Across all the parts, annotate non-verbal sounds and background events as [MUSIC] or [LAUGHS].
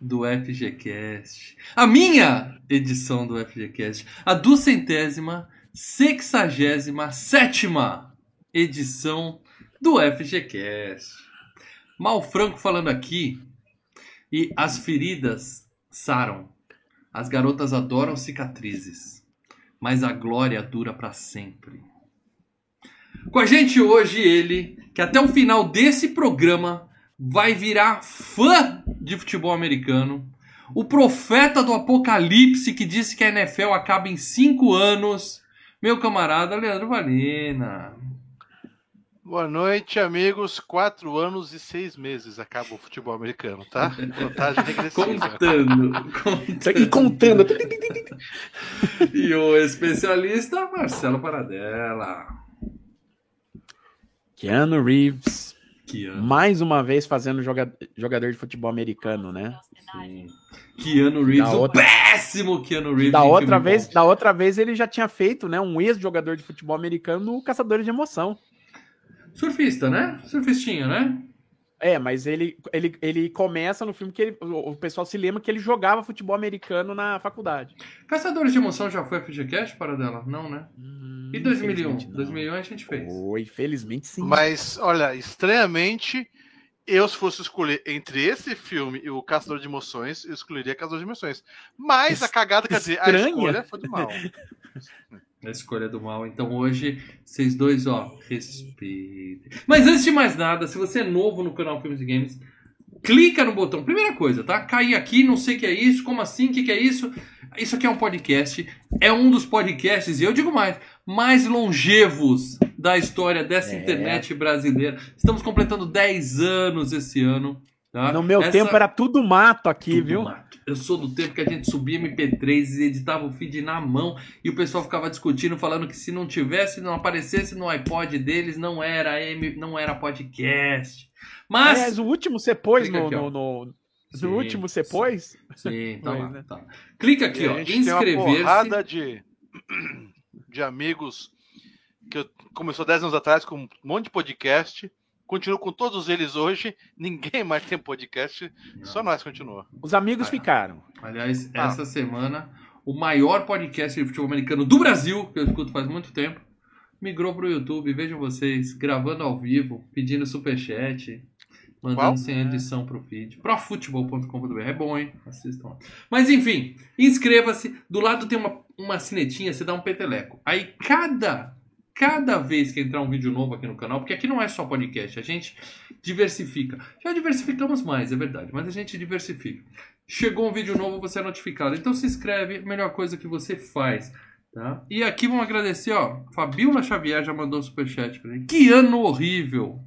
do FGCast. A minha edição do FGCast, a duzentésima, sexagésima, sétima edição do FGCast. Mal Franco falando aqui e as feridas saram. As garotas adoram cicatrizes, mas a glória dura para sempre. Com a gente hoje ele, que até o final desse programa vai virar fã de futebol americano. O profeta do apocalipse que disse que a NFL acaba em cinco anos. Meu camarada Leandro Valina. Boa noite, amigos. Quatro anos e seis meses acaba o futebol americano, tá? Contagem [LAUGHS] regressiva. Contando. contando. E contando. E o especialista Marcelo Paradela. Keanu Reeves. Mais uma vez fazendo joga- jogador de futebol americano, né? Sim. Keanu Reeves, Da o outra- péssimo Keanu Reeves. Da outra vez, bom. da outra vez ele já tinha feito, né, um ex-jogador de futebol americano no Caçadores de Emoção. Surfista, né? Surfistinha, né? É, mas ele, ele, ele começa no filme que ele- o pessoal se lembra que ele jogava futebol americano na faculdade. Caçadores de Emoção já foi FGCast para dela? Não, né? E 2001? Infelizmente não. 2001 a gente fez. Foi, felizmente sim. Mas, olha, estranhamente, eu se fosse escolher entre esse filme e o Caçador de Emoções, eu escolheria Caçador de Emoções. Mas a cagada, quer dizer, a Estranha. escolha foi do mal. [LAUGHS] A escolha do mal. Então hoje, vocês dois, ó, respeitem. Mas antes de mais nada, se você é novo no canal Filmes e Games, clica no botão. Primeira coisa, tá? Cair aqui, não sei o que é isso, como assim, o que, que é isso? Isso aqui é um podcast. É um dos podcasts, e eu digo mais, mais longevos da história dessa É. internet brasileira. Estamos completando 10 anos esse ano. Tá? No meu Essa- tempo era tudo mato aqui, tudo viu? mato. Eu sou do tempo que a gente subia MP3 e editava o feed na mão e o pessoal ficava discutindo, falando que se não tivesse, não aparecesse no iPod deles, não era M, não era podcast. Mas. Aliás, o último você pôs no, aqui, no, no- Sim, no último você pôs? Sim, [LAUGHS] tá Pois, lá. né? tá. Clica aqui, E ó. Inscrever-se. porrada de, [CLEARS THROAT] de amigos que eu- começou 10 anos atrás com um monte de podcast. Continuo com todos eles hoje. [LAUGHS] Ninguém mais tem podcast. Só nós continua. Os amigos Ah. ficaram. Aliás, Ah. essa semana, o maior podcast de futebol americano do Brasil, que eu escuto faz muito tempo, migrou pro YouTube. Vejam vocês, gravando ao vivo, pedindo superchat, mandando Qual? sem edição pro feed. Profutebol.com.br. É bom, hein? Assistam lá. Mas enfim, inscreva-se. Do lado tem uma, uma sinetinha, você dá um peteleco. Aí cada. Cada vez que entrar um vídeo novo aqui no canal, porque aqui não é só podcast, a gente diversifica. Já diversificamos mais, é verdade, mas a gente diversifica. Chegou um vídeo novo, você é notificado. Então se inscreve, melhor coisa que você faz. Tá? E aqui vamos agradecer, ó. Fabiola Xavier já mandou um superchat pra ele. Que ano horrível!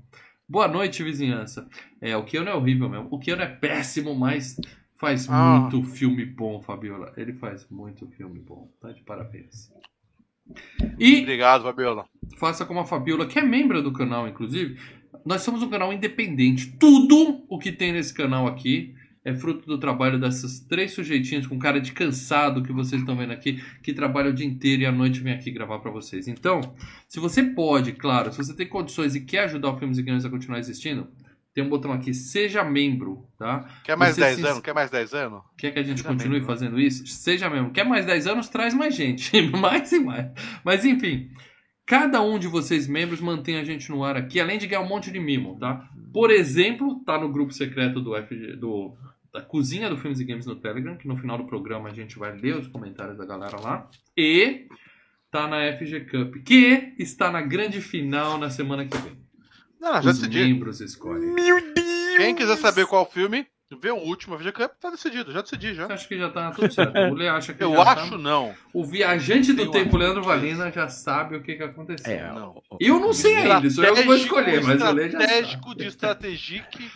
Boa noite, vizinhança. É, o Keanu é horrível mesmo. O Keanu é péssimo, mas faz Ah. muito filme bom, Fabiola. Ele faz muito filme bom. Tá de parabéns. E Obrigado, Fabiola. faça como a Fabiola, que é membro do canal, inclusive. Nós somos um canal independente. Tudo o que tem nesse canal aqui é fruto do trabalho dessas três sujeitinhos com cara de cansado que vocês estão vendo aqui, que trabalham o dia inteiro e à noite vem aqui gravar para vocês. Então, se você pode, claro, se você tem condições e quer ajudar o Filmes e Games a continuar existindo, tem um botão aqui, seja membro, tá? Quer mais Você 10 se- anos? Quer mais 10 anos? Quer que a gente Seja continue membro. fazendo isso? Seja mesmo. Quer mais 10 anos? Traz mais gente. [LAUGHS] mais e mais. Mas enfim, cada um de vocês membros mantém a gente no ar aqui, além de ganhar um monte de mimo, tá? Por exemplo, tá no grupo secreto do FG, do da cozinha do Filmes e Games no Telegram, que no final do programa a gente vai ler os comentários da galera lá. E tá na FG Cup, que está na grande final na semana que vem. Não, já Os decidi. membros escolhem. Meu Deus! Quem quiser saber qual filme, vê o último VG Cup, tá decidido. Já decidi, já. Acho que já tá tudo certo. O Lê acha que Eu já tá- acho não. O viajante do Tem tempo, Leandro Valina, já sabe o que, que aconteceu. É, o- Eu não sei ainda, isso eu que vou escolher, mas o Lê já sabe. Estratégico de Strategic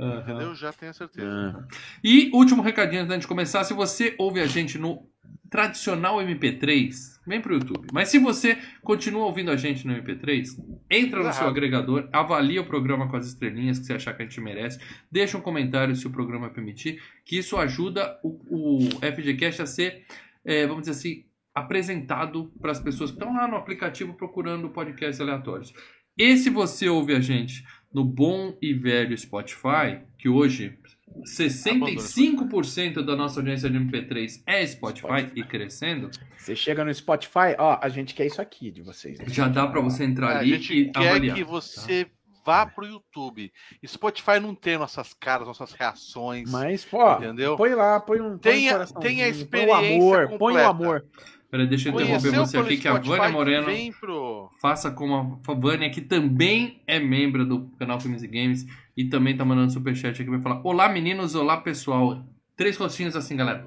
Aham. Entendeu? Já tenho certeza. Ah. E último recadinho antes de começar, se você ouve a gente no tradicional MP3, vem pro YouTube. Mas se você continua ouvindo a gente no MP3, entra no Ah. seu agregador, avalia o programa com as estrelinhas que você achar que a gente merece, deixa um comentário se o programa permitir, que isso ajuda o, o FGCast a ser, eh, vamos dizer assim, apresentado para as pessoas que estão lá no aplicativo procurando podcasts aleatórios. E se você ouve a gente no bom e velho Spotify, que hoje 65% da nossa audiência de MP3 é Spotify e crescendo, Você chega no Spotify, ó, a gente quer isso aqui de vocês. já dá para você entrar a ali gente e quer avaliar. que você vá pro YouTube. Spotify não tem nossas caras, nossas reações. Mas, pô, Entendeu? põe lá, põe um. põe um tenha a Põe o experiência amor, põe o amor. Peraí, deixa eu interromper você aqui, que a Spotify, Vânia Moreno pro... faça como a Vânia, que também é membro do canal Filmes e Games e também tá mandando superchat aqui, vai falar Olá meninos, olá pessoal. Três rostinhos assim, galera.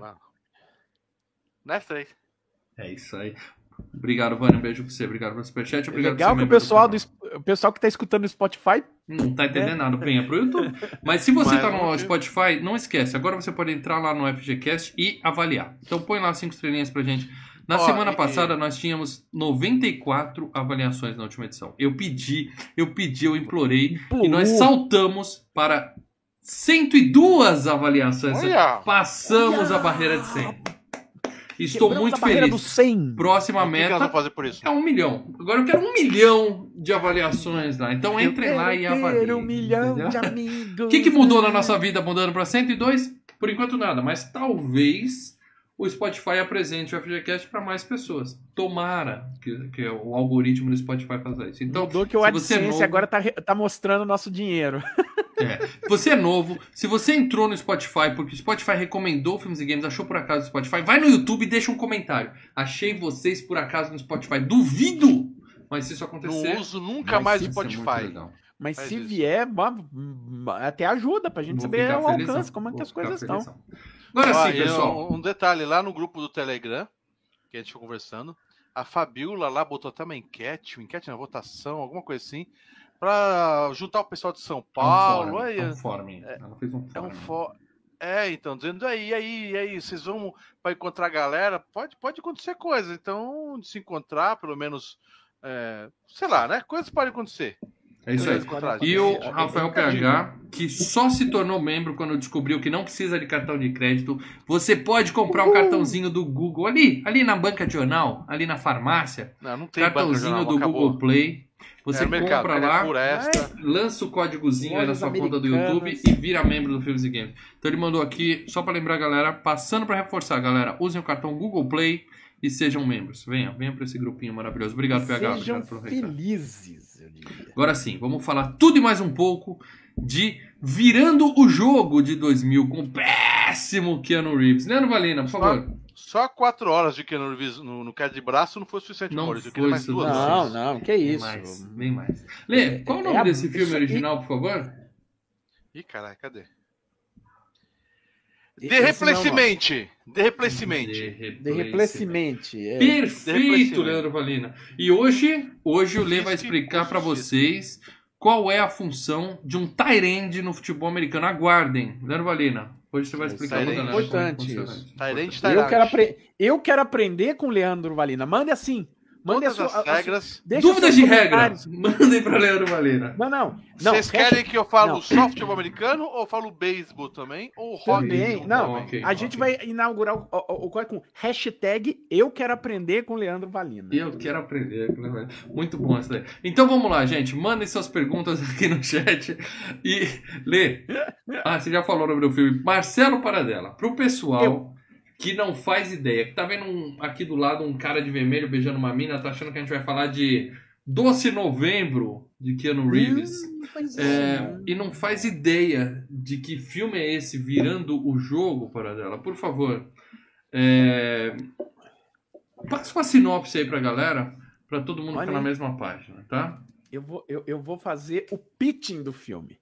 Nessa três. É isso aí. Obrigado, Vânia. Um beijo pra você. Obrigado pelo superchat. Obrigado Legal que o pessoal do, o pessoal que tá escutando no Spotify, Não tá entendendo nada, venha pro YouTube. Mas se você Mas tá no Spotify, não esquece. Agora você pode entrar lá no FGCast e avaliar. Então põe lá cinco estrelinhas pra gente. Na Ó, semana e- passada nós tínhamos 94 avaliações na última edição. Eu pedi, eu pedi, eu implorei e nós saltamos para 102 avaliações. Olha! Passamos a barreira de 100. Estou quebramos muito feliz. do 100. Próxima que que meta vamos fazer por isso? é um milhão. Agora eu quero um milhão de avaliações lá. Então entrem lá e avaliem. um milhão entendeu? de amigos. O que, que mudou na nossa vida mudando para 102? Por enquanto nada, mas talvez o Spotify apresente o FGCast para mais pessoas. Tomara que, que o algoritmo do Spotify faça isso. Então, Mudou que o se você é AdSense novo- agora tá, re- tá mostrando o nosso dinheiro. se [LAUGHS] você é novo, se você entrou no Spotify porque o Spotify recomendou filmes e games, achou por acaso o Spotify, vai no YouTube e deixa um comentário. Achei vocês por acaso no Spotify. Duvido! Mas se isso acontecer, Não uso nunca mais é Spotify. Mas Faz se isso. vier, ba- até ajuda pra gente Vou saber o felizão. alcance, como é que as coisas estão. felizão. Agora Ó, sim, e pessoal. Um, um detalhe, lá no grupo do Telegram, que a gente ficou conversando, a Fabiola lá botou até uma enquete, uma enquete na votação, alguma coisa assim, pra juntar o pessoal de São Paulo. É um aí, form, é um. Ela fez um é um. É, então, dizendo aí, aí, aí, vocês vão para encontrar a galera, pode, pode acontecer coisa. Então, de se encontrar, pelo menos, é, sei lá, né? Coisas podem acontecer. É isso aí. E o É, é Rafael. PH, que só se tornou membro quando descobriu que não precisa de cartão de crédito, você pode comprar um cartãozinho do Google ali, ali na banca de jornal, ali na farmácia, Não, não tem cartãozinho jornal, do acabou. Google Play. Você é, mercado, compra lá, Carrefour, Extra. lança o códigozinho aí na sua conta do. YouTube e vira membro do Filmes e Games. Então ele mandou aqui, só para lembrar a galera, passando para reforçar, galera, usem o cartão Google Play e sejam membros. Venha, venha para esse grupinho maravilhoso. Obrigado, PH. Sejam Obrigado felizes, eu diria. Agora sim, vamos falar tudo e mais um pouco de Virando o Jogo de 2000 com o péssimo Keanu Reeves. Leandro Valina, por favor. Só quatro horas de Keanu Reeves no, no queda de braço não foi suficiente, Não Maurício. Eu foi queria mais duas. Não, não, que isso. mais, bem mais. Lê, qual o É, nome é, desse filme isso- original, por favor? Ih, caralho, cadê? De não, Replacemente. De Replacemente. De replacemente. É. Perfeito. Leandro Valina. E hoje, hoje o Lê vai Justiça, explicar para vocês qual é a função de um end no futebol americano. Aguardem, Leandro Valina. Hoje você vai Isso explicar é como importante isso. Tyrande, Eu quero, Tyrande. apre- eu quero aprender com o Leandro Valina. Mande assim. Mande Todas a as sua, a- a- regras. deixa Dúvidas de regra? comentários. Mandem para Leandro Valina. Não, não. não Vocês querem que eu falo não. só futebol americano ou falo beisebol também? Ou rock? Também. Não, ok, a gente ok. vai inaugurar o, o, o, o com hashtag Eu Quero Aprender com o Leandro Valina. Eu quero aprender. Leandro Valina. Muito bom isso daí. Então vamos lá, gente. Mandem suas perguntas [LAUGHS] aqui no chat. E Lê. [LAUGHS] Ah, você já falou o nome do filme. Marcelo Paradela. Pro pessoal Eu. Que não faz ideia, que tá vendo um- aqui do lado um cara de vermelho beijando uma mina, tá achando que a gente vai falar de Doce Novembro de Keanu Reeves. Hum, pois É, e não faz ideia de que filme é esse virando o jogo para dela. Por favor, é, passa uma sinopse aí pra galera, pra todo mundo Olha ficar na mesma página, tá? Eu vou, eu, eu vou fazer o pitching do filme.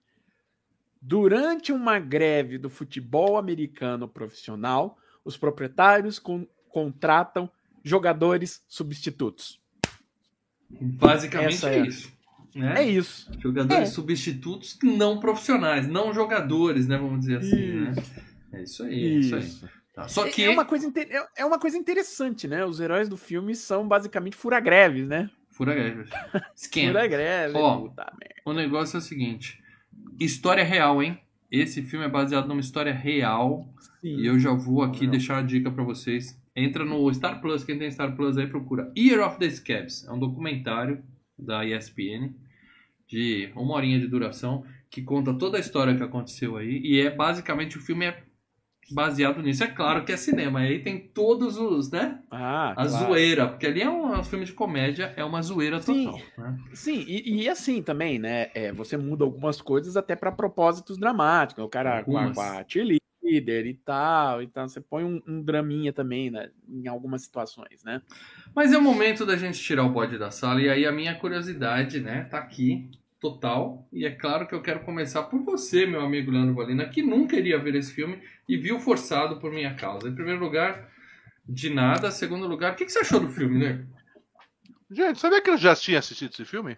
Durante uma greve do futebol americano profissional, os proprietários con- contratam jogadores substitutos. Basicamente Essa é é. isso. né? É isso. Jogadores É. substitutos não profissionais, não jogadores, né? Vamos dizer assim, né? É isso aí, é isso aí. Tá, Só que. É uma, coisa, é- é uma coisa interessante, né? Os heróis do filme são basicamente fura-greves, né? Fura greve. [LAUGHS] Esquema. Fura-greve. Ó, puta merda. O negócio é o seguinte: história real, hein? Esse filme é baseado numa história real. Sim. E eu já vou aqui Legal. deixar a dica pra vocês. Entra no Star Plus, quem tem Star Plus aí procura. Year of the Scabs. É um documentário da ESPN de uma horinha de duração que conta toda a história que aconteceu aí. E é basicamente o filme é baseado nisso. É claro que é cinema. Aí tem todos os, né? Ah, A claro. zoeira. Porque ali é um, um filme de comédia, é uma zoeira Sim. total. Né? Sim, e, e assim também, né? é, você muda algumas coisas até para propósitos dramáticos. O cara com a, Algumas. com a cheerleader e tal. Então você põe um, um draminha também, né? Em algumas situações, né? Mas é o momento da gente tirar o bode da sala. E aí a minha curiosidade, né, tá aqui, total. E é claro que eu quero começar por você, meu amigo Leandro Valina, que nunca iria ver esse filme e viu forçado por minha causa. Em primeiro lugar, de nada. Segundo lugar, o que, que você achou do filme, né? Gente, sabia que eu já tinha assistido esse filme?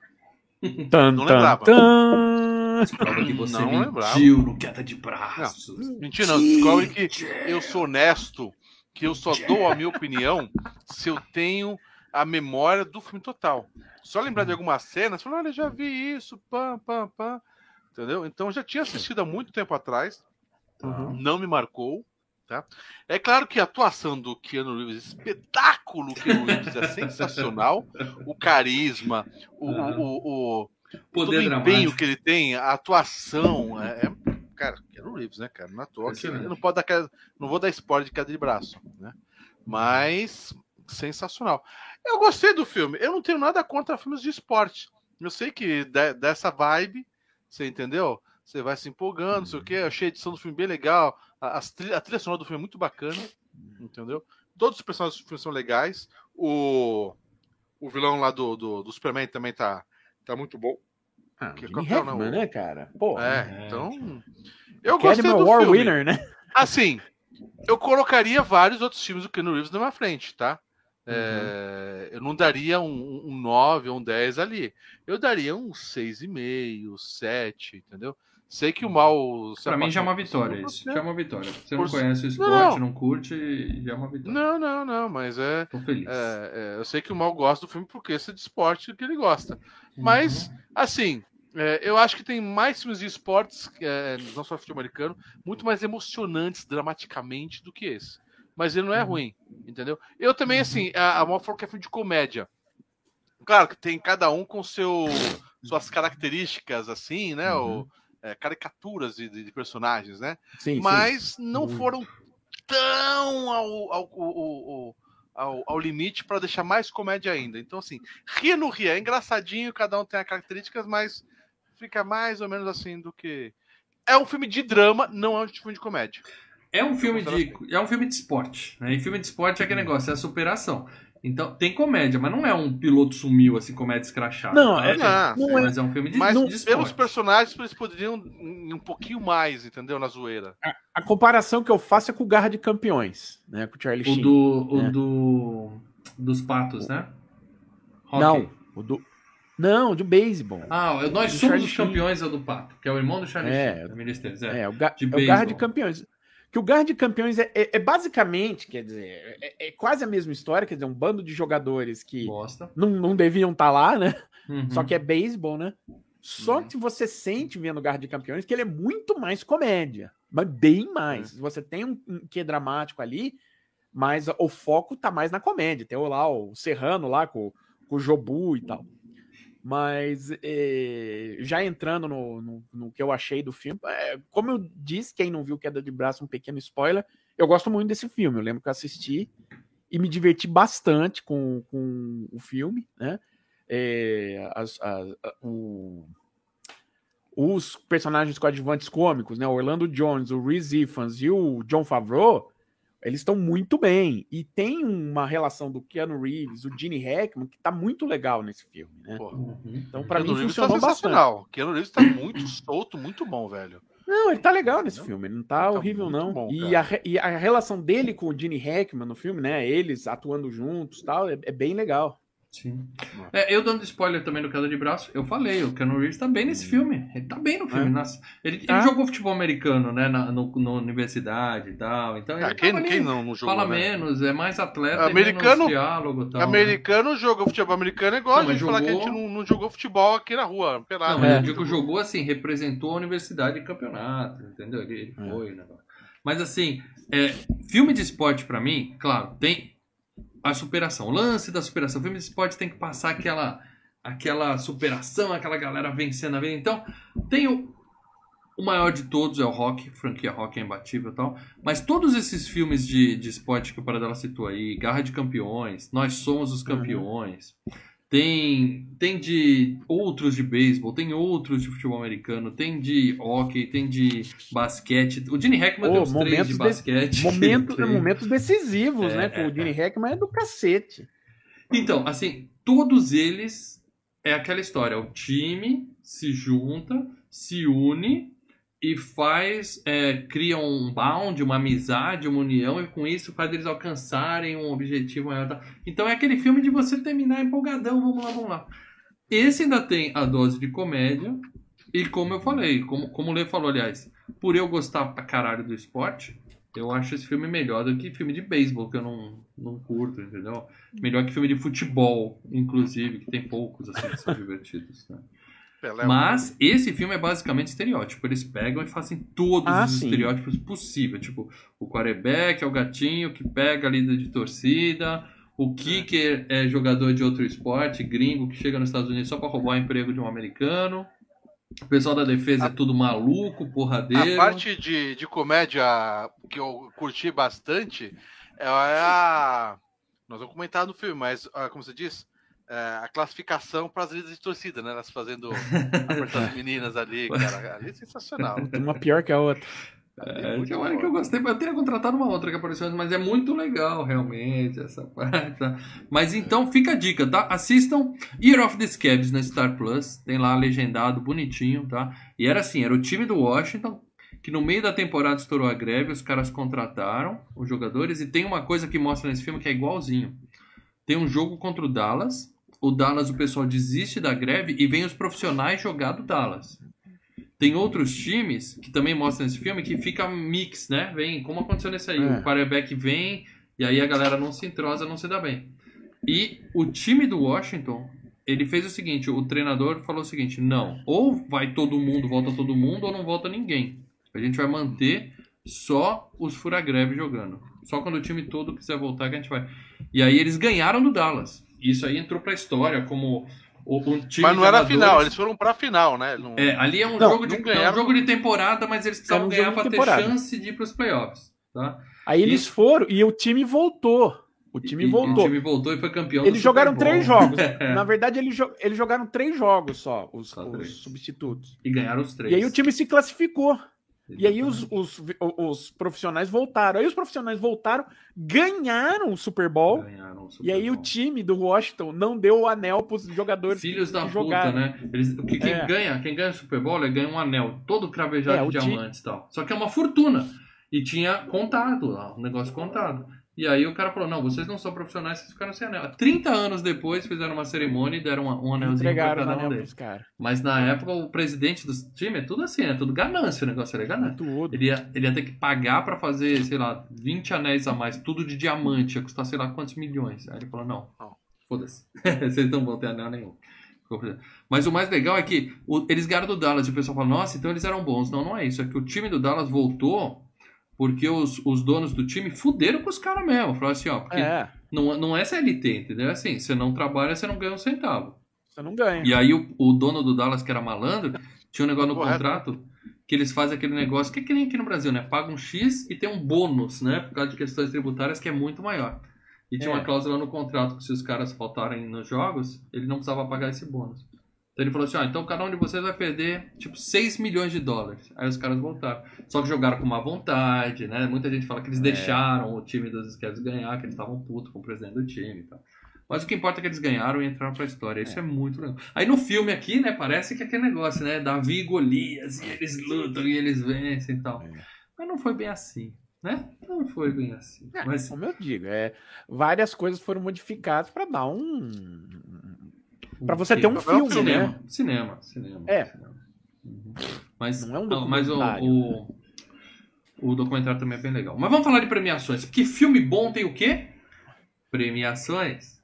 Tan, Não lembrava. tan. Prova que você Não lembrava. mentiu no queda de braços. Mentira, não. Descobre que eu sou honesto, que eu só dou a minha opinião se eu tenho a memória do filme total. Só lembrar de algumas cenas, falar, olha, já vi isso, pam, pam, pam. Entendeu? Então já tinha assistido há muito tempo atrás, Uhum. não me marcou. Tá? É claro que a atuação do Keanu Reeves, espetáculo Keanu Reeves, é sensacional. O carisma, o, Ah. o, o, todo Poder o empenho que ele tem, a atuação, é, é- cara, Keanu Reeves, né, cara, não é Excelente. eu não pode dar não vou dar spoiler de queda de braço, né? Mas sensacional. Eu gostei do filme. Eu não tenho nada contra filmes de esporte. Eu sei que de- dessa vibe, você entendeu? Você vai se empolgando, não sei o quê. Eu achei a edição do filme bem legal. A, as trilha, a trilha sonora do filme é muito bacana, entendeu? Todos os personagens do filme são legais. O, o vilão lá do, do, do Superman também tá, tá muito bom. Ah, Que- Gene qual que é o Hackman, né, cara? Pô, É, É. então. Eu gostei do Award filme. winner, né? Assim, eu colocaria vários outros filmes do Keanu Reeves na minha frente, tá? É, eu não daria um, um 9 ou um 10 ali. Eu daria um 6,5, 7, entendeu? Sei que o mal. se Pra mim já é uma vitória isso. Já é uma vitória. Você não Por- conhece o esporte, Não. não, curte, já é uma vitória. Não, não, não, mas é, Tô feliz. é, é, Eu sei que o mal gosta do filme porque esse é de esporte que ele gosta. Mas, Uhum. assim, é, eu acho que tem mais filmes de esportes, é, não só futebol americano, muito mais emocionantes dramaticamente do que esse. Mas ele não é Uhum. ruim, entendeu? Eu também, assim, a, a Mal falou que é filme de comédia. Claro que tem cada um com seu, suas características, assim, né? Uhum. O, é, caricaturas de, de- personagens, né? Sim, sim. mas não Muito. foram tão ao, ao, ao, ao- ao- ao limite para deixar mais comédia ainda. Então, assim, ria no ria, é engraçadinho, cada um tem as características, mas fica mais ou menos assim do que. É um filme de drama, não é um filme de comédia. É um filme de é um filme de esporte, né? E filme de esporte é aquele negócio, é a superação. Então tem comédia, mas não é um piloto sumiu assim, comédia escrachada. Não, tá? é- Não, não é- mas é um filme de, mas de pelos esporte. personagens, eles poderiam ir um pouquinho mais, entendeu? Na zoeira. A comparação que eu faço é com o Garra de Campeões, né? Com o Charlie O Sheen. do o É. do dos patos, né? Hockey. Não, o do. Não, do beisebol. Ah, nós somos Charlie os Sheen. campeões é o do pato, que é o irmão do Charlie É. Sheen, Esteves, é. É, o, ga de é o Garra de beisebol. Campeões. Que o Garra de Campeões é, é- é basicamente, quer dizer, é, é quase a mesma história, quer dizer, um bando de jogadores que Bosta. não, não deviam estar lá, né? Uhum. Só que é beisebol, né? Só Uhum. que você sente vendo o Garra de Campeões que ele é muito mais comédia. Mas bem mais. Você tem um, um quê dramático ali, mas o foco tá mais na comédia. Tem lá o Serrano lá com, com o Jobu e tal. Mas eh, já entrando no, no, no que eu achei do filme, é, como eu disse, quem não viu Queda de Braço, um pequeno spoiler, eu gosto muito desse filme. Eu lembro que eu assisti e me diverti bastante com, com o filme, né? É, as- as- a- o- os personagens coadjuvantes cômicos, né? O Orlando Jones, o Reese Ifans e o John Favreau, eles estão muito bem. E tem uma relação do Keanu Reeves, o Gene Hackman, que tá muito legal nesse filme, né? Uhum. Então, pra Keanu mim, Reeves funcionou tá bastante. Keanu Reeves tá muito [CLEARS THROAT] solto, muito bom, velho. Não, ele tá legal nesse Não? filme, ele não tá, Ele tá horrível, muito não. bom, e, a, e a relação dele com o Gene Hackman no filme, né? Eles atuando juntos e tal, é, é bem legal. Sim. É, eu dando spoiler também do Queda de Braço, eu falei, o Keanu Reeves tá bem nesse filme. Ele tá bem no filme. É. Nossa, ele, ele Tá. jogou futebol americano, né? Na, no, na universidade e tal. Então ele Ah, quem, ali, quem não, não jogou, fala né? menos, é mais atleta, Americano- menos diálogo tal. né? Americano jogou futebol americano é igual Não, a gente mas falar que a jogou- gente não, não jogou futebol aqui na rua, Não, pelado. mas É. eu digo jogou assim, representou a universidade em campeonato, entendeu? Ele, ele É. foi, né? Mas assim, é, filme de esporte pra mim, claro, tem a superação, o lance da superação. Filme de esporte tem que passar aquela, aquela superação, aquela galera vencendo a vida. Então, tem o, o maior de todos é o Rock, franquia Rock é imbatível e tal. Mas todos esses filmes de, de esporte que o Paradela citou aí, Garra de Campeões, Nós Somos os Campeões, tem, tem de outros de beisebol, tem outros de futebol americano, tem de hockey, tem de basquete. O Gene Hackman Ô, deu uns três de de- basquete. Momento, [LAUGHS] Tem. momentos decisivos, É, né? É, o Gene Hackman é do cacete. Então, assim, todos eles é aquela história. O time se junta, se une e faz, é, cria um bound, uma amizade, uma união, e com isso faz eles alcançarem um objetivo maior. Então é aquele filme de você terminar empolgadão, vamos lá, vamos lá. Esse ainda tem a dose de comédia, e como eu falei, como, como o Lê falou, aliás, por eu gostar pra caralho do esporte, eu acho esse filme melhor do que filme de beisebol, que eu não, não curto, entendeu? Melhor que filme de futebol, inclusive, que tem poucos, assim, que são [LAUGHS] divertidos, né? Pelé, Mas esse filme é basicamente estereótipo. Eles pegam e fazem todos Ah, os sim. estereótipos possíveis. Tipo, o quarterback é o gatinho que pega a líder de torcida. O kicker é jogador de outro esporte, gringo, que chega nos Estados Unidos só pra roubar o emprego de um americano. O pessoal da defesa é tudo maluco, porradeiro. A parte de, de comédia que eu curti bastante é a. Nós vamos comentar no filme, mas, ah, como você diz, é, a classificação para as líderes de torcida, né? Elas fazendo [LAUGHS] as meninas ali, cara. Ali é sensacional. [LAUGHS] Uma pior que a outra. É, tinha uma hora que eu gostei, eu teria contratado uma outra que apareceu antes, mas é muito legal, realmente, essa [LAUGHS] parte. Mas então, fica a dica, tá? Assistam Year of the Scabs na Star Plus, tem lá legendado, bonitinho, tá? E era assim, era o time do Washington, que no meio da temporada estourou a greve, os caras contrataram os jogadores, e tem uma coisa que mostra nesse filme que é igualzinho. Tem um jogo contra o Dallas, o Dallas, o pessoal desiste da greve e vem os profissionais jogar do Dallas. Tem outros times que também mostram nesse filme que fica mix, né? Vem, como aconteceu nesse aí, É. o quarterback vem e aí a galera não se entrosa, não se dá bem. E o time do Washington, ele fez o seguinte, o treinador falou o seguinte, não, ou vai todo mundo, volta todo mundo, ou não volta ninguém. A gente vai manter só os fura-greve jogando. Só quando o time todo quiser voltar que a gente vai. E aí eles ganharam do Dallas. Isso aí entrou pra história como o, um time Mas não era a final, eles foram pra final, né? Não- é, ali é um, Não, jogo, de, não ganharam. é um jogo de temporada, mas eles precisavam um ganhar de ter chance de ir pros playoffs. Tá? Aí eles foram e o time voltou. O time E- e voltou. o time voltou e foi campeão. do Eles Super jogaram Bowl. três jogos. [LAUGHS] Na verdade, eles, jo- eles jogaram três jogos só, os, Só os substitutos. E ganharam os três. E aí o time se classificou. E aí os, os, os profissionais voltaram. Aí os profissionais voltaram, ganharam o Super Bowl. Ganharam o Super E aí o Bowl. time do Washington não deu o anel pros jogadores Filhos que, da que puta, né? Eles, porque quem É. ganha, quem ganha o Super Bowl, ele ganha um anel todo cravejado É, de o ti- diamantes e tal. Só que é uma fortuna. E tinha contado lá, um negócio contado. E aí o cara falou: não, vocês não são profissionais, vocês ficaram sem anel. 30 anos depois fizeram uma cerimônia e deram um, anelzinho pra cada um anel deles. caras. Mas na época o presidente do time é tudo assim, é tudo ganância, o negócio era ganância. Tudo. Ele ia, ele ia ter que pagar pra fazer, sei lá, 20 anéis a mais, tudo de diamante, ia custar sei lá quantos milhões. Aí ele falou, não, Não. foda-se, [LAUGHS] vocês não vão ter anel nenhum. Mas o mais legal é que o- eles ganharam do Dallas e o pessoal fala, nossa, então eles eram bons. Não, não é isso, é que o time do Dallas voltou porque os, os donos do time fuderam com os caras mesmo. Falaram assim, ó, porque É, não, não é CLT, entendeu? É assim, você não trabalha, você não ganha um centavo. você não ganha. E aí o, o dono do Dallas, que era malandro, tinha um negócio no Correto. contrato que eles fazem aquele negócio que é que nem aqui no Brasil, né? Paga um X e tem um bônus, né? Por causa de questões tributárias que é muito maior. E tinha É. uma cláusula no contrato que se os caras faltarem nos jogos, ele não precisava pagar esse bônus. Então ele falou assim, ó, então cada um de vocês vai perder, tipo, 6 milhões de dólares. Aí os caras voltaram. Só que jogaram com má vontade, né? Muita gente fala que eles É. deixaram o time dos Cavs ganhar, que eles estavam putos com o presidente do time e tal. Mas o que importa é que eles ganharam e entraram pra história. Isso é, muito legal. Aí no filme aqui, né, parece que é aquele negócio, né? Davi e Golias, e eles lutam e eles vencem e tal. É. Mas não foi bem assim. né? Não foi bem assim. É, Mas Como eu digo, é, várias coisas foram modificadas pra dar um. Pra você ter um um filme, né? cinema, cinema, cinema. É. cinema. Uhum. Mas, Não é um ah, mas o, documentário. o, o documentário também é bem legal. Mas vamos falar de premiações. Porque filme bom tem o quê? Premiações.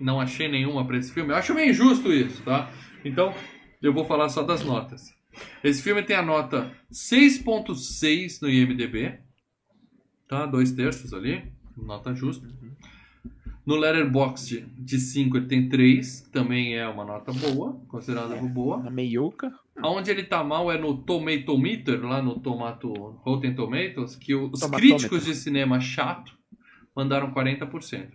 Não achei nenhuma pra esse filme. Eu acho meio injusto isso, tá? Então, eu vou falar só das notas. Esse filme tem a nota 6.6 no IMDB. Tá? Dois terços ali. Nota justa. No Letterboxd de 5 ele tem 3. Também é uma nota boa. Considerada boa. Na meiuca. Onde ele tá mal é no Tomatometer, lá no Tomato Rotten Tomatoes, que os críticos de cinema chato mandaram 40%.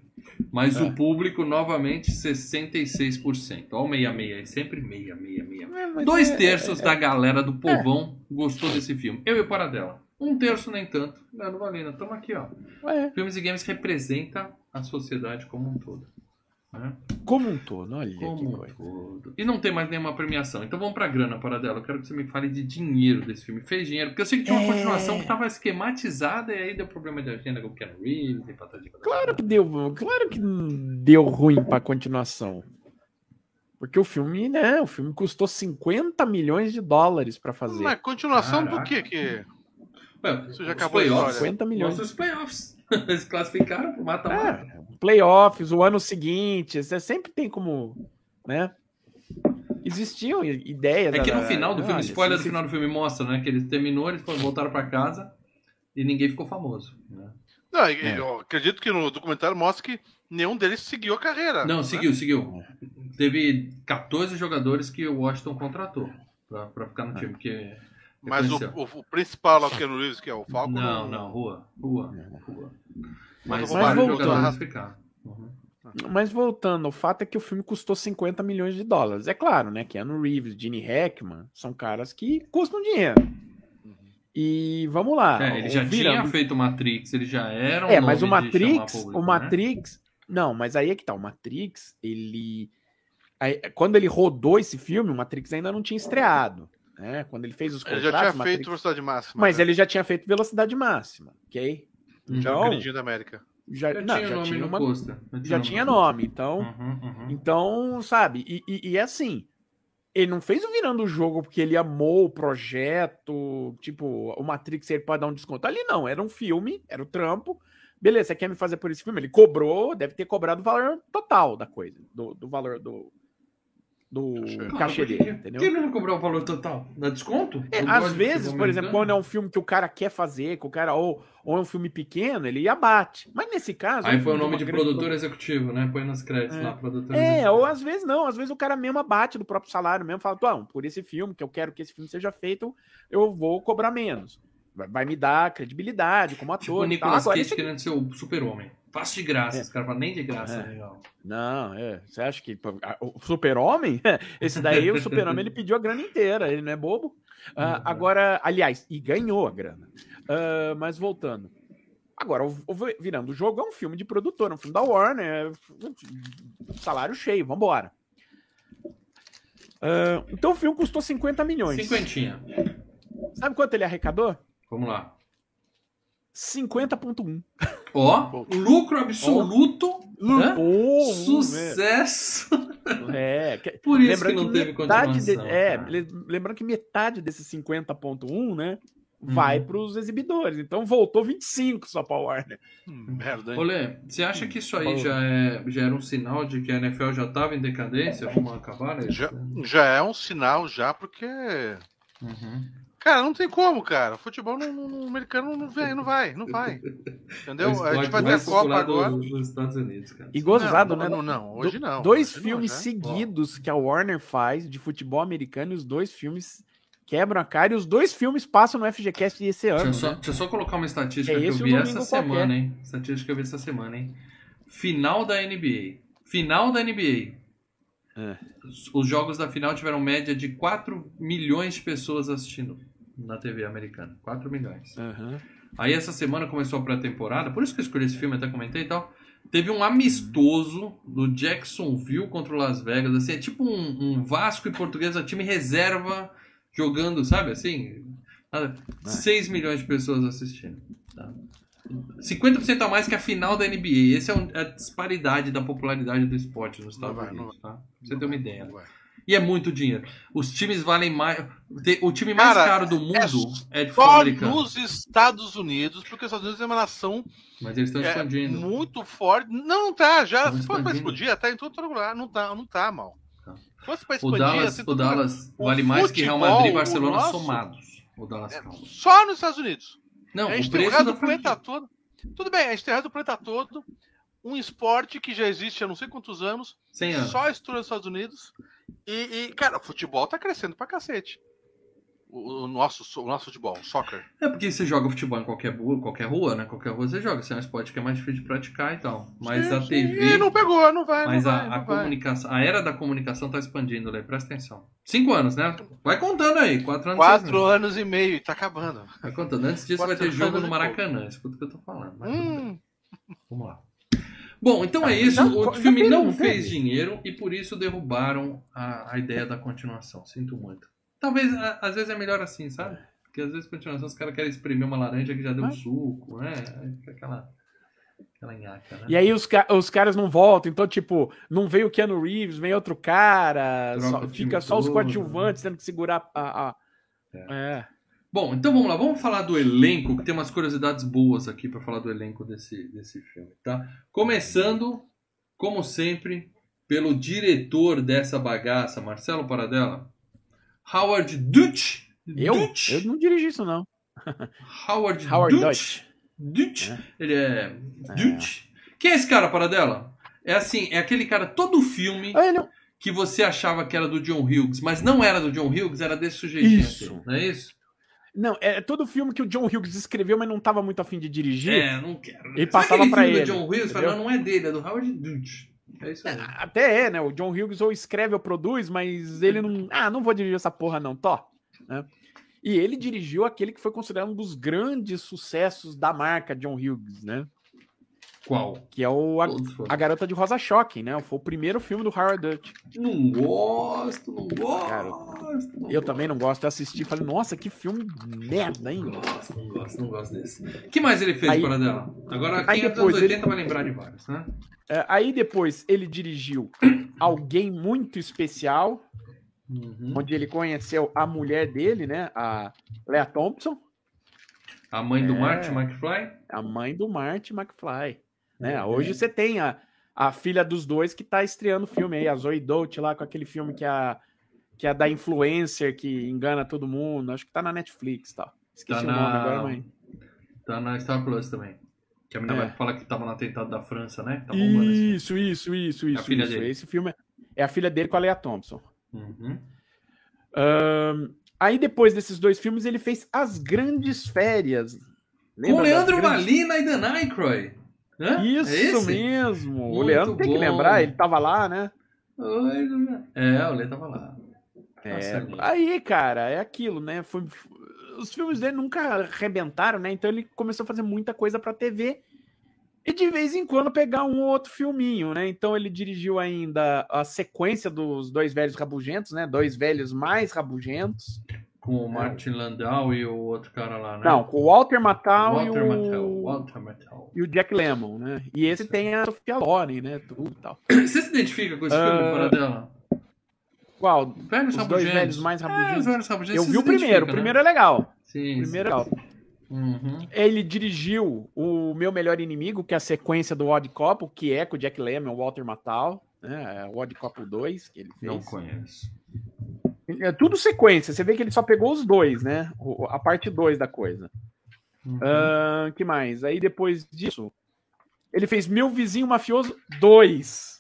Mas É. o público, novamente, 66%. Ó, o 66 aí, sempre 6, 6, 6. É, Dois é- terços da galera do povão gostou desse filme. Eu e o Paradela. Um terço nem tanto. Leandro Valina, tamo aqui, ó. É, Filmes e Games representa a sociedade como um todo. né? como um todo, olha que Como um coisa. todo. E não tem mais nenhuma premiação. Então vamos pra grana, Paradela. Eu quero que você me fale de dinheiro desse filme. Fez dinheiro? Porque eu sei que tinha uma É. continuação que tava esquematizada e aí deu problema de agenda com o Ken Reeves e patati patatá. Claro que deu, claro que deu ruim pra continuação. Porque o filme, né? O filme custou 50 milhões de dólares pra fazer. Mas continuação do Caraca. que que... Ué, Isso já os acabou a playoffs. história. 50 milhões. Os playoffs. [LAUGHS] Eles classificaram pro mata-mata. É, playoffs, o ano seguinte, você sempre tem como, né? Existiam ideias. É que no ah, final do filme, olha, spoiler do final do filme mostra, né? Que ele terminou, eles foram- voltaram pra casa e ninguém ficou famoso. né? Não, É. eu acredito que no documentário mostra que nenhum deles seguiu a carreira. Não, né? seguiu, seguiu. Teve 14 jogadores que o Washington contratou pra, pra ficar no time, porque Mas o, reconheceu. o- o principal lá, o Ken Reeves, que é o Falco... Não, não, rua, rua, rua. Mas, Mas vários voltando. Uhum. Mas voltando, o fato é que o filme custou 50 milhões de dólares. É claro, né? Keanu Reeves, Gene Hackman são caras que custam dinheiro. E vamos lá. É, ele o já virando- tinha feito Matrix, ele já era um É, mas o Matrix, público, o né? Matrix, não, mas aí é que tá, o Matrix, ele aí, quando ele rodou esse filme, o Matrix ainda não tinha estreado, né? Quando ele fez os Ele contratos, já tinha feito velocidade máxima. mas né? ele já tinha feito velocidade máxima, OK? Uhum. Já Então, o queridinho da América. já, Já não, tinha já nome tinha uma, já tinha nome, então, Uhum, uhum. então, sabe? E, e, e é assim, ele não fez o virando o jogo porque ele amou o projeto, tipo, o Matrix ele pode dar um desconto. Ali não, era um filme, era o trampo. Beleza, você quer me fazer por esse filme? Ele cobrou, deve ter cobrado o valor total da coisa, do, do valor do, do Cachê. Porque- dele, entendeu? Por que ele não cobrou o valor total? Dá desconto? É, às vezes, por exemplo, quando é um filme que o cara quer fazer, que o cara ou, ou é um filme pequeno, ele abate. Mas nesse caso, Aí foi o nome de produtor executivo, né? Põe nos créditos É. lá, produtor É, executivo. ou às vezes não, às vezes o cara mesmo abate do próprio salário mesmo, fala, "Bom, por esse filme, que eu quero que esse filme seja feito, eu vou cobrar menos. Vai, me dar credibilidade como ator. Tipo o. Nicolas Cage esse querendo ser o super-homem. Faço de graça. É. Os caras falam, nem de graça, É. legal. Não, é. Você acha que o super-homem? [LAUGHS] Esse daí, o super-homem, ele pediu a grana inteira, ele não é bobo. Uhum. Agora, aliás, e ganhou a grana. Ah, mas voltando. Agora, o, o Virando o Jogo é um filme de produtor, é um filme da Warner, é salário cheio, vambora. Ah, então o filme custou 50 milhões. Cinquentinha. Sabe quanto ele arrecadou? Vamos lá. 50.1. Ó, lucro absoluto. né? Oh, Sucesso. É, que- [LAUGHS] Por isso que lembrando não teve metade de- é, lembrando que metade desses 50.1, né, Uhum. vai para os exibidores. Então voltou 25 só para Warner. Hum, merda, hein? Olê, você acha que isso aí já, é, já era um sinal de que a NFL já estava em decadência? Vamos acabar, né? Já, já é um sinal já, porque... Uhum. Cara, não tem como, cara. Futebol no, no- no americano não, vem, não vai, não vai. Entendeu? A gente vai ter a Copa agora. dos Estados Unidos, cara. E gozado, não, né? Não, não, hoje Do- não. Dois hoje não, filmes já. seguidos que a Warner faz de futebol americano e os dois filmes quebram a cara e os dois filmes passam no FGCast esse ano. Deixa eu, só, né? deixa eu só colocar uma estatística É que eu vi essa semana, qualquer. hein? Estatística que eu vi essa semana, hein? Final da NBA. Final da NBA. É. Os, os jogos da final tiveram média de 4 milhões de pessoas assistindo na TV americana. 4 milhões. Aham. Aí essa semana começou a pré-temporada, por isso que eu escolhi esse filme, até comentei e tal. Teve um amistoso do Jacksonville contra o Las Vegas, assim, é tipo um, um Vasco e Portuguesa, time reserva jogando, sabe assim? Nada. 6 milhões de pessoas assistindo. Tá? 50% a mais que a final da NBA. Essa é um- a disparidade da popularidade do esporte nos Estados vai, Unidos. Tá? Pra você ter uma ideia. Não vai. E é muito dinheiro. Os times valem mais. O time mais Cara, caro do mundo é, de futebol Só americano. nos Estados Unidos, porque os Estados Unidos é uma nação Mas eles estão é, expandindo. muito forte. Não tá, já. Se pra expandindo. explodir, tá em todo lugar. Não tá, não tá mal. Tá. Se fosse pra O expandir, Dallas, assim, o todo lugar. Dallas O vale mais que Real Madrid e o Barcelona nosso- somados. O Dallas É. Só nos Estados Unidos. Não, a o tem o preço resto do planeta todo. Tudo bem, a gente tem o resto do planeta todo. Um esporte que já existe há não sei quantos anos, 100 anos. só estuda nos Estados Unidos. E, e, cara, o futebol tá crescendo pra cacete. O, o nosso, o nosso futebol, o soccer. É porque você joga futebol em qualquer rua, qualquer rua, né? Qualquer rua você joga. Isso é um esporte que é mais difícil de praticar e tal. Mas Sim, a. TV. E não pegou, não vai. Mas não a, vai, a não vai. comunicação, a era da comunicação tá expandindo, Lê, presta atenção. Cinco anos, né? Vai contando aí, quatro anos. Quatro anos e meio e tá acabando. Vai contando. Antes disso vai Quatro ter jogo no Maracanã. Escuta o que eu tô falando. Hum, Vamos lá. Bom, então é isso. Não, O filme não não fez teve? dinheiro e por isso derrubaram a, a ideia da continuação. Sinto muito. Talvez, a- às vezes é melhor assim, sabe? Porque às vezes continuação os caras querem exprimir uma laranja que já deu um Mas- suco, né? Aí fica aquela, aquela nhaca, né? E aí os, os caras não voltam, então, tipo, não veio o Keanu Reeves, vem outro cara, só- fica só os todo. coadjuvantes tendo que segurar a. a- é. Bom, então vamos lá, vamos falar do elenco, que tem umas curiosidades boas aqui pra falar do elenco desse, desse filme, tá? Começando, como sempre, pelo diretor dessa bagaça, Marcelo Paradela, Howard Dutch. Eu? Dutch. Eu não dirigi isso, não. [LAUGHS] Howard, Howard Dutch. Dutch. É. Ele é Dutch. Quem é esse cara, Paradela? É assim, é aquele cara, todo filme Ah, ele- que você achava que era do John Hughes, mas não era do John Hughes, era desse sujeitinho Isso. aqui, não é isso? Não, é todo filme que o John Hughes escreveu, mas não tava muito afim de dirigir. É, não quero. Sabe passava filme ele, do John Hughes, falando, não é dele, é do Howard Dutch. É isso aí. Até é, né? O John Hughes ou escreve ou produz, mas ele não. Ah, não vou dirigir essa porra, não. Tó. Né? E ele dirigiu aquele que foi considerado um dos grandes sucessos da marca John Hughes, né? Qual? Que é o A. A Garota de Rosa Choque, né? Foi o primeiro filme do Howard Dutch. Não gosto, não gosto. Cara, não Eu também não gosto de assistir. Falei, nossa, que filme merda, hein? Não gosto, não gosto, não gosto desse. O que mais ele fez, Aí- Paradela? Agora, aí quem é dos depois anos ele- 80 vai lembrar de vários, né? É, aí depois ele dirigiu [CLEARS THROAT] Alguém Muito Especial, Uhum. onde ele conheceu a mulher dele, né? A Lea Thompson. A mãe do É. Martin McFly? a mãe do Marty McFly. Né? Hoje você tem a, a filha dos dois que tá estreando o filme aí, a Zoe Dolt lá com aquele filme que é, a, que é da influencer que engana todo mundo. Acho que tá na Netflix tal. Esqueci Tá o nome na- agora, mãe. Tá na Star Plus também. Que a menina É. vai falar que tava no atentado da França, né? Tá. Isso, isso, isso, isso. filha isso. dele. Esse filme é- é a filha dele com a Leia Thompson. Uhum. Ahn, aí depois desses dois filmes ele fez As Grandes Férias. Com Lembra o das Leandro Grandes- Valina e Dan Aykroyd. Hã? Isso É mesmo. o Muito Leandro tem que lembrar, ele tava lá, né? Oi, Leandro. É, o Lê tava lá. É, aí, cara, é aquilo, né? Foi, os filmes dele nunca arrebentaram, né? Então ele começou a fazer muita coisa pra TV e de vez em quando pegar um ou outro filminho, né? Então ele dirigiu ainda a sequência dos Dois Velhos Rabugentos, né? Dois Velhos Mais Rabugentos. Com o Martin Landau e o outro cara lá, né? Não, com o Walter Matthau Walter e, o... Matthau. Walter Matthau. e o Jack Lemmon, né? E esse Isso. tem a Sofia Loren, né? Tudo e tal. [CLEARS THROAT] Você se identifica com esse Ah, filme, Paradela? Qual? Velhos Os dois velhos mais É, os rabugentos. rabugentos. Eu vi o primeiro, o né? primeiro é legal. Sim, O primeiro é legal. sim. Uhum. Ele dirigiu o Meu Melhor Inimigo, que é a sequência do Odd Couple, que é com o Jack Lemmon o Walter Matthau, né? É o Odd Couple 2 que ele fez. Não conheço. É tudo sequência. Você vê que ele só pegou os dois, né? A parte 2 da coisa. Uhum. Ahn, que mais? Aí depois disso, ele fez Meu Vizinho Mafioso 2.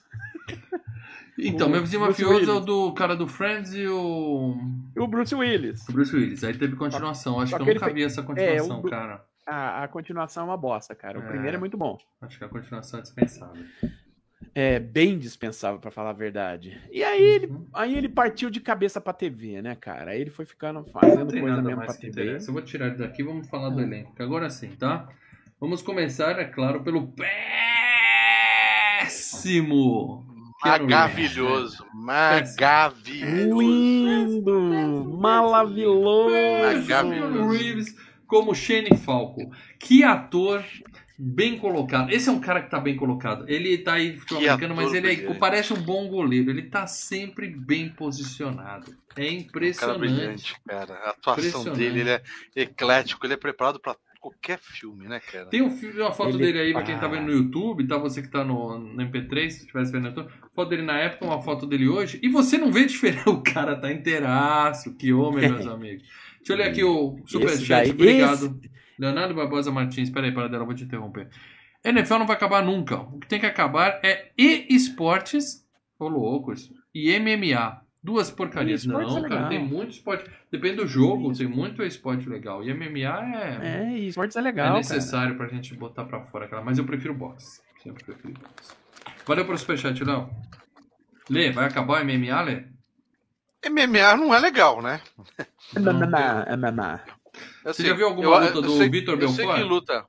[LAUGHS] Então, o meu vizinho Bruce mafioso é o Willis. do cara do Friends e o. E o Bruce Willis. o Bruce Willis. Aí teve continuação. Acho só que eu que ele nunca fez- vi essa continuação, o do- cara. A, a continuação é uma bosta, cara. O É. primeiro é muito bom. Acho que a continuação é dispensável. É bem dispensável, pra falar a verdade. E aí ele, Uhum. aí ele partiu de cabeça pra TV, né, cara? Aí ele foi ficando fazendo coisa nada mesmo pra TV. interessa. Eu vou tirar ele daqui e vamos falar do Ah. elenco. Agora sim, tá? Vamos começar, é claro, pelo péssimo. Reeves. Maravilhoso. Maravilhoso. Lindo! Maravilhoso! Keanu Reeves como Shane Falco. Que ator bem colocado. Esse é um cara que tá bem colocado. Ele tá aí futebol Que americano, ator mas ele é- parece um bom goleiro. Ele tá sempre bem posicionado. É Um cara impressionante. brilhante, cara. A atuação Impressionante. dele, ele é eclético, ele é preparado pra qualquer filme, né, cara? Tem um filme, uma foto Ele dele aí pra quem tá para. vendo no YouTube, tá? Você que tá no, no MP3, se estivesse vendo no YouTube. Foto dele na época, uma foto dele hoje. E você não vê diferença. [LAUGHS] O cara tá inteiraço. Que homem, meus [LAUGHS] amigos. Deixa eu ler aqui o Esse superchat. Obrigado. Leonardo Barbosa Martins. Peraí, para dela, vou te interromper. NFL não vai acabar nunca. O que tem que acabar é e-esportes. Ô, louco isso. E MMA. Duas porcarias. Não, é cara, tem muito esporte. Depende do jogo, tem muito esporte legal. E MMA é. É, e esportes é É legal, cara. necessário pra gente botar pra fora aquela. Mas eu prefiro boxe. Sempre preferi boxe. Valeu pelo superchat, Léo. Lê, vai acabar o MMA, Lê? MMA não é legal, né? MMA, MMA. Eu Você sei- já viu alguma eu- luta eu do sei- Vitor Eu sei Belfort? que luta.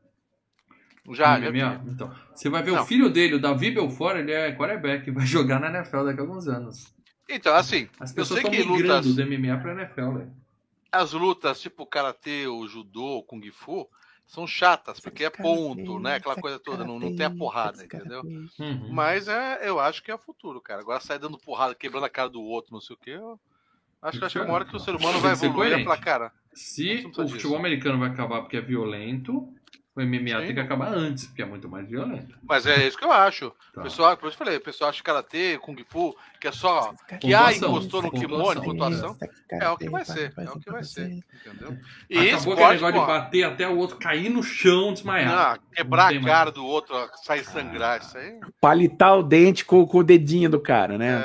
Já, No já vi. MMA? Então, você vai ver o Não. filho dele, o Davi Belfort, ele é quarterback, vai [LAUGHS] jogar na NFL daqui a alguns anos. Então, assim, As eu pessoas estão que migrando lutas, do MMA pra NFL, Lê. as lutas tipo karatê, o judô, o kung fu, são chatas, porque é ponto, né? Aquela coisa toda, não, não tem a porrada, entendeu? Uhum. Mas é, eu acho que é o futuro, cara. Agora sai dando porrada, quebrando a cara do outro, não sei o quê. Eu acho que chegar uma hora que o ser humano vai que evoluir e falar, cara, Se o futebol americano vai acabar porque é violento, o MMA Sim. tem que acabar antes, porque é muito mais violento. mas é isso que eu acho. Tá. O pessoal, por isso que eu falei, o pessoal acha karatê, kung fu, que é só que ah, Pontuação, encostou no kimono, pontuação. pontuação. É o que vai ser, é o que vai ser, entendeu? E Acabou aquele esporte, negócio de bater até o outro cair no chão desmaiar. não, quebrar Não a mais. cara do outro, sair sangrar, isso aí. Palitar o dente com, com o dedinho do cara, né?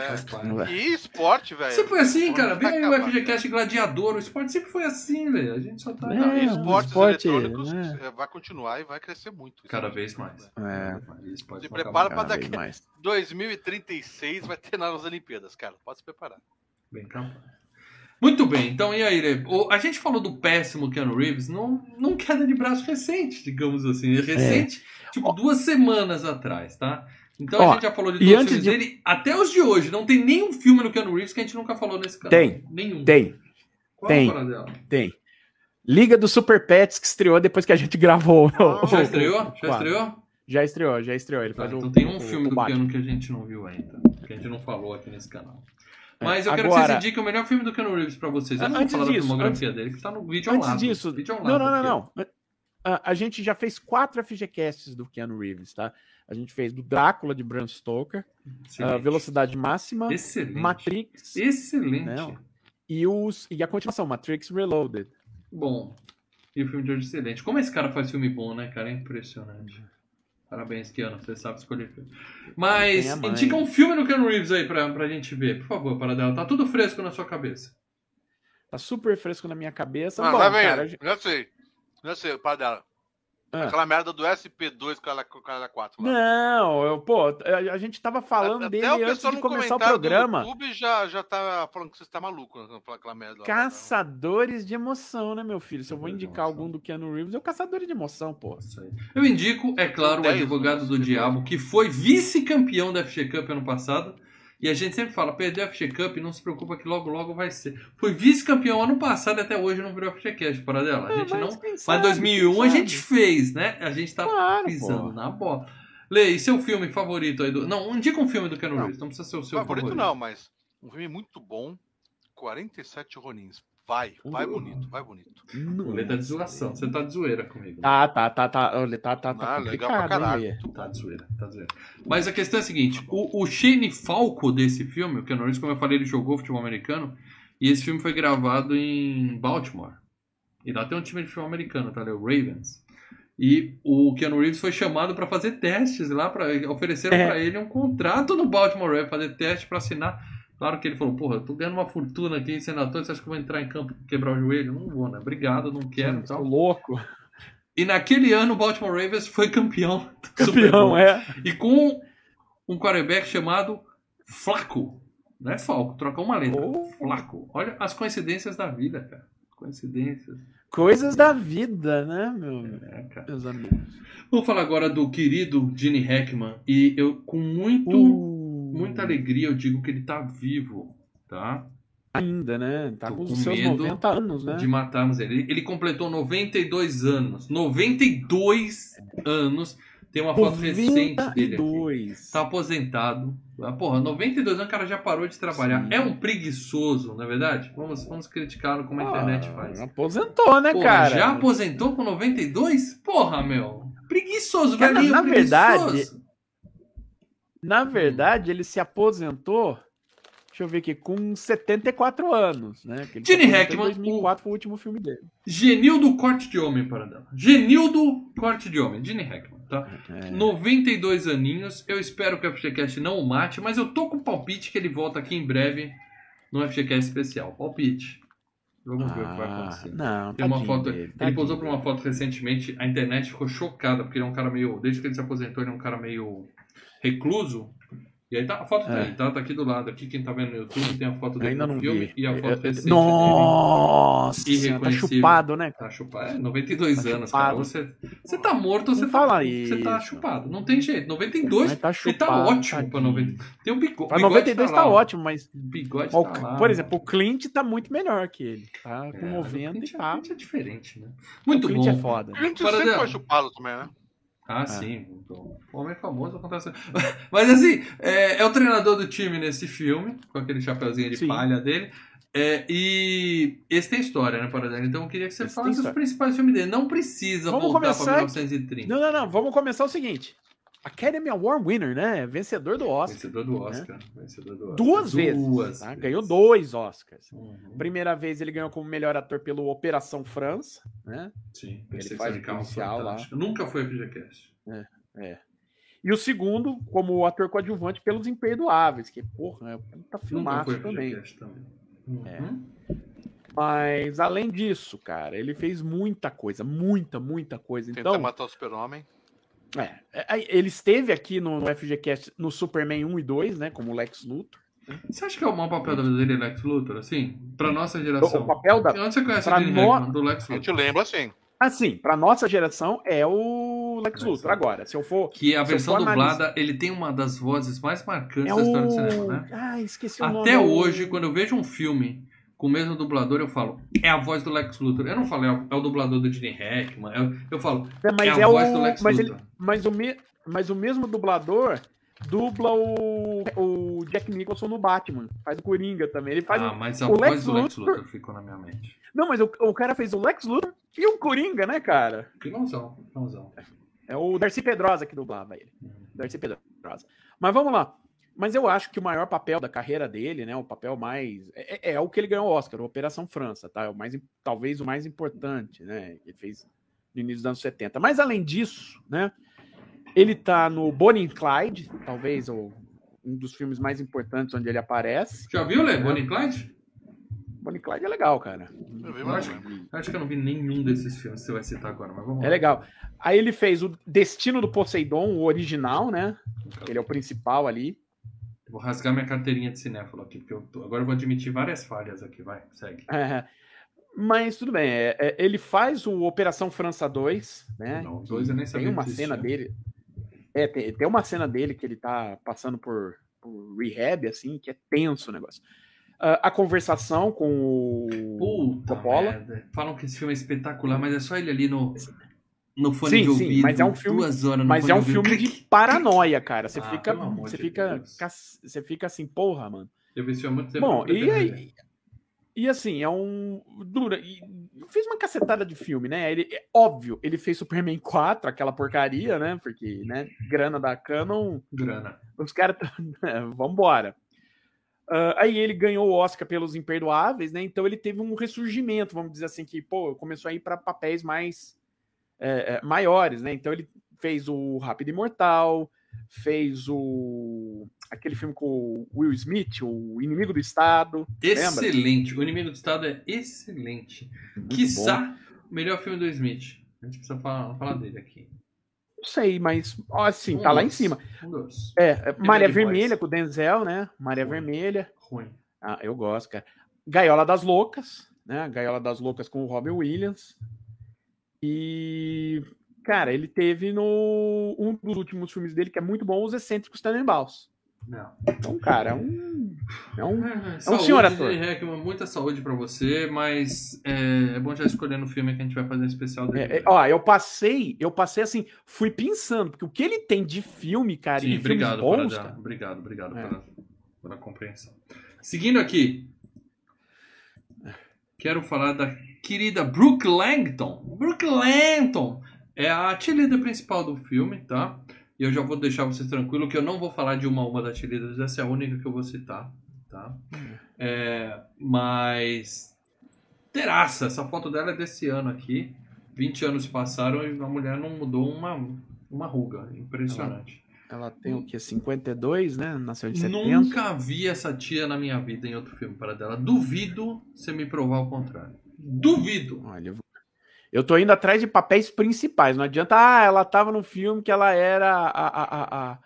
É. E esporte, velho. Sempre foi assim, cara. Vem Vai aí o. FGCast Gladiador. O esporte sempre foi assim, velho. A gente só tá. É, Não, e esportes esporte, eletrônicos né? eh, vai continuar e vai crescer muito. Cada vez mais. É. Esporte Se prepara Cada daqui- mais. 2036 vai ter nas Olimpíadas, cara. Pode se preparar. Bem capaz. Muito bem, então e aí, A gente falou do péssimo Keanu Reeves num, num queda de braço recente, digamos assim. Recente, tipo duas semanas atrás, tá? Então Ó, a gente já falou de todos os antes filmes de- dele, até os de hoje. Não tem nenhum filme no Keanu Reeves que a gente nunca falou nesse canal. Tem, Nenhum. Tem, Qual tem. a parada dela? tem. Liga do Super Pets que estreou depois que a gente [LAUGHS] gravou. o- Já estreou? Já estreou? Já estreou, já estreou. Ele Tá, faz então tem um filme o do. Keanu que a gente não viu ainda. Que a gente não falou aqui nesse canal. Mas É, eu quero que agora- vocês indiquem o melhor filme do Keanu Reeves pra vocês. Eu não vou Antes falar da disso, filmografia dele, que tá no vídeo ao Antes disso, Vídeo ao não, lado não, não, não. A, a gente já fez quatro FGCasts do Keanu Reeves, tá? A gente fez do Drácula de Bram Stoker. Velocidade Máxima, Excelente. Matrix Excelente. Não. e, os, e a continuação, Matrix Reloaded. Bom. E o filme de hoje excelente. Como esse cara faz filme bom, né, cara? É impressionante. Parabéns, Keanu. Você sabe escolher filme. Mas indica um filme do Keanu Reeves aí pra, pra gente ver. Por favor, para dela. Tá tudo fresco na sua cabeça. Tá super fresco na minha cabeça. Ah, Bom, vai vendo. cara, Já sei. Já sei, para dela. Ah. Aquela merda do SP2 com com ela 4 lá. Não, eu, pô, a, a gente tava falando Até dele o antes pessoal de começar o programa. YouTube já, já tá falando que você tá maluco né, falando aquela merda lá. Caçadores de emoção, né, meu filho? Se eu vou indicar algum do Keanu Reeves, é o Caçadores de emoção, pô. Eu indico, é claro, o Advogado do Diabo, que foi vice-campeão da FG Cup ano passado. E a gente sempre fala, perdeu a FG Cup, não se preocupa que logo, logo vai ser. Foi vice-campeão ano passado e até hoje não virou FGCast, para dela. A gente não... quem Mas sabe, em 2001 quem a gente fez, né? A gente tá Claro, pisando pô. na bola. Lê, e seu filme favorito aí do... Não, indica um filme do Keanu Não. Reeves, não precisa ser o seu favorito, favorito. não, mas um filme muito bom. 47 Ronins. Vai, vai Uh. bonito, vai bonito. O Lê tá de zoação, você tá de zoeira comigo. Tá, tá, tá, tá. Olha, tá, tá, tá Ah, legal pra caralho. Tá de zoeira, tá de zoeira. Mas a questão é a seguinte: o, o Shane Falco desse filme, o Keanu Reeves, como eu falei, ele jogou futebol americano. E esse filme foi gravado em Baltimore. E lá tem um time de futebol americano, tá? ali, O Ravens. E o Keanu Reeves foi chamado para fazer testes lá, para ofereceram É. pra ele um contrato no Baltimore Ravens, fazer teste para assinar. Claro que ele falou, porra, eu tô ganhando uma fortuna aqui em senator, você acha que eu vou entrar em campo e quebrar o joelho? Não vou, né? Obrigado, não quero. Então. louco. E naquele ano o Baltimore Ravens foi campeão Campeão, é. E com um quarterback chamado Flaco. Não é Falco, troca uma letra. Oh. Flaco. Olha as coincidências da vida, cara. Coincidências. Coisas da vida, né, meu, É, cara. meus amigos? Vamos falar agora do querido Gene Hackman. E eu, com muito, Uh. Muita alegria, eu digo que ele tá vivo, tá? Ainda, né? Tá Tô com com seus medo 90 anos, né? de matarmos ele. Ele completou 92 anos. 92 anos. Tem uma foto recente dele aqui. 92. Tá aposentado. Ah, Porra, 92 anos o cara já parou de trabalhar. Sim. É um preguiçoso, não é verdade? Vamos, vamos criticá-lo como a internet Ah, faz. Aposentou, né, Porra, cara? já aposentou com 92? Porra, meu. Preguiçoso, Cara, velhinho na preguiçoso. verdade, Na verdade, ele se aposentou. Deixa eu ver aqui, com 74 anos, né? Que ele Gene Hackman, Em 2004 foi o último filme dele. Genildo Corte de Homem, Paradela. Genildo Corte de Homem. Gene Hackman, tá? É. 92 aninhos. Eu espero que o FGCast não o mate, mas eu tô com palpite que ele volta aqui em breve no FGCast especial. Palpite. Vamos ver o que vai Ah, acontecer. não, Tem uma foto. dele, ele posou pra uma foto recentemente. A internet ficou chocada, porque ele é um cara meio. Desde que ele se aposentou, ele é um cara meio recluso. E aí tá, a foto tá É. aí, tá? Tá aqui do lado. Aqui quem tá vendo no YouTube tem a foto dele ainda no não filme vi. e a Eu- foto eu- recente dele. Nossa, senhora, tá chupado, né? Tá chupado. É, 92 Tá anos, cara. chupado. Você, você tá morto ou você tá, você tá chupado. Não tem jeito. 92, Mas tá ele chupado. tá ótimo pra tadinho. 90. Tem o bigo- Pra bigode. 92 tá, lá, ó. ótimo, mas. O bigode ó, tá lá. por exemplo, o Clint tá muito melhor que ele. Tá com É, 90 o e Clint, tá. o Clint é diferente, né? Muito o Clint bom. é foda. Gente Para sempre foi chupado também, né? Ah, sim. Então, homem famoso acontece. [LAUGHS] Mas assim, é, é o treinador do time nesse filme, com aquele chapeuzinho de Sim. palha dele. É, e esse tem história, né, Paradela? Então eu queria que você Esse falasse os principais filmes dele. Não precisa Vamos voltar começar pra aqui. 1930. Não, não, não. Vamos começar o seguinte: Academy Award winner, né? Vencedor do Oscar. Vencedor do Oscar. Vencedor do Oscar. Duas vezes. Duas. tá? vezes. Ganhou dois Oscars. Uhum. Primeira vez ele ganhou como melhor ator pelo Operação França, né? Sim, Ele faz policial lá. Nunca foi FGCast. E o segundo, como ator coadjuvante pelos Imperdoáveis, que, porra, é um puta filmaço foi também. Também. Uhum. É. Mas, além disso, cara, ele fez muita coisa, muita, muita coisa. Tentar Então, matar o super-homem. É, é, ele esteve aqui no, no FGCast no Superman 1 e 2, né, como Lex Luthor. Você acha que é o maior papel da vida dele é Lex Luthor? Assim, pra nossa O, geração. o papel da... Onde você conhece pra o no- do Lex A gente Luthor? lembra assim. Assim, pra nossa geração é o Lex Lex Luthor. Luthor. Agora, se eu for... Que a eu versão dublada, ele tem uma das vozes mais marcantes É da história do o... cinema, né? Ah, esqueci o nome. Até é o- hoje, quando eu vejo um filme com o mesmo dublador, eu falo, é a voz do Lex Luthor. Eu não falo, é o, é o dublador do Gene Hackman. Eu, eu falo, É, mas é é, a o... voz do Lex mas, Luthor. ele... mas, o me... mas o mesmo dublador dubla o... o Jack Nicholson no Batman. Faz o Coringa também. Ele faz ah, o... mas a o voz Lex do Lex Luthor- Luthor ficou na minha mente. Não, mas o, o cara fez o Lex Luthor e o Coringa, né, cara? Irmãozão, irmãozão. É o Darcy Pedrosa que dublava ele. Darcy Pedrosa. Mas vamos lá. Mas eu acho que o maior papel da carreira dele, né? O papel mais. É, é- é o que ele ganhou o Oscar, o Operação França, tá? É o mais, talvez o mais importante, né? Ele fez no início dos anos 70. Mas além disso, né? Ele tá no Bonnie and Clyde, talvez o- um dos filmes mais importantes onde ele aparece. Já viu, Lê? Bonnie Clyde? Bonnie and Clyde é legal, cara. Eu vi Eu mais acho, ou que eu não vi nenhum desses filmes que você vai citar agora, mas vamos lá. É legal. Aí ele fez o Destino do Poseidon, o original, né? Ele é o principal ali. Vou rasgar minha carteirinha de cinéfilo aqui, porque eu tô- agora eu vou admitir várias falhas aqui, vai, segue. É, mas tudo bem. é, é, ele faz o Operação França 2, né? Não, dois eu nem sabia Tem uma cena dele. É, tem, tem uma cena dele que ele tá passando por, por rehab, assim, que é tenso o negócio. Ah, a conversação com o Puta Coppola. merda. Falam que esse filme é espetacular, mas é só ele ali no, no fone Sim, de sim, ouvido. mas é um filme- Duas horas no Mas é um ouvido. filme de paranoia, cara. Você Ah, fica, você de fica, Deus. você fica assim, porra, mano. Eu vi esse filme há muito tempo. Bom, e aí? E assim, é um. Dura. E fez uma cacetada de filme, né? Ele, é óbvio, ele fez Superman 4, aquela porcaria, né? Porque, né? Grana da Canon, Grana. os caras. [LAUGHS] Vambora. Ah, aí ele ganhou o Oscar pelos Imperdoáveis, né? Então ele teve um ressurgimento, vamos dizer assim, que, pô, começou a ir para papéis mais é, é, maiores, né? Então ele fez o Rápido e Mortal, fez o. aquele filme com o Will Smith, o Inimigo do Estado. Lembra? Excelente. O Inimigo do Estado é excelente. Muito. Quiçá o melhor filme do Smith. A gente precisa falar, falar dele aqui. Não sei, mas ó, assim, Um tá lá em dois. cima. Um. É, é, Maria. Vermelha com o Denzel, né? Maria Ruim. Vermelha. Ruim. Ah, eu gosto, cara. Gaiola das Loucas, né? Gaiola das Loucas com o Robin Williams. E, cara, ele teve no um dos últimos filmes dele, que é muito bom, Os Excêntricos Tenenbaums. Não. Então, cara, é um. É um. É, um senhor ator. Hackman, muita saúde pra você, mas é, é bom já escolher no filme que a gente vai fazer um especial dele. É, é, ó, eu passei, eu passei assim, fui pensando, porque o que ele tem de filme, cara, Sim, e obrigado, bons, Paradá. cara, Obrigado, obrigado É. pela, pela compreensão. Seguindo aqui, quero falar da querida Brooke Langton. Brooke Langton é a cheerleader principal do filme, tá? E eu já vou deixar vocês tranquilo que eu não vou falar de uma a uma das cheerleaders, essa é a única que eu vou citar, tá? É, mas terraça, essa foto dela é desse ano aqui. 20 anos se passaram e a mulher não mudou uma, uma ruga. Impressionante. ela tem o que, 52, né? Nasceu de 70. Nunca vi essa tia na minha vida em outro filme para dela. Duvido você me provar o contrário. Duvido. Olha, eu vou- eu tô indo atrás de papéis principais. Não adianta, ah, ela tava no filme que ela era a. a, a, a-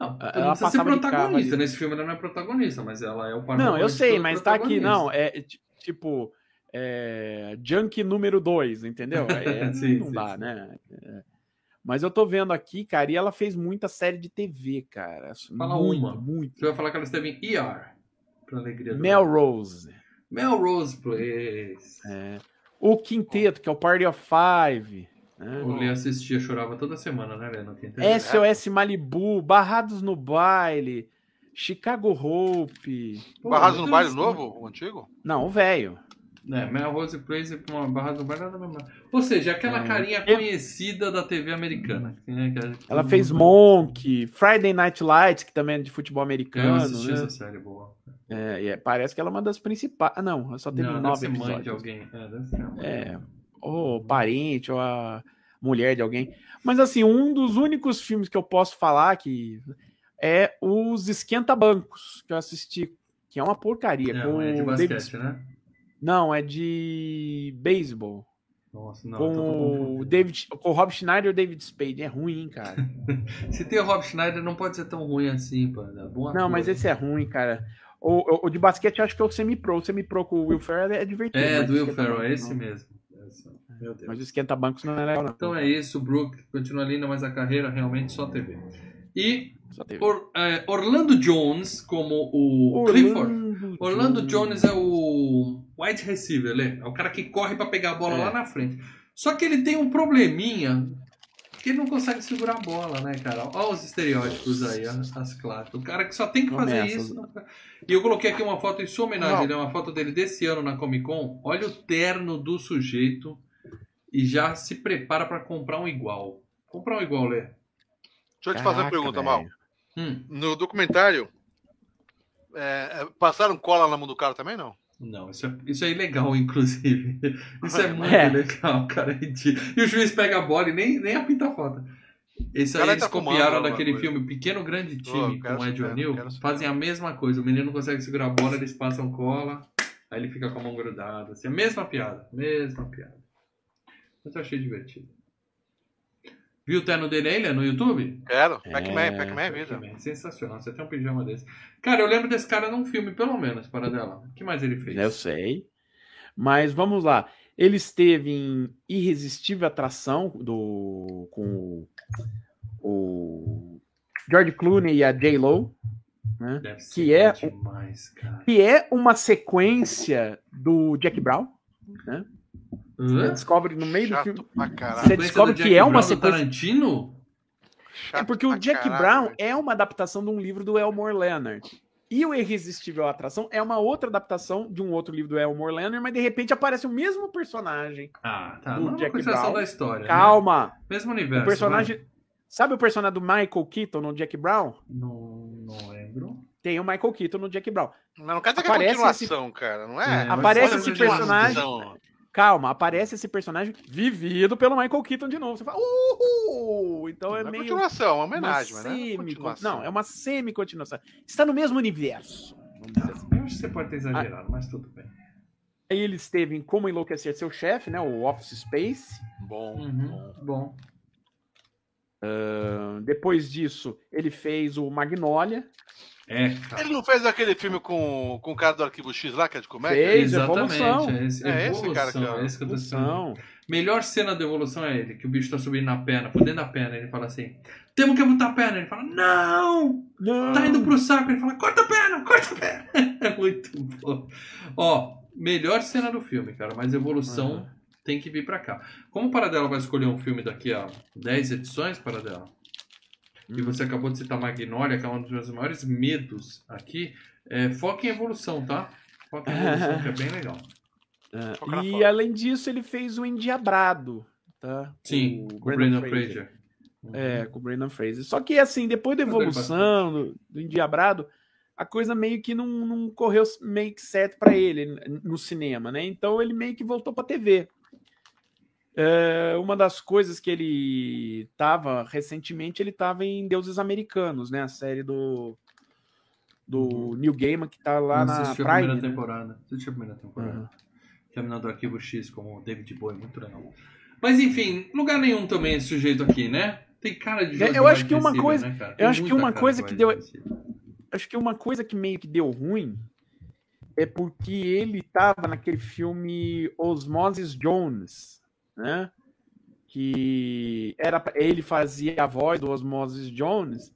Não, Ela não precisa ser passava carro protagonista. ali. Nesse filme ela não é protagonista, mas ela é o par Não, eu sei, mas tá aqui, não. É ti- tipo. É, junk número 2, entendeu? [LAUGHS] É, Sim, não sim, dá, sim. né? É. Mas eu tô vendo aqui, cara, e ela fez muita série de TV, cara. Fala muito, uma. muito. Você vai falar que ela esteve em ER. Pra alegria do Melrose. Melrose Place. É. O Quinteto, que é o Party of Five. né? O Lê assistia, chorava toda semana, né, Lê? No quinto SOS Malibu, Barrados no Baile, Chicago Hope. Barrados no baile novo, o antigo? Não, o velho. É, Melrose Place e uma barra do baile nada mesmo. Ou seja, aquela É. carinha Eu- conhecida da TV americana. né, que é- Ela fez mundo- Monk, Friday Night Lights, que também é de futebol Eu americano. assisti né? essa série boa. É, é- parece que ela é uma das principais. Ah, não, ela só teve Não, deve nove ser mãe de episódios. alguém. É, deve ser mãe. É, ou parente, ou a mulher de alguém. Mas assim, um dos únicos filmes que eu posso falar que é os Esquenta-Bancos, que eu assisti, que é uma porcaria. É, com é de basquete, David... né? Não, é de beisebol. Nossa, não. com o. David, com o Rob Schneider e o David Spade. É ruim, hein, cara. [LAUGHS] Se tem o Rob Schneider, não pode ser tão ruim assim, pô. É Não, ator. mas esse é ruim, cara. O, o, o de basquete eu acho que é o semi-pro. O semi-pro com o Will Ferrell é divertido. É, do Will esquenta Ferrell, é bancos esse mesmo. Meu Deus. Mas o esquenta-bancos não é legal, não. Então é isso, Brooke continua linda, mas a carreira realmente só TV. E. Or- é, Orlando Jones como o Clifford. Orlando Jones é o wide receiver, Lê. É o cara que corre pra pegar a bola É. lá na frente. Só que ele tem um probleminha que ele não consegue segurar a bola, né, cara? Olha os estereótipos aí, as, as clássicas. O cara que só tem que fazer Começa. isso. E eu coloquei aqui uma foto em sua homenagem, né? uma foto dele desse ano na Comic Con. Olha o terno do sujeito e já se prepara pra comprar um igual. Comprar um igual, Lê. Deixa eu te fazer uma Caraca, pergunta. Mal. Hum, No documentário, é, é, passaram cola na mão do cara também, não? não, isso é, isso é ilegal, [LAUGHS] inclusive. Isso é muito É. legal, cara. é. E o juiz pega a bola e nem, nem apita a falta. Esse aí eles tá copiaram daquele coisa. filme Pequeno Grande Time quero com o Ed O'Neill. Fazem a mesma coisa. O menino não consegue segurar a bola, eles passam cola. Aí ele fica com a mão grudada. Assim, a mesma piada. Mesma piada. Mas eu achei divertido. Viu o terno dele aí, no YouTube? Quero. É, Pac-Man, Pac-Man é vida. Pac-Man, Sensacional. Você tem um pijama desse. Cara, eu lembro desse cara num filme, pelo menos, para dela. O que mais ele fez? Eu sei. Mas vamos lá. Ele esteve em Irresistível Atração do, com o, o George Clooney e a J-Lo, né? Deve ser que é demais, cara. que é uma sequência do Jack Brown. Você descobre no meio do Chato filme. pra caralho. Você descobre do que é uma Brown do sequência- Tarantino? Chato É porque o Jack caralho, Brown é uma adaptação de um livro do Elmore Leonard. E o Irresistível Atração é uma outra adaptação de um outro livro do Elmore Leonard, mas de repente aparece o mesmo personagem. Ah, tá. Do Não é uma Jack continuação Brown. da história. né? Calma! Mesmo universo. O personagem. Sabe o personagem do Michael Keaton no Jack Brown? Não, não lembro. Tem o Michael Keaton no Jack Brown. Não, não quer dizer que é continuação, cara, não é? É, Aparece esse personagem. Calma, aparece esse personagem vivido pelo Michael Keaton de novo. Você fala, uhul! Então é é meio. continuação, é uma uma homenagem, mas não é semi continuação. Não, é uma semi-continuação. Está no mesmo universo. Vamos dizer assim. Eu acho que você pode ter exagerado, mas tudo bem. Aí ele esteve em Como Enlouquecer Seu Chefe, né? O Office Space. Bom, Uhum, bom. bom. Ah, Depois disso, ele fez o Magnolia. É, cara. Ele não fez aquele filme com, com o cara do Arquivo X lá, que é de comédia? Fez. Exatamente. Evolução. É esse, É esse evolução, cara aqui, ó. é esse que eu tô. Melhor cena da evolução é ele, que o bicho tá subindo na perna, por dentro da perna, ele fala assim: temos que botar a perna. Ele fala: não! Não. Tá indo pro saco. Ele fala: corta a perna, corta a perna. [LAUGHS] É muito bom. Ó, melhor cena do filme, cara, mas evolução Aham. tem que vir pra cá. Como o Paradela vai escolher um filme daqui a 10 edições, Paradela? E você acabou de citar Magnolia, que é um dos meus maiores medos aqui. É, foca em evolução, tá? Foca em evolução, que é bem legal. É, E além disso, ele fez o Endiabrado, tá? Sim, o o Brandon Fraser. É, com o Brandon Fraser. Só que, assim, depois da evolução, do, do Endiabrado, a coisa meio que não, não correu meio que certo pra ele no cinema, né? Então ele meio que voltou pra TV. É, uma das coisas que ele tava recentemente, ele tava em Deuses Americanos, né? A série do do Neil Gaiman que tá lá na assisti a Prime. primeira né? temporada. Assisti a primeira temporada. Uhum. É menina do Arquivo X, como o David Bowie, muito legal. Mas enfim, lugar nenhum também esse sujeito aqui, né? Tem cara de É, eu acho que uma coisa- né, eu acho que uma coisa que deu- acho que uma coisa que meio que deu ruim é porque ele tava naquele filme Osmosis Jones, né? Que era ele fazia a voz do Osmosis Jones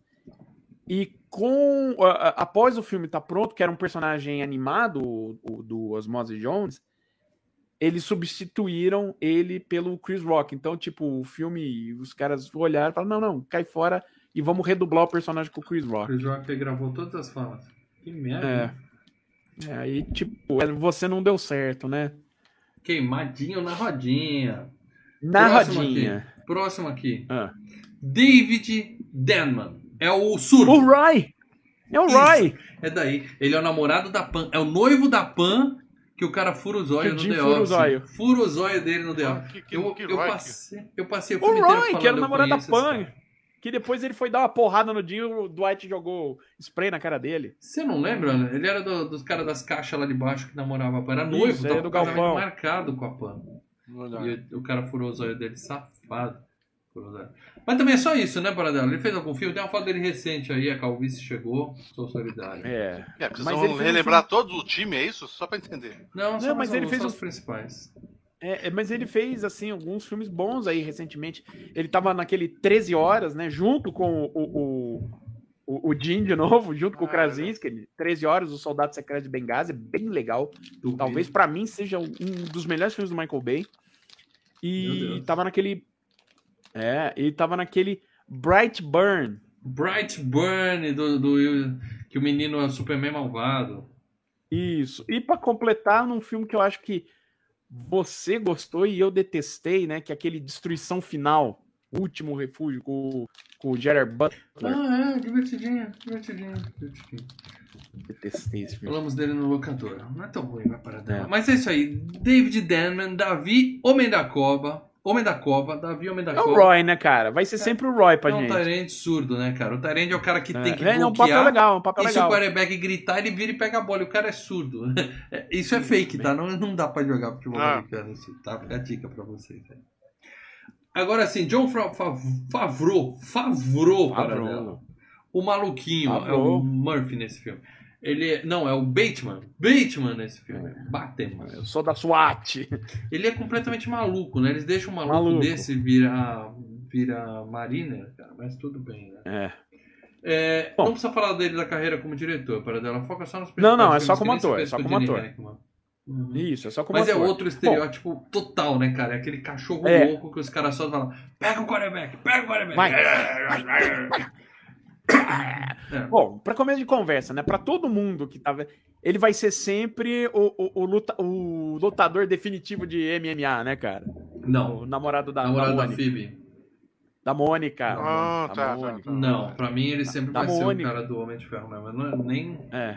e com após o filme estar pronto, que era um personagem animado o, do Osmosis Jones, eles substituíram ele pelo Chris Rock. Então, tipo, o filme, os caras olharam e falaram: "Não, não, cai fora e vamos redublar o personagem com o Chris Rock". Chris Rock gravou todas as falas. Que merda. É. É, aí, tipo, você não deu certo, né? Queimadinho na rodinha. Na Próximo rodinha. Aqui. Próximo aqui. Ah. David Denman. É o surdo. O Roy! É o Isso. Roy! É daí. Ele é o namorado da Pan. É o noivo da Pan que o cara fura os olhos o no The fura Office. olhos. Fura os olhos dele no The Ah, Office. que- que- eu, que eu passei, eu passei o O filme inteiro Roy, que era o namorado da Pan. Que depois ele foi dar uma porrada no Dinho e o Dwight jogou spray na cara dele. Você não lembra? né? Ele era do- dos caras das caixas lá de baixo que namorava a Pan. Era noivo, Isso, tava era do com o casamento galpão. marcado com a Pan. E o cara furou os olhos dele, safado. Mas também é só isso, né, Paradela? Ele fez algum filme? Tem uma foto dele recente aí, a calvície chegou, sou solidário. É. É, vocês Mas vão fez um relembrar todo o time, é isso? Só pra entender. Não, só, Não, mas ele fez só os principais. É, é, mas ele fez, assim, alguns filmes bons aí recentemente. Ele tava naquele 13 Horas, né? Junto com o, o, o, o Jim de novo, junto com o Ah, Krasinski. 13 Horas, o Soldado Secreto de Benghazi. Bem legal. Duvido. Talvez pra mim seja um dos melhores filmes do Michael Bay. E tava naquele. É, ele tava naquele Bright Burn. Bright Burn, do, do- que o menino é Superman malvado. Isso. E pra completar, num filme que eu acho que você gostou e eu detestei, né? Que é aquele Destruição Final. Último Refúgio com, com o Gerard Butler. Ah, é, divertidinho, divertidinho, divertidinho. Detestei esse filme. Falamos dele no locador. Não é tão ruim, vai parar dela. É. Mas é isso aí. David Denman, Davi, Homem da Cova. Homem da Cova, Davi, Homem da É Cova. o Roy, né, cara? Vai ser sempre o Roy pra É um gente. Tyrande surdo, né, cara? O Tyrande é o cara que É, tem que é, é um papel bloquear. legal, um papel E se o legal. quarterback gritar, ele vira e pega a bola. E o cara é surdo. [LAUGHS] É, Isso é fake, tá? Não, não dá pra jogar futebol Ah. americano assim, tá? Fica a dica pra vocês. aí. Agora sim, John Favreau. Favreau, para Favreau. dela. O maluquinho é Favreau. o Murphy nesse filme. Ele é, não, é o Bateman. Bateman nesse filme. Bateman. Eu sou da SWAT. Ele é completamente maluco, né? Eles deixam um maluco, Maluco. desse virar, virar Mariner, cara. Mas tudo bem, né? É. É, Bom. não precisa falar dele da carreira como diretor, para dela. Foca só nos Não, não, é só como ator, é só com o como ator. Uhum. Isso, é só como Mas é ator. outro estereótipo total, né, cara? É aquele cachorro É. louco que os caras só falam: pega o quarterback, pega o quarterback. Vai. [LAUGHS] [COUGHS] É. Bom, pra começo de conversa, né? Pra todo mundo que tava. Ele vai ser sempre o, o, o, luta- o lutador definitivo de MMA, né, cara? Não, O namorado da, namorado da da Mônica. Phoebe. Da Mônica. Ah, da tá, tá, Mônica. tá. Não, pra mim ele sempre Da vai ser o Mônica. cara do Homem de Ferro mesmo. Não, nem É.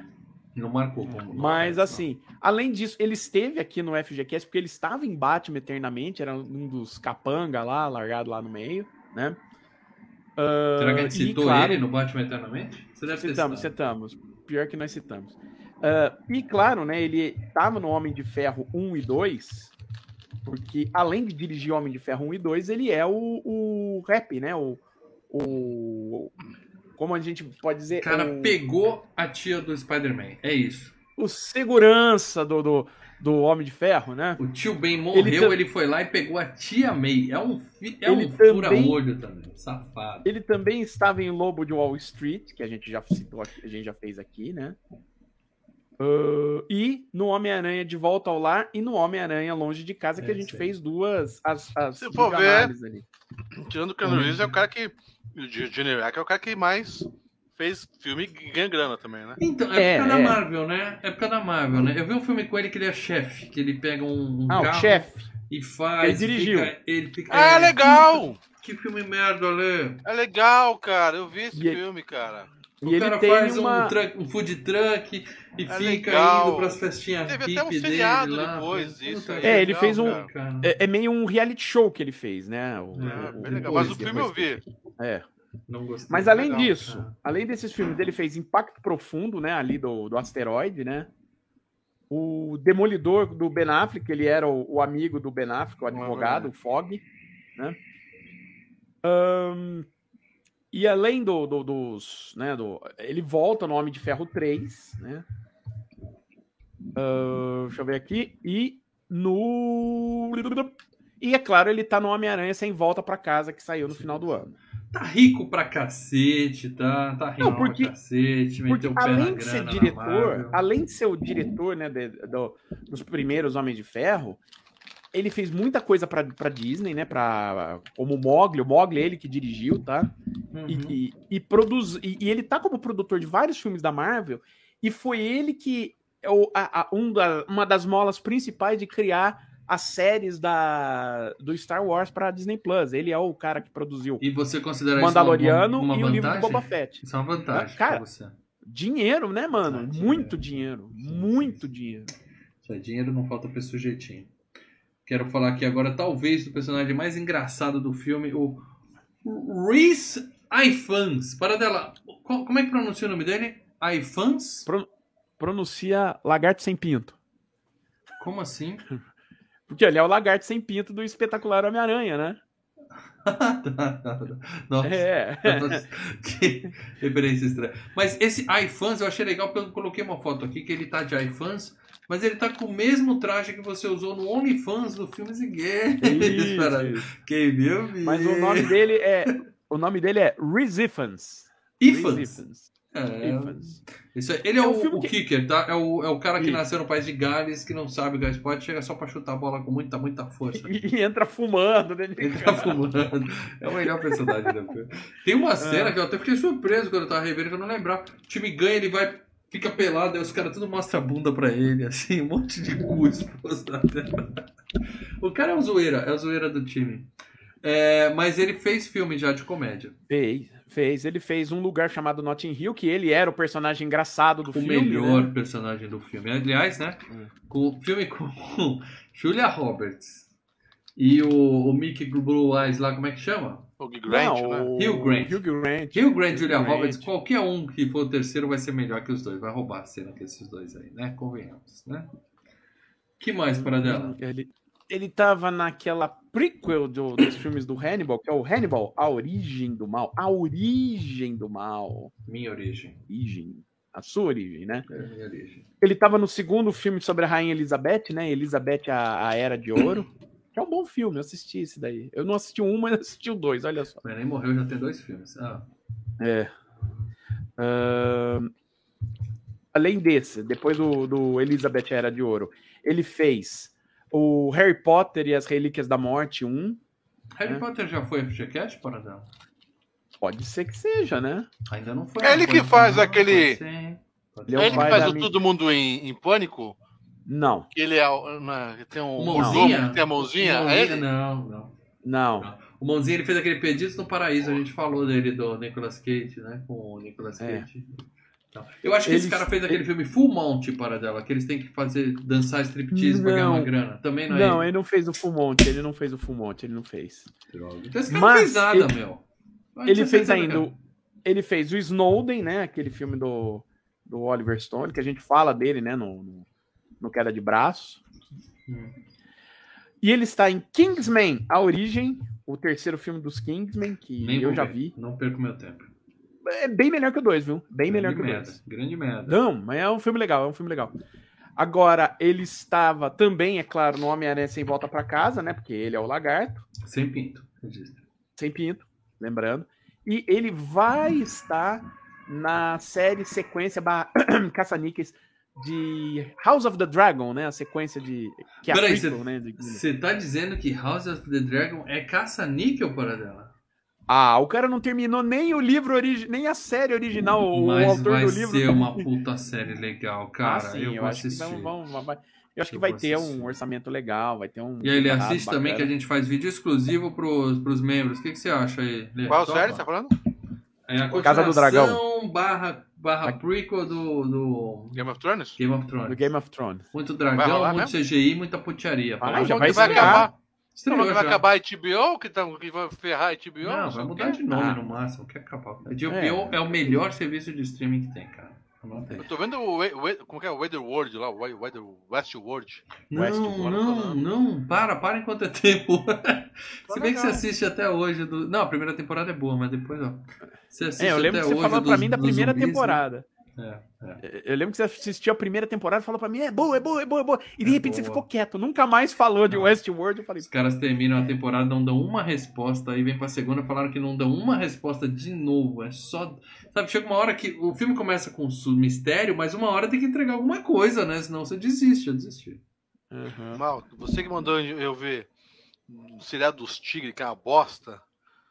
não marcou como. Mas não. assim, além disso, ele esteve aqui no FGCast porque ele estava em Batman eternamente, era um dos capanga lá, largado lá no meio, né? Ah, Será que a gente e, citou claro, ele no Batman Eternamente? Você deve Citamos, citamos. Pior que nós citamos. Ah, e claro, né, ele estava no Homem de Ferro 1 e 2, porque além de dirigir Homem de Ferro 1 e 2, ele é o, o rap, né? O, o. Como a gente pode dizer? O cara o, pegou a tia do Spider-Man. É isso. o segurança do, do, do Homem de Ferro, né? O tio Ben morreu, Ele ele, foi lá e pegou a tia May. É um, é um fura-olho também, safado. Ele também estava em Lobo de Wall Street, que a gente já citou a gente já fez aqui, né? Ah, e no Homem-Aranha de Volta ao Lar e no Homem-Aranha Longe de Casa, que É, a gente sim. fez duas as, as Se for ver- ali. Tirando o Keanu Reeves, é o cara que. O Gene Hackman é o cara que mais fez filme e ganha grana também, né? Então, é, É, época da é. Marvel, né? Época da Marvel, né? Eu vi um filme com ele que ele é chefe, que ele pega um, um Ah, o carro chefe. e faz. Ele dirigiu. fica- ele fica, Ah, é legal! Que filme merda, Ale. É legal, cara. Eu vi esse E ele- filme, cara. O E ele cara tem faz uma. um, truck- um food truck e fica legal. indo pras festinhas Teve até um dele seriado lá. depois Puta, disso, que É, ele legal, fez um-. É, é meio um reality show que ele fez, né? O- É, o- bem o- Mas o filme eu vi. É. Não gostei. Mas além legal, disso, cara. além desses filmes, ele fez Impacto Profundo, né? Ali do, do asteroide, né? O Demolidor do Ben Affleck, ele era o, o amigo do Ben Affleck, o é advogado, o Fog, né? Ahn, e além do, do- dos, né, do, ele volta no Homem de Ferro 3, né? Ahn, deixa eu ver aqui. E no... E é claro, ele tá no Homem-Aranha Sem Volta pra Casa, que saiu no final do ano. Tá rico pra cacete, tá? Tá rico Não, porque- pra cacete, Porque meteu o pé na além de ser diretor, além de ser o diretor, né, de- do- dos primeiros Homens de Ferro, ele fez muita coisa pra, pra Disney, né, pra, como o Mogli, o Mogli é ele que dirigiu, tá? E, Uhum. e, e produz, e, e ele tá como produtor de vários filmes da Marvel, e foi ele que é o, a- a- um da- uma das molas principais de criar as séries da, do Star Wars pra Disney Plus. Ele é o cara que produziu E você considera Mandaloriano uma, uma e o livro do? Boba Fett. Isso é uma vantagem Cara, pra você. Dinheiro, né, mano? Ah, dinheiro. muito dinheiro. Sim, Muito dinheiro. Isso é dinheiro, não falta pra esse sujeitinho. Quero falar aqui agora, talvez, do personagem mais engraçado do filme, o Reese Ifans. Para dela, qual- como é que pronuncia o nome dele? Ifans? Pronuncia lagarto sem pinto. Como assim? [LAUGHS] Porque ele é o lagarto sem pinto do espetacular Homem-Aranha, né? [LAUGHS] Nossa, É. [LAUGHS] Que referência estranha. Mas esse iFans eu achei legal porque eu coloquei uma foto aqui que ele tá de iFans, mas ele tá com o mesmo traje que você usou no OnlyFans do Filmes e Games. Quem viu, viu. Mas o nome dele é. O nome dele é Reese Ifans. É, Ifans. isso aí. Ele é, É um o, o que- kicker, tá? É o, é o cara que nasceu no país de Gales, que não sabe o Gás pode, chega só pra chutar a bola com muita, muita força. E, [LAUGHS] e entra fumando. Né? Ele tá fumando. É o melhor personagem filme. Tem uma cena que eu até fiquei surpreso quando eu tava revendo, que eu não lembrava. O time ganha, ele vai, fica pelado, aí os caras tudo mostram a bunda pra ele, assim, um monte de cu [LAUGHS] exposto na tela. O cara é o zoeira, é o zoeira do time. É, mas ele fez filme já de comédia. Fez, fez. Ele fez um lugar chamado Notting Hill, que ele era o personagem engraçado do O filme. melhor né? personagem do filme. Aliás, né? Hum. Com o filme com [LAUGHS] Julia Roberts e o, o Mickey Blue Eyes lá, como é que chama? O Hugh Grant, Não, né? o- Hugh Grant. Hugh Grant. Hugh Grant e Julia Grant. Roberts, qualquer um que for o terceiro vai ser melhor que os dois. Vai roubar a cena que esses dois aí, né? Convenhamos, né? que mais para dela? Ele, ele tava naquela prequel do- dos filmes do Hannibal, que é o Hannibal, A Origem do Mal. A Origem do Mal. Minha origem. Origem. A sua origem, né? É, minha origem. Ele tava no segundo filme sobre a Rainha Elizabeth, né? Elizabeth, a, a Era de Ouro. Que é um bom filme, eu assisti esse daí. Eu não assisti um, [LAUGHS] mas assisti o dois, olha só. Mas nem morreu, já tem dois filmes. Ah, É. Ahn, além desse, depois do, do Elizabeth Era de Ouro, ele fez o Harry Potter e as Relíquias da Morte 1. Harry É. Potter já foi FGCast, para dela? Pode ser que seja, né? Ainda não foi. É ele que faz não, aquele- pode ser. Pode Ele É é ele que faz o Todo Mundo em, em Pânico? Não, ele é. o- na- tem um Mãozinha? tem a mãozinha? Mãozinha, É ele? Não, não. não. O Mãozinha ele fez aquele Perdidos no Paraíso, a gente falou dele do Nicolas Cage, né? Com o Nicolas É. Cage. Então, eu acho que esse Eles- cara fez aquele filme Full Monty para dela, que eles têm que fazer dançar striptease pra ganhar Não. uma grana. Também não é Não, ele. ele não fez o Fumonte, ele não fez o Fumonte, ele não fez. Droga. Então esse cara Mas não fez nada, ele- meu. Ele fez ainda. cara. o- Ele fez o Snowden, né? Aquele filme do, do Oliver Stone, que a gente fala dele, né? No, no, no Queda de Braço. Hum. E ele está em Kingsman, A Origem, o terceiro filme dos Kingsman, que Nem eu já ver. vi. Não perco meu tempo. É bem melhor que o dois, viu? Bem melhor Grande que o merda. dois. Grande merda. Não, mas é um filme legal, é um filme legal. Agora, ele estava também, é claro, no Homem-Aranha Sem Volta para Casa, né? Porque ele é o lagarto. Sem pinto. Sem pinto, lembrando. E ele vai estar na série sequência [CLEARS THROAT] caça-níqueis de House of the Dragon, né? A sequência de. Que é Peraí, você né, tá dizendo que House of the Dragon é caça-níquel para dela? Ah, o cara não terminou nem o livro original, nem a série original, Mas o autor vai do livro. ser uma puta série legal, cara. Ah, sim, eu, eu acho assistir. que vão, vão, vai, eu acho que vai ter assistir. um orçamento legal, vai ter um. E aí, ele assiste bacana. também que a gente faz vídeo exclusivo pros, pros membros. O que, que você acha aí, Lê? Qual série você tá falando? É a Casa do Dragão. Barra, barra prequel do, do. Game of Thrones? Game of Thrones. Do Game of Thrones. Muito dragão, muito mesmo? CGI, muita putiaria. Ah, já vai, vai acabar. Estreou vai acabar a HBO, que, tá, que vai ferrar a HBO? Não, vai mudar de nome ah. no máximo, quer acabar. A HBO é. é. o melhor serviço de streaming que tem, cara. Eu tô vendo o, o, como é o Weather World lá, o Weather Westworld. Não, Westworld, não, não, para, para enquanto é tempo. [LAUGHS] Se bem que você assiste até hoje. Do... Não, a primeira temporada é boa, mas depois, ó. Você assiste é, eu lembro que você falou pra mim da primeira zumbis, temporada. Né? É, é. Eu lembro que você assistiu a primeira temporada e falou pra mim, é boa, é boa, é boa, é boa. E de é repente boa. você ficou quieto, nunca mais falou de Westworld. Eu falei, Os caras terminam a temporada, não dão uma resposta, aí vem pra segunda e falaram que não dão uma resposta de novo. É só. Sabe, chega uma hora que o filme começa com mistério, mas uma hora tem que entregar alguma coisa, né? Senão você desiste, eu desisti. Uhum. Mal, você que mandou eu ver o seriado dos Tigres, que é uma bosta.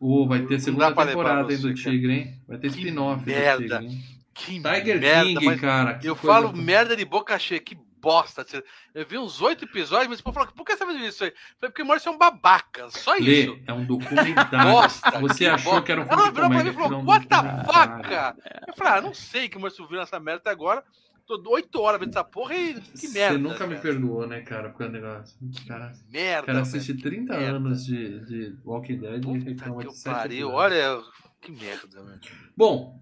Oh, vai ter segunda temporada aí do Tigre, hein? Vai ter spin-off. Merda. Tigre, que Tiger merda, King, cara. eu coisa... falo merda de boca cheia, que bosta. Eu vi uns oito episódios, mas o por que você tá fazendo isso aí? Falei, porque o Maurício é um babaca, só Lê, isso. É um documentário. bosta, você achou bosta. que era um filme Ela virou pra mim e falou, what the fuck? Eu falei, ah, não sei que o Maurício viu nessa merda até agora. Tô oito horas vendo essa porra e que merda. Você nunca cara. me perdoou, né, cara, por causa do negócio. Cara, merda. Cara, assiste 30 merda. anos de, de Walking Dead Puta e reclama de pariu, olha, que merda, velho. Bom,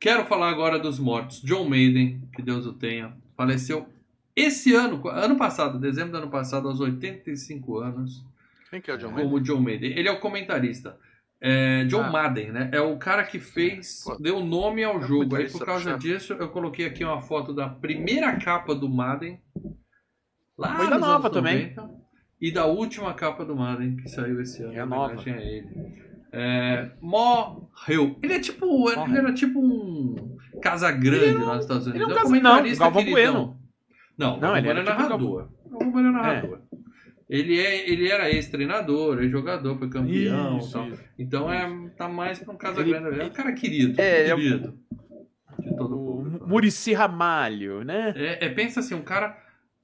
Quero falar agora dos mortos. John Maiden, que Deus o tenha, faleceu esse ano, ano passado, dezembro do ano passado, aos 85 anos. Quem que é o John Maiden? Como John Maiden. Ele é o comentarista. É, John ah. Madden, né? É o cara que fez, Pô. deu nome ao jogo. Aí por causa disso, eu coloquei aqui uma foto da primeira capa do Madden. Lá Foi da nova também. E da última capa do Madden, que saiu esse ano. É a nova. É ele. É, morreu. Ele é tipo. Morreu. Ele era tipo um Casa Grande lá nos Estados Unidos. Ele é um, é comentarista não, Galvão Bueno. Não, não, ele era tipo narrador. Galvão Bueno é narrador. É. Ele, é, ele era ex-treinador, ex-jogador, foi campeão. Isso, isso. Então é, tá mais pra um Casa ele, Grande. É um cara querido. É, querido. É de todo o Murici Ramalho, né? É, é, pensa assim, um cara.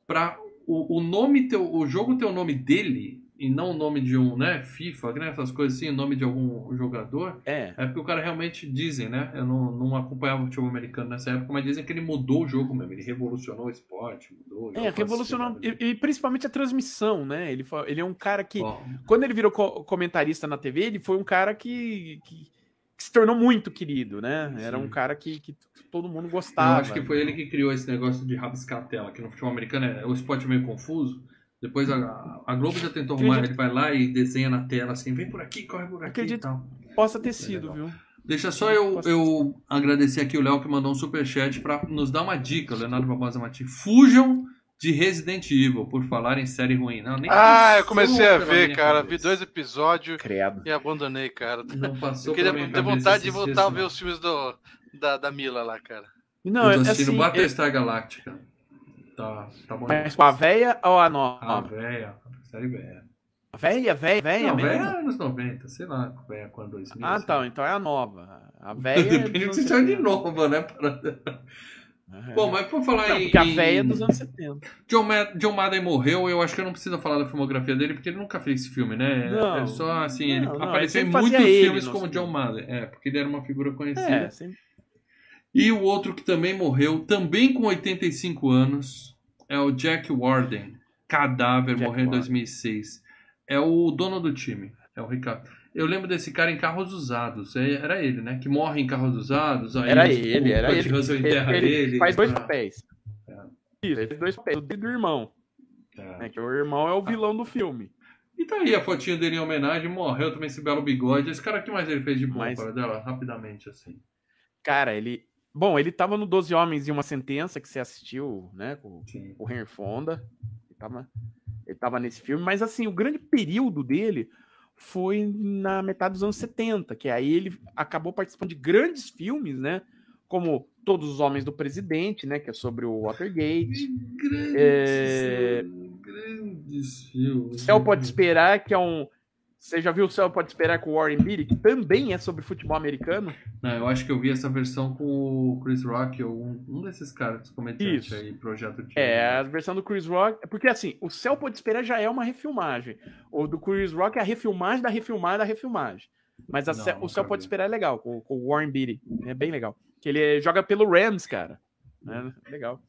Pra, o, o nome teu, o jogo ter o nome dele e não o nome de um, né, FIFA, né, essas coisas assim, o nome de algum jogador, é, é porque o cara realmente dizem, né, eu não, não acompanhava o futebol americano nessa época, mas dizem que ele mudou o jogo mesmo, ele revolucionou o esporte, mudou. É, revolucionou, e, e, principalmente a transmissão, né, ele, foi, ele é um cara que, Bom. quando ele virou comentarista na TV, ele foi um cara que, que, que se tornou muito querido, né, Sim. era um cara que, que todo mundo gostava. Eu acho que foi ele que criou esse negócio de rabiscar a tela, que no futebol americano é o esporte meio confuso, depois a, a Globo já tentou arrumar, Acredito... ele vai lá e desenha na tela assim, vem por aqui, corre por aqui Acredito e tal. Possa ter sido, viu? Deixa só eu, eu agradecer aqui o Léo que mandou um superchat para nos dar uma dica, Leonardo Barbosa Mati. Fujam de Resident Evil, por falar em série ruim. Não, nem ah, eu comecei a ver, cara. Cabeça. Vi dois episódios Credo. e abandonei, cara. Não passou eu queria ter vontade de voltar a ver os filmes do, da, da Mila lá, cara. Não, eu tô assistindo assim, Battlestar eu... Galáctica. Tá, tá bom. Mas com a véia ou a nova? A véia, série véia. A véia, véia, véia Não, mesmo? véia é anos 90, sei lá, véia quando 2000. Ah, tá, então é a nova. A [LAUGHS] véia. Depende do que você chama de nova, né? É. Bom, mas por falar não, em. Porque a véia é dos anos 70. John, Mad John Madden morreu, eu acho que eu não preciso falar da filmografia dele, porque ele nunca fez esse filme, né? Não, é só assim, ele não, apareceu em muitos filmes como John Madden. É, porque ele era uma figura conhecida. É, sempre... E o outro que também morreu, também com 85 anos, é o Jack Warden. Cadáver, Jack morreu em 2006. É o dono do time. É o Ricardo. Eu lembro desse cara em carros usados. É, era ele, né? Que morre em carros usados. Aí era ele, era ele. Enterra ele, ele, faz dois papéis. É. Isso, ele faz dois papéis. Do, do irmão. É. É, que o irmão é o vilão do filme. E tá aí a fotinha dele em homenagem. Morreu também esse belo bigode. Esse cara, o que mais ele fez de bom Mas... para dela? Rapidamente, assim. Cara, ele Bom, ele tava no Doze Homens e uma Sentença, que você assistiu, né? Com Sim. o Henry Fonda. Ele tava, ele tava nesse filme, mas assim, o grande período dele foi na metade dos anos 70, que aí ele acabou participando de grandes filmes, né? Como Todos os Homens do Presidente, né? Que é sobre o Watergate. Grandes, É. grandes filmes. Céu Pode Esperar, que é um. Você já viu o Céu Pode Esperar com o Warren Beatty, que também é sobre futebol americano? Não, eu acho que eu vi essa versão com o Chris Rock ou um, um desses caras comediantes Isso. aí, Projeto Tigre. É, a versão do Chris Rock. Porque assim, o Céu Pode Esperar já é uma refilmagem. O do Chris Rock é a refilmagem da refilmagem da refilmagem. Mas Não, Cé- o Céu Pode. Esperar é legal, com, com o Warren Beatty. É bem legal. Que ele joga pelo Rams, cara. né? Legal.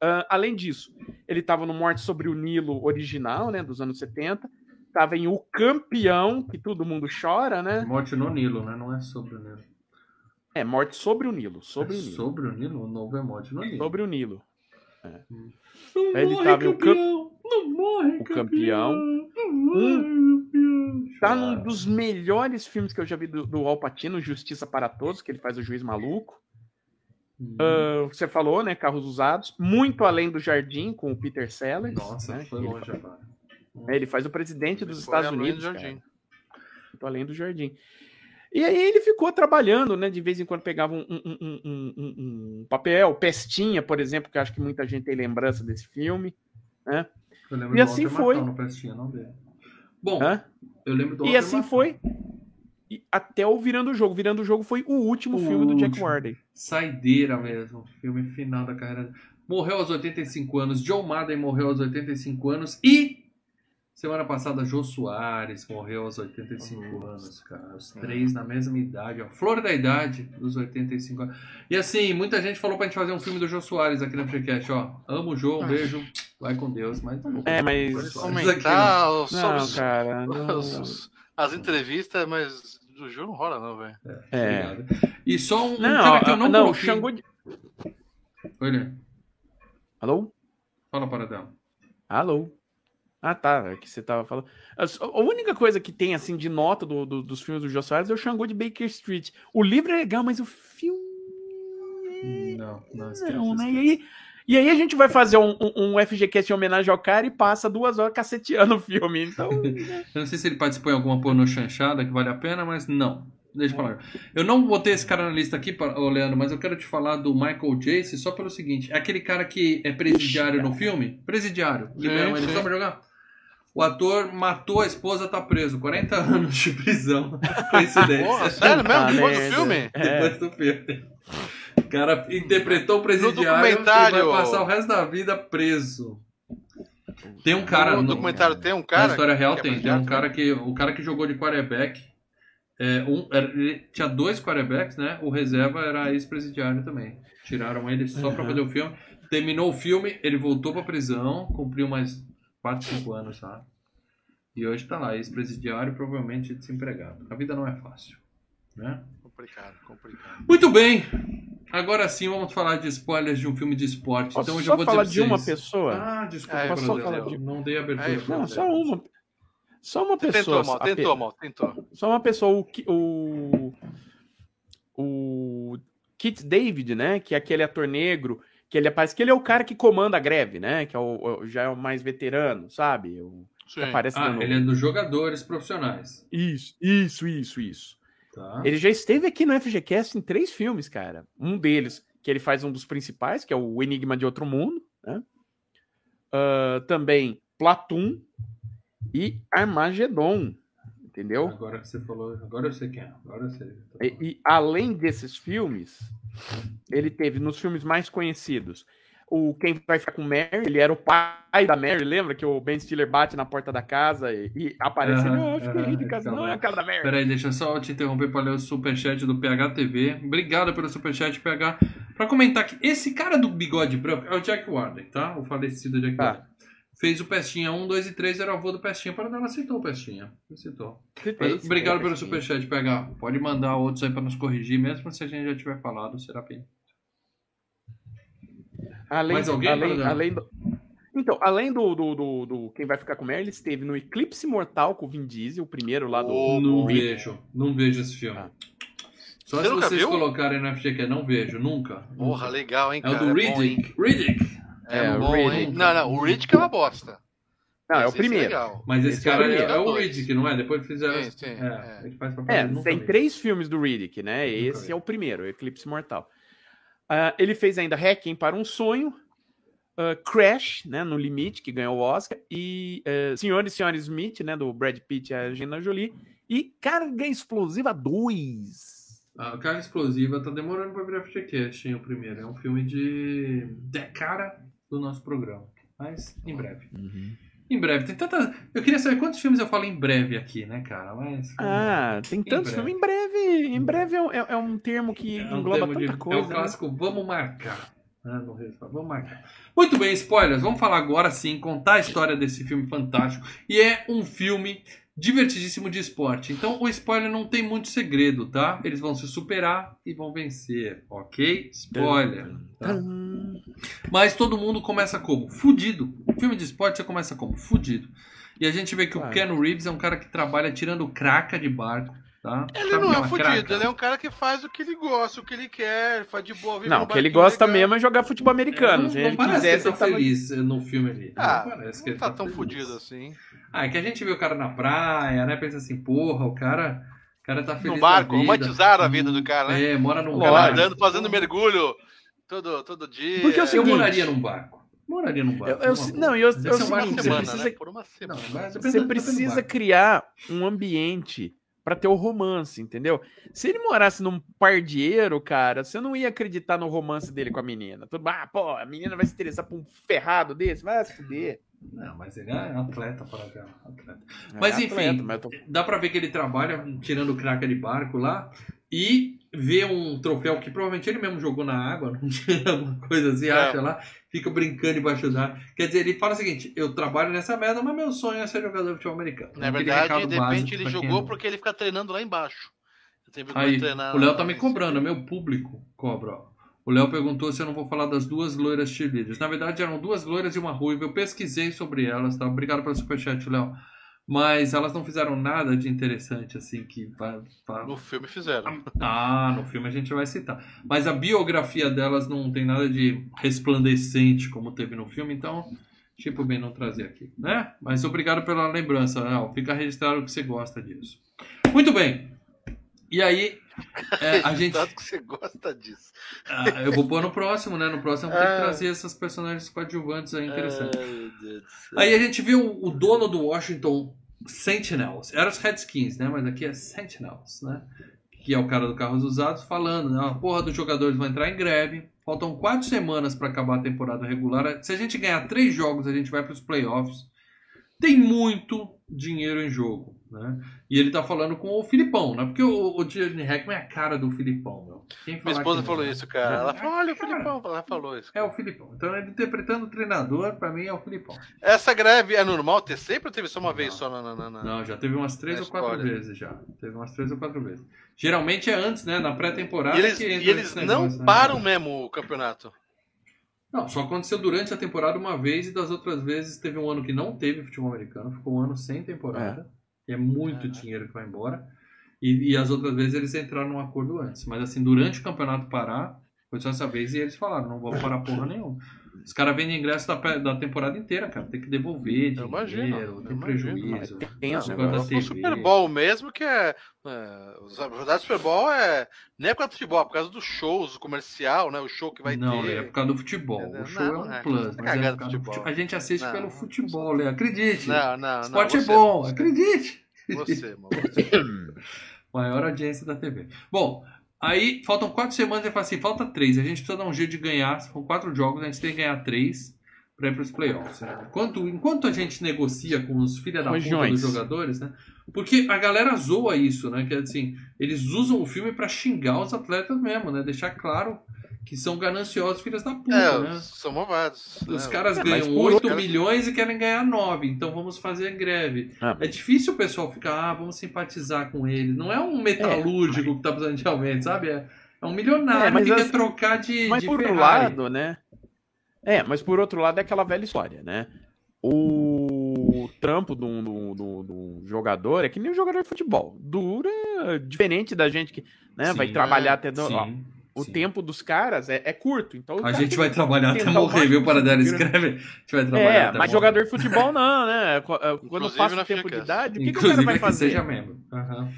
Ah, além disso, ele estava no Morte sobre o Nilo original, né? Dos anos 70. Tava em O Campeão, que todo mundo chora, né? Morte no Nilo, né? Não é sobre o Nilo. É, Morte sobre o Nilo. Sobre é o Nilo. sobre o Nilo? O novo é Morte no Nilo. Sobre o Nilo. Não Ele morre, tava em o campeão! Não morre, o campeão. Não morre, campeão! Tá num dos melhores filmes que eu já vi do, do Al Pacino, Justiça para Todos, que ele faz o juiz maluco. Hum. Ah, você falou, né? Carros Usados. Muito Além do Jardim, com o Peter Sellers. Nossa, né, foi longe agora. É, ele faz o presidente dos Estados além do Unidos. jardim. cara. Muito Além do Jardim. E aí ele ficou trabalhando, né? De vez em quando pegava um, um- um- um- papel, Pestinha, por exemplo, que eu acho que muita gente tem lembrança desse filme. Né? Eu lembro E do assim Walter foi. Pestinha. Bom, Hã? eu lembro do E Walter assim foi. E até o Virando o Jogo. Virando o Jogo foi o último O filme do Jack. Warden. Saideira mesmo. Filme final da carreira. Morreu aos 85 anos. John Madden morreu aos 85 anos. E semana passada, Jô Soares morreu aos 85 anos, cara. Os três na mesma idade. Ó. Flor da idade dos 85 anos. E assim, muita gente falou pra gente fazer um filme do Jô Soares aqui na Freecast. Ó, amo o Jô, um beijo. Vai com Deus. Mas não vou É, mas- Jô Comentar aqui, não. [LAUGHS] Não, cara. Não, as entrevistas, mas do Ju não rola, não, velho. É. Obrigado. E só um, um Não, cara que eu não, não, o coloquei. Xangô de... Alô? fala para dela. Alô? Ah, tá. É que você tava falando. A s- a única coisa que tem, assim, de nota do- do- dos filmes do Jô Soares é o Xangô de Baker Street. O livro é legal, mas o filme. Não, não esquece. Não, né? E aí, e aí a gente vai fazer um, um, um FGCast em homenagem ao cara e passa duas horas caceteando o filme. Então. [LAUGHS] Eu não sei se ele participou em alguma porno chanchada que vale a pena, mas não. Deixa eu falar. Eu não botei esse cara na lista aqui, Leandro, mas eu quero te falar do Michael Jace só pelo seguinte: é aquele cara que é presidiário no filme? Presidiário. Liberam ele só pra jogar? O ator matou a esposa, tá preso. 40 anos de prisão. [LAUGHS] Coincidência. Porra, sério mesmo? Ah, Depois do filme? É. Depois do filme. O cara interpretou o presidiário e vai passar o resto da vida preso. Tem um cara no no, documentário tem um na cara. história real é tem. Tem um cara que. O cara que jogou de quarterback. É, um, era- ele tinha dois quarterbacks, né? O reserva era ex-presidiário também. Tiraram ele só pra Uhum. fazer o filme. Terminou o filme, ele voltou pra prisão, cumpriu mais 4, 5 anos, sabe? E hoje tá lá, ex-presidiário, provavelmente desempregado. A vida não é fácil, né? Complicado, complicado. Muito bem! Agora sim vamos falar de spoilers de um filme de esporte. Posso então hoje só eu vou falar dizer de uma pessoa? Ah, desculpa, É, posso falar de- Não dei abertura. É, Não, só uma. Só uma Você pessoa. tentou, mal, tentou, mal, tentou. Só uma pessoa, o, o Kit David, né? Que é aquele ator negro, que ele parece que ele é o cara que comanda a greve, né? Que é o, já é o mais veterano, sabe? O, aparece Ah, no- ele é dos jogadores profissionais. Isso, isso, isso, isso. Tá? Ele já esteve aqui no FGCast em três filmes, cara. Um deles, que ele faz um dos principais, que é o Enigma de Outro Mundo, né? Ah, também Platum e Armagedon, entendeu? Agora que você falou, agora eu sei quem é. Agora eu sei. E, e além desses filmes, ele teve nos filmes mais conhecidos o Quem Vai Ficar com Mary, ele era o pai da Mary, lembra que o Ben Stiller bate na porta da casa e, e aparece, Aham, não, eu fiquei aham, de casa, então não é é. a cara da Mary. Peraí, deixa eu só te interromper para ler o superchat do PHTV. Obrigado pelo superchat, PH. Pra comentar que esse cara do bigode branco é o Jack Warden, tá? O falecido Jack Tá. Warden. Fez o Pestinha 1, 2 e 3, era o avô do Pestinha. Para ela aceitou o Pestinha. Aceitou. Mas obrigado pelo superchat, PH. Pode mandar outros aí para nos corrigir, mesmo se a gente já tiver falado, será bem. Além, Mais alguém, além, além do... Então, além do, do, do, do Quem Vai Ficar com Mary, ele esteve no Eclipse Mortal com o Vin Diesel, o primeiro lá do... Oh, não vejo, não vejo esse filme. Ah. Só Você se nunca vocês viu? colocarem no FGQ, não vejo, nunca. Porra, legal, hein, É o cara. do bom, hein? Riddick. Riddick. É, É, o bom, hein? Riddick. Não, não, o Riddick é uma bosta. Não, é o Esse é primeiro. legal. Mas esse, Esse é cara o é, é o Dois. Riddick, não é? Depois fizeram. Sim, sim, é, é. Ele faz É, tem vi. três filmes do Riddick, né? Esse é o primeiro, o Eclipse Mortal. Ah, ele fez ainda Hacking para um Sonho, ah, Crash, né, no Limite, que ganhou o Oscar, e eh, Senhor e Senhora Smith, né, do Brad Pitt e a Gina Jolie, e Carga Explosiva 2. A Carga Explosiva tá demorando pra virar FGCast, hein, o primeiro. É um filme de. de cara do nosso programa. Mas em breve. Em breve. Tem tanta. Eu queria saber quantos filmes eu falo em breve aqui, né, cara? Mas. Ah, tem tantos breve. filmes. Em breve, em breve é, um- é- é um termo que É um engloba termo tanta de- coisa. É o né? clássico vamos marcar. né, resultado. Vamos marcar. Muito bem, spoilers. Vamos falar agora sim, contar a história desse filme fantástico. E é um filme divertidíssimo de esporte. Então o spoiler não tem muito segredo, tá? Eles vão se superar e vão vencer, ok? Spoiler. tá? Mas todo mundo começa como? Fudido. Filme de esporte você começa como? Fudido. E a gente vê que Claro. o Ken Reeves é um cara que trabalha tirando craca de barco, tá? Ele Sabe não que é uma fudido, craca? ele é um cara que faz o que ele gosta, o que ele quer, faz de boa. vive Não, o que ele gosta legal. mesmo é jogar futebol americano. não, Se não ele que ele tá tava... feliz no filme ali. Ah, não parece que não ele tá tá tão feliz. fudido assim. Ah, é que a gente vê o cara na praia, né? Pensa assim, porra, o cara, o cara tá feliz No barco, vida. romantizaram a vida do cara, né? É, mora num barco. Nadando, fazendo mergulho todo, todo dia. Porque é o Eu seguinte- moraria num barco. Moraria num barco. Eu- eu- não, eu- eu- é é que você semana, precisa- né? Por uma Não, semana. mas Você precisa criar um ambiente pra ter o romance, entendeu? Se ele morasse num pardieiro, cara, você não ia acreditar no romance dele com a menina. Tudo, ah, pô, a menina vai se interessar por um ferrado desse? Vai se fuder. Não, mas ele é atleta para cá. Atleta. Mas, É enfim, atleta, mas eu tô- Dá pra ver que ele trabalha tirando craca de barco lá e vê um troféu que provavelmente ele mesmo jogou na água, [LAUGHS] não tinha uma coisa assim, É. acha lá, fica brincando embaixo d'água. Quer dizer, ele fala o seguinte: eu trabalho nessa merda, mas meu sonho é ser jogador de futebol americano. Na verdade, de repente ele pra quem jogou não- porque ele fica treinando lá embaixo. Aí, o Léo tá me cobrando, é meu público cobra. ó. O Léo perguntou se eu não vou falar das duas loiras cheerleaders. Na verdade, eram duas loiras e uma ruiva. Eu pesquisei sobre elas, tá? Obrigado pelo superchat, Léo. Mas elas não fizeram nada de interessante, assim, que No filme fizeram. Ah, no filme a gente vai citar. Mas a biografia delas não tem nada de resplandecente como teve no filme, então, tipo, bem não trazer aqui, né? Mas obrigado pela lembrança, Léo. Fica registrado que você gosta disso. Muito bem. E aí, é, a gente. Tanto que você gosta disso. Ah, eu vou pôr no próximo, né? No próximo eu vou ter que Ah. trazer essas personagens coadjuvantes aí interessantes. Ai. Aí a gente viu o, o dono do Washington Sentinels. Era os Redskins, né? Mas aqui é Sentinels, né? Que é o cara do Carros Usados falando, né? A porra dos jogadores vai entrar em greve. Faltam quatro semanas para acabar a temporada regular. Se a gente ganhar três jogos, a gente vai para os playoffs. Tem muito dinheiro em jogo, né? E ele tá falando com o Filipão, né? Porque o, o Jeremy Hackman é a cara do Filipão, meu. Quem Minha esposa que falou isso, cara. Ela falou: olha o Cara, Filipão. Ela falou isso. É o Filipão. Então ele interpretando o treinador, pra mim é o Filipão. Essa greve é normal ter sempre ou teve só uma Não. vez só na. na, na- na- Não, já teve umas três Na ou quatro história. vezes já. Teve umas três ou quatro vezes. Geralmente é antes, né? Na pré-temporada. E eles, que entra e eles não negócio, né? param mesmo o campeonato. Não, só aconteceu durante a temporada uma vez e das outras vezes teve um ano que não teve futebol americano, ficou um ano sem temporada. E é muito dinheiro que vai embora. E, e as outras vezes eles entraram num acordo antes. Mas assim, durante o campeonato parar, foi só essa vez e eles falaram, não vamos parar porra nenhuma. Os caras vendem ingresso da, da temporada inteira, cara. Tem que devolver Eu dinheiro, imagino, eu tem imagino. prejuízo. Tem Não, negócios. da. Super Bowl mesmo, que é. é os verdade, Super Bowl é. Nem é por causa do futebol, é por causa dos shows, o comercial, né? O show que vai não, ter. Léo, é por causa do futebol. O show Não, é um é, plus, tá mas é por do futebol. futebol. A gente assiste Não. pelo futebol, Léo. Acredite. Não, não, não. Esporte é bom, você- acredite. Você, mano. [LAUGHS] Maior audiência da TV. Bom, aí faltam quatro semanas e fala assim: falta três. A gente precisa dar um jeito de ganhar. São quatro jogos, a gente tem que ganhar três para ir para os playoffs. né? Enquanto, enquanto a gente negocia com os filha da puta dos jogadores, né? Porque a galera zoa isso, né? Que é assim, eles usam o filme para xingar os atletas mesmo, né? Deixar claro que são gananciosos filhas da puta, É, né? são malvados. Os né? caras É, mas ganham por 8 outro- milhões e querem ganhar 9, então vamos fazer greve. Ah. É difícil o pessoal ficar, ah, vamos simpatizar com ele. Não é um metalúrgico que tá precisando de aumento, sabe? É, é um milionário É, mas que quer as- trocar de, Mas de por Ferrari. lado, né? É, mas por outro lado é aquela velha história, né? O trampo do, do, do, do jogador é que nem um jogador de futebol. Dura diferente da gente que né, vai Sim, trabalhar é, até. do- Sim, ó, o sim. tempo dos caras é, é curto. Então A gente vai que trabalhar até morrer, viu, Paradela? [LAUGHS] Escreve. A gente vai trabalhar É, até mas morrer. jogador de futebol não, né? Eh, Quando Inclusive passa o tempo de idade, o que, que o cara vai que fazer? seja membro. Aham.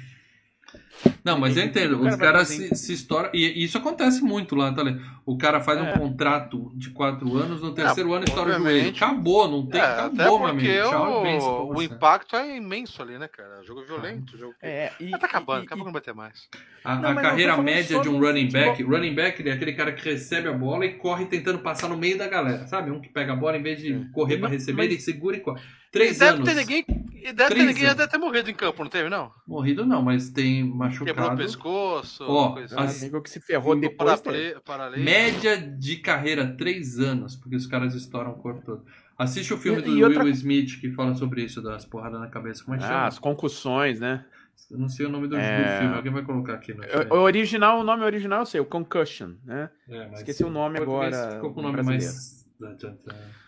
Não, mas eu O entendo. o Os caras se, se estouram. E, isso acontece muito lá, tá ligado? O cara faz um É. contrato de quatro anos, no terceiro ano estoura o joelho. Acabou, não tem. É, até acabou, meu porque amigo. Tchau, e benção pra o, o você. impacto é imenso ali, né, cara? Jogo violento, jogo. É, e, Ah, tá acabando, acabou não vai ter mais. A, Não, a carreira média de um running futebol. back, running back é aquele cara que recebe a bola e corre tentando passar no meio da galera, sabe? Um que pega a bola em vez de correr pra receber, mas- ele segura e corre. Três deve anos. ter ninguém. e Deve ter ninguém anos. deve ter morrido em campo, não teve, não? Morrido não, mas tem Quebrou o machucado. pescoço, Ó, coisa Ah, as- amigo que se ferrou Ficou depois. para- paralítico. Média de carreira, três anos, porque os caras estouram o corpo todo. Assiste o filme E- do e outra Will Smith que fala sobre isso, das porradas na cabeça. Como é que Ah, chama? as concussões, né? Eu não sei o nome do, do É. filme, alguém vai colocar aqui no O, o original, o nome original eu sei, o Concussion, né? É, mas esqueci o nome agora, Ficou com o no nome brasileiro. mais.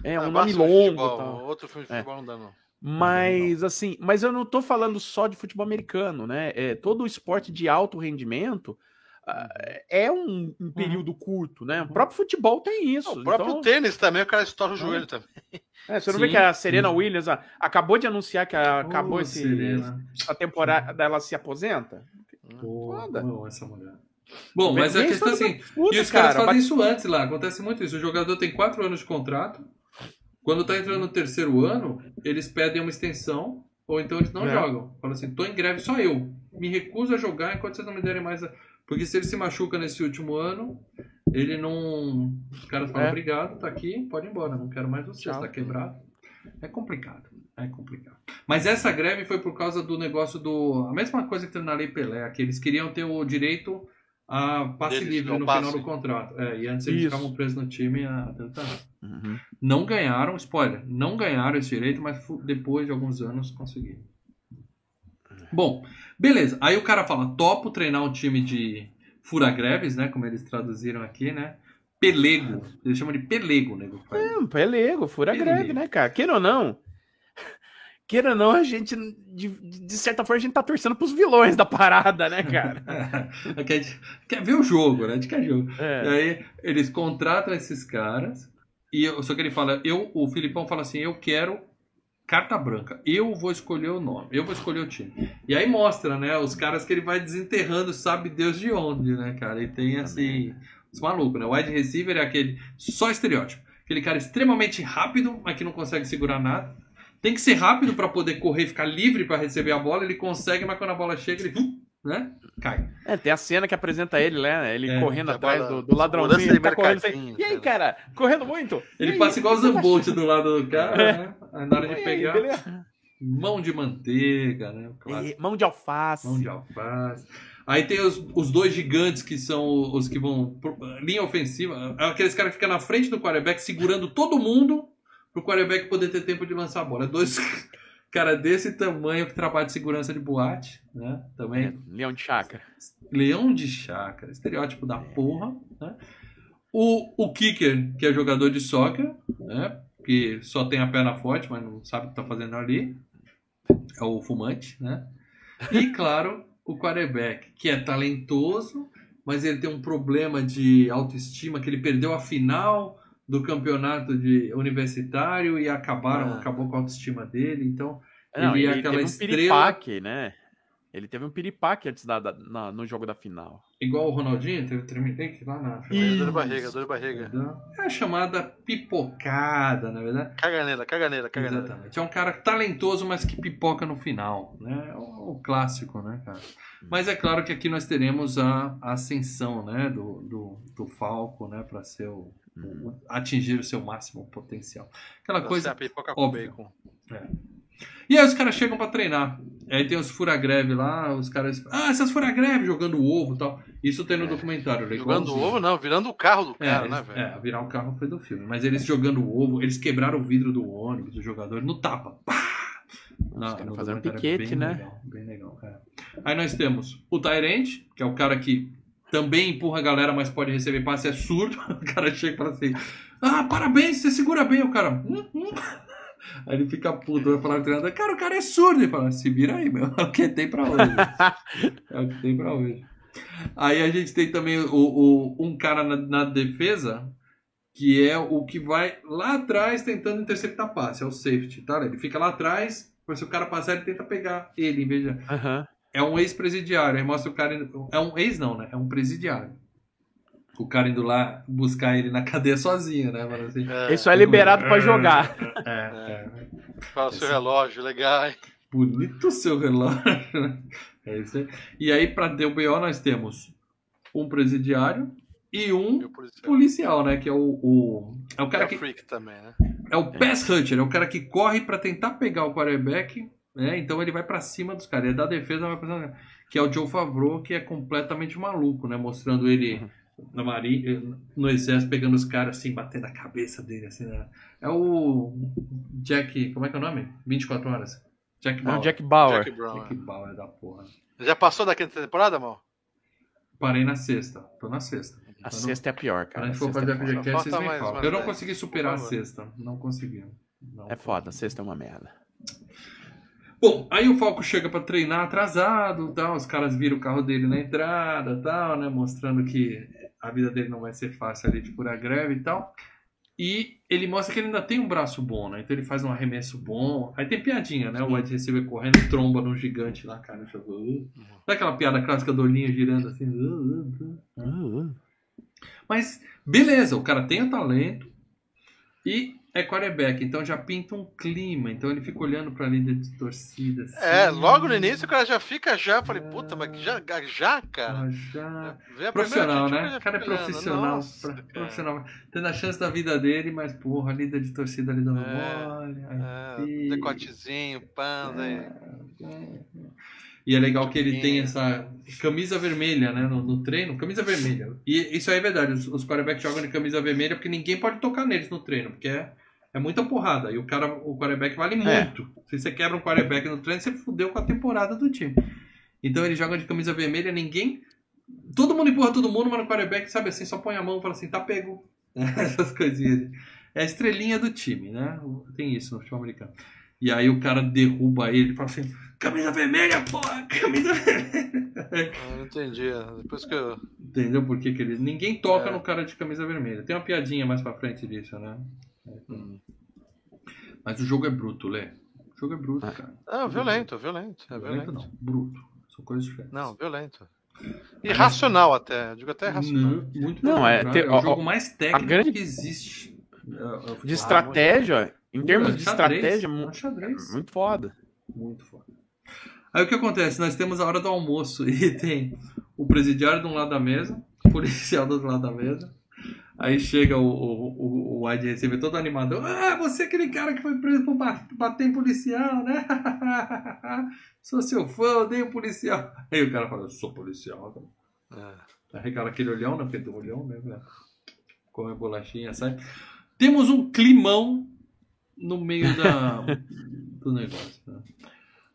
É Ah, um nome basta o longo futebol, tal. Outro filme de É. futebol não dá, não. Mas assim, mas eu não tô falando só de futebol americano, né? É, todo o esporte de alto rendimento ah, é um, um período curto, né? O próprio futebol tem isso. O próprio então, tênis também, o cara estoura o joelho também. é, você não Sim, vê que a Serena. Williams ah, acabou de anunciar que a- acabou Ô, esse, Serena. a temporada dela se aposenta? Pô, Foda. não, essa mulher. Bom, mas a questão é assim, Puta, e os caras cara, fazem isso antes lá, acontece muito isso. O jogador tem quatro anos de contrato, quando tá entrando no terceiro ano, eles pedem uma extensão, ou então eles não É. jogam. Falam assim, tô em greve só eu, me recuso a jogar enquanto vocês não me derem mais... A... Porque se ele se machuca nesse último ano, ele não... Os caras falam, É. obrigado, tá aqui, pode ir embora, não quero mais você, tá quebrado. É complicado, é complicado. Mas essa greve foi por causa do negócio do... A mesma coisa que teve na Lei Pelé, que eles queriam ter o direito a passe Deles, livre no passe. final do contrato. É, e antes eles Isso. ficavam presos no time há tanto tempo. Uhum. Não ganharam, spoiler, não ganharam esse direito, mas depois de alguns anos conseguiram. Bom, beleza. Aí o cara fala, topo treinar um time de fura-greves, né? Como eles traduziram aqui, né? Pelego. Eles chamam de pelego, nego. faz. É, pelego, fura Pelego. greve, né, cara? Queira ou não. Queira ou não, a gente, de, de certa forma, a gente tá torcendo pros vilões da parada, né, cara? [LAUGHS] É, quer, quer ver o jogo, né? A gente quer jogo. E É. aí eles contratam esses caras e eu, só que ele fala, eu, o Filipão fala assim, eu quero carta branca, eu vou escolher o nome, eu vou escolher o time. E aí mostra, né, os caras que ele vai desenterrando, sabe Deus de onde, né, cara? E tem assim, os malucos, né? O wide receiver é aquele só estereótipo, aquele cara extremamente rápido, mas que não consegue segurar nada. Tem que ser rápido para poder correr, ficar livre para receber a bola, ele consegue, mas quando a bola chega, ele, né, cai. É, tem a cena que apresenta ele, né? Ele É, correndo atrás do, do ladrãozinho. Ele tá correndo assim. mercadinho, E aí, cara. Correndo muito? Ele aí, passa igual o tá Zambolt do lado do cara, É. né? [LAUGHS] Aí na hora de pegar, aí, beleza? mão de manteiga, né? E mão de alface. mão de alface. Aí tem os, os dois gigantes que são os que vão. Linha ofensiva. Aqueles caras que ficam na frente do quarterback segurando todo mundo pro quarterback poder ter tempo de lançar a bola. É dois [LAUGHS] cara desse tamanho que trabalha de segurança de boate, né? Também. É, Leão de chácara. Leão de chácara, estereótipo da porra. Né? O, o kicker, que é jogador de soccer, né? que só tem a perna forte, mas não sabe o que tá fazendo ali. É o fumante, né? E, [LAUGHS] claro, o quarterback, que é talentoso, mas ele tem um problema de autoestima, que ele perdeu a final do campeonato de universitário e acabaram, Ah. acabou com a autoestima dele. Então, Não, ele ele, é aquela teve um estrela- piripaque, né? Ele teve um piripaque antes da, da- na- no jogo da final. igual o Ronaldinho, teve o Tremendek lá na Ih. Dor de barriga, dor de barriga. É a chamada pipocada, na verdade. Caganeira, caganeira, caganeira. Exatamente. É um cara talentoso, mas que pipoca no final. Né? É o, o clássico, né, cara? Mas é claro que aqui nós teremos a, a ascensão né, do, do, do Falco né, para ser o, o- atingir o seu máximo potencial. Aquela Coisa... coisa. pipoca com óbvia. bacon. E aí os caras chegam pra treinar. Aí tem os fura-greve lá, os caras. Ah, essas fura-greve jogando ovo e tal. Isso tem no documentário. né? Jogando ovo, não, virando o carro do cara, é, né, velho? É, virar o carro foi do filme. Mas eles jogando o ovo, eles quebraram o vidro do ônibus do jogador no tapa. Pá! Na- caras no fazendo documentário, piquete, bem né? Legal, bem legal. é. Aí nós temos o Tyrant, que é o cara que também empurra a galera, mas pode receber passe, é surdo. [LAUGHS] O cara chega e fala assim: Ah, parabéns, você segura bem. O cara. "Hum, hum." [LAUGHS] Aí ele fica puto, vai falar pro treinador, cara, o cara é surdo. Ele fala, se vira aí, meu, [LAUGHS] é o que tem pra hoje. é o que tem pra hoje. Aí a gente tem também o, o um cara na, na, defesa, que é o que vai lá atrás tentando interceptar passe, é o safety, tá? Ele fica lá atrás, se o cara passar, ele tenta pegar ele, em vez de... Aham. É um ex-presidiário, aí mostra o cara. indo- É um ex, não, né? É um presidiário. O cara indo lá buscar ele na [LAUGHS] cadeia sozinho, né? Mano, assim. É, Isso é liberado pra jogar. É, é. Fala seu relógio, legal. hein? Bonito o seu relógio. né? É isso aí. E aí, pra ter o BO, nós temos um presidiário e E um o policial. policial, né? Que é o. o- é o cara É que. freak também, né? É o pass rusher, é o cara que corre pra tentar pegar o quarterback, né? Então ele vai pra cima dos caras. Ele é da defesa, vai pra cima. Que é o Joe Favreau, que é completamente maluco, né? Mostrando ele na marinha, no exército, pegando os caras assim, batendo a cabeça dele, assim, né? É o Jack, como é que é o nome? 24 horas. Jack É Bauer. o Jack Bauer. Jack Brown. Jack? Bauer da porra. Já passou da quinta temporada, mal? Parei na sexta. Tô na sexta. A Eu não- sexta é a pior, cara. a gente for fazer é a. FGCast, vocês me falam. Eu não consegui superar a sexta. Não consegui. Não É foda, a sexta é uma merda. Bom, aí o Falco chega pra treinar atrasado, tal, os caras viram o carro dele na entrada, tal, né, mostrando que a vida dele não vai ser fácil ali de furar greve e tal. E ele mostra que ele ainda tem um braço bom, né? Então ele faz um arremesso bom. Aí tem piadinha, né? O wide receiver correndo tromba num gigante lá, cara. Sabe aquela piada clássica do olhinho girando assim? "Uh, uh, uh". Mas beleza, o cara tem o talento e é quarterback, então já pinta um clima. Então ele fica olhando pra líder de torcida. Assim, É, logo no início o cara já fica já. eu Falei, puta, mas que já, já, cara. Ah, já. A Profissional, primeira né? O cara é profissional. Nossa, pra- cara. profissional. Tendo a chance da vida dele, mas porra, líder de torcida ali dando É, mole. É, decotezinho, panza. É, é. E é legal que ele tem Tuquinha. essa camisa vermelha, né? No, no treino, camisa vermelha. E isso aí é verdade, os, os quarterbacks jogam de camisa vermelha porque ninguém pode tocar neles no treino, porque é, é muita porrada. E o cara, o quarterback vale É. muito. Se você quebra um quarterback no treino, você fudeu com a temporada do time. Então ele joga de camisa vermelha, ninguém. Todo mundo empurra todo mundo, mas no quarterback, sabe assim, só põe a mão e fala assim, tá pego. [LAUGHS] Essas coisinhas. É a estrelinha do time, né? Tem isso no futebol americano. E aí o cara derruba ele e fala assim, camisa vermelha, porra, camisa vermelha. Ah, não entendi. Depois que eu. Entendeu por que, que ele. Ninguém toca É. no cara de camisa vermelha. Tem uma piadinha mais pra frente disso, né? Mas o jogo é bruto, Lê. O jogo é bruto, Ah. cara. Ah, violento, violento. É violento violento. não, bruto. São coisas diferentes. Não, violento. Irracional até. Eu digo até irracional. Não, muito Não, é, é o ó, jogo ó, mais técnico grande- que existe. É, é. De estratégia, em termos de xadrez, estratégia, é um muito foda. Muito foda. Aí o que acontece? Nós temos a hora do almoço [LAUGHS] e tem o presidiário de um lado da mesa, o policial do outro lado da mesa. Aí chega o, o, o, o wide receiver todo animado. Ah, você é aquele cara que foi preso por ba- bater em policial, né? [LAUGHS] Sou seu fã, odeio policial. Aí o cara fala, eu sou policial. É. Arregala aquele olhão, né? Porque tem um olhão, né? né? Come a bolachinha, sai. Temos um climão no meio da, [LAUGHS] do negócio. né?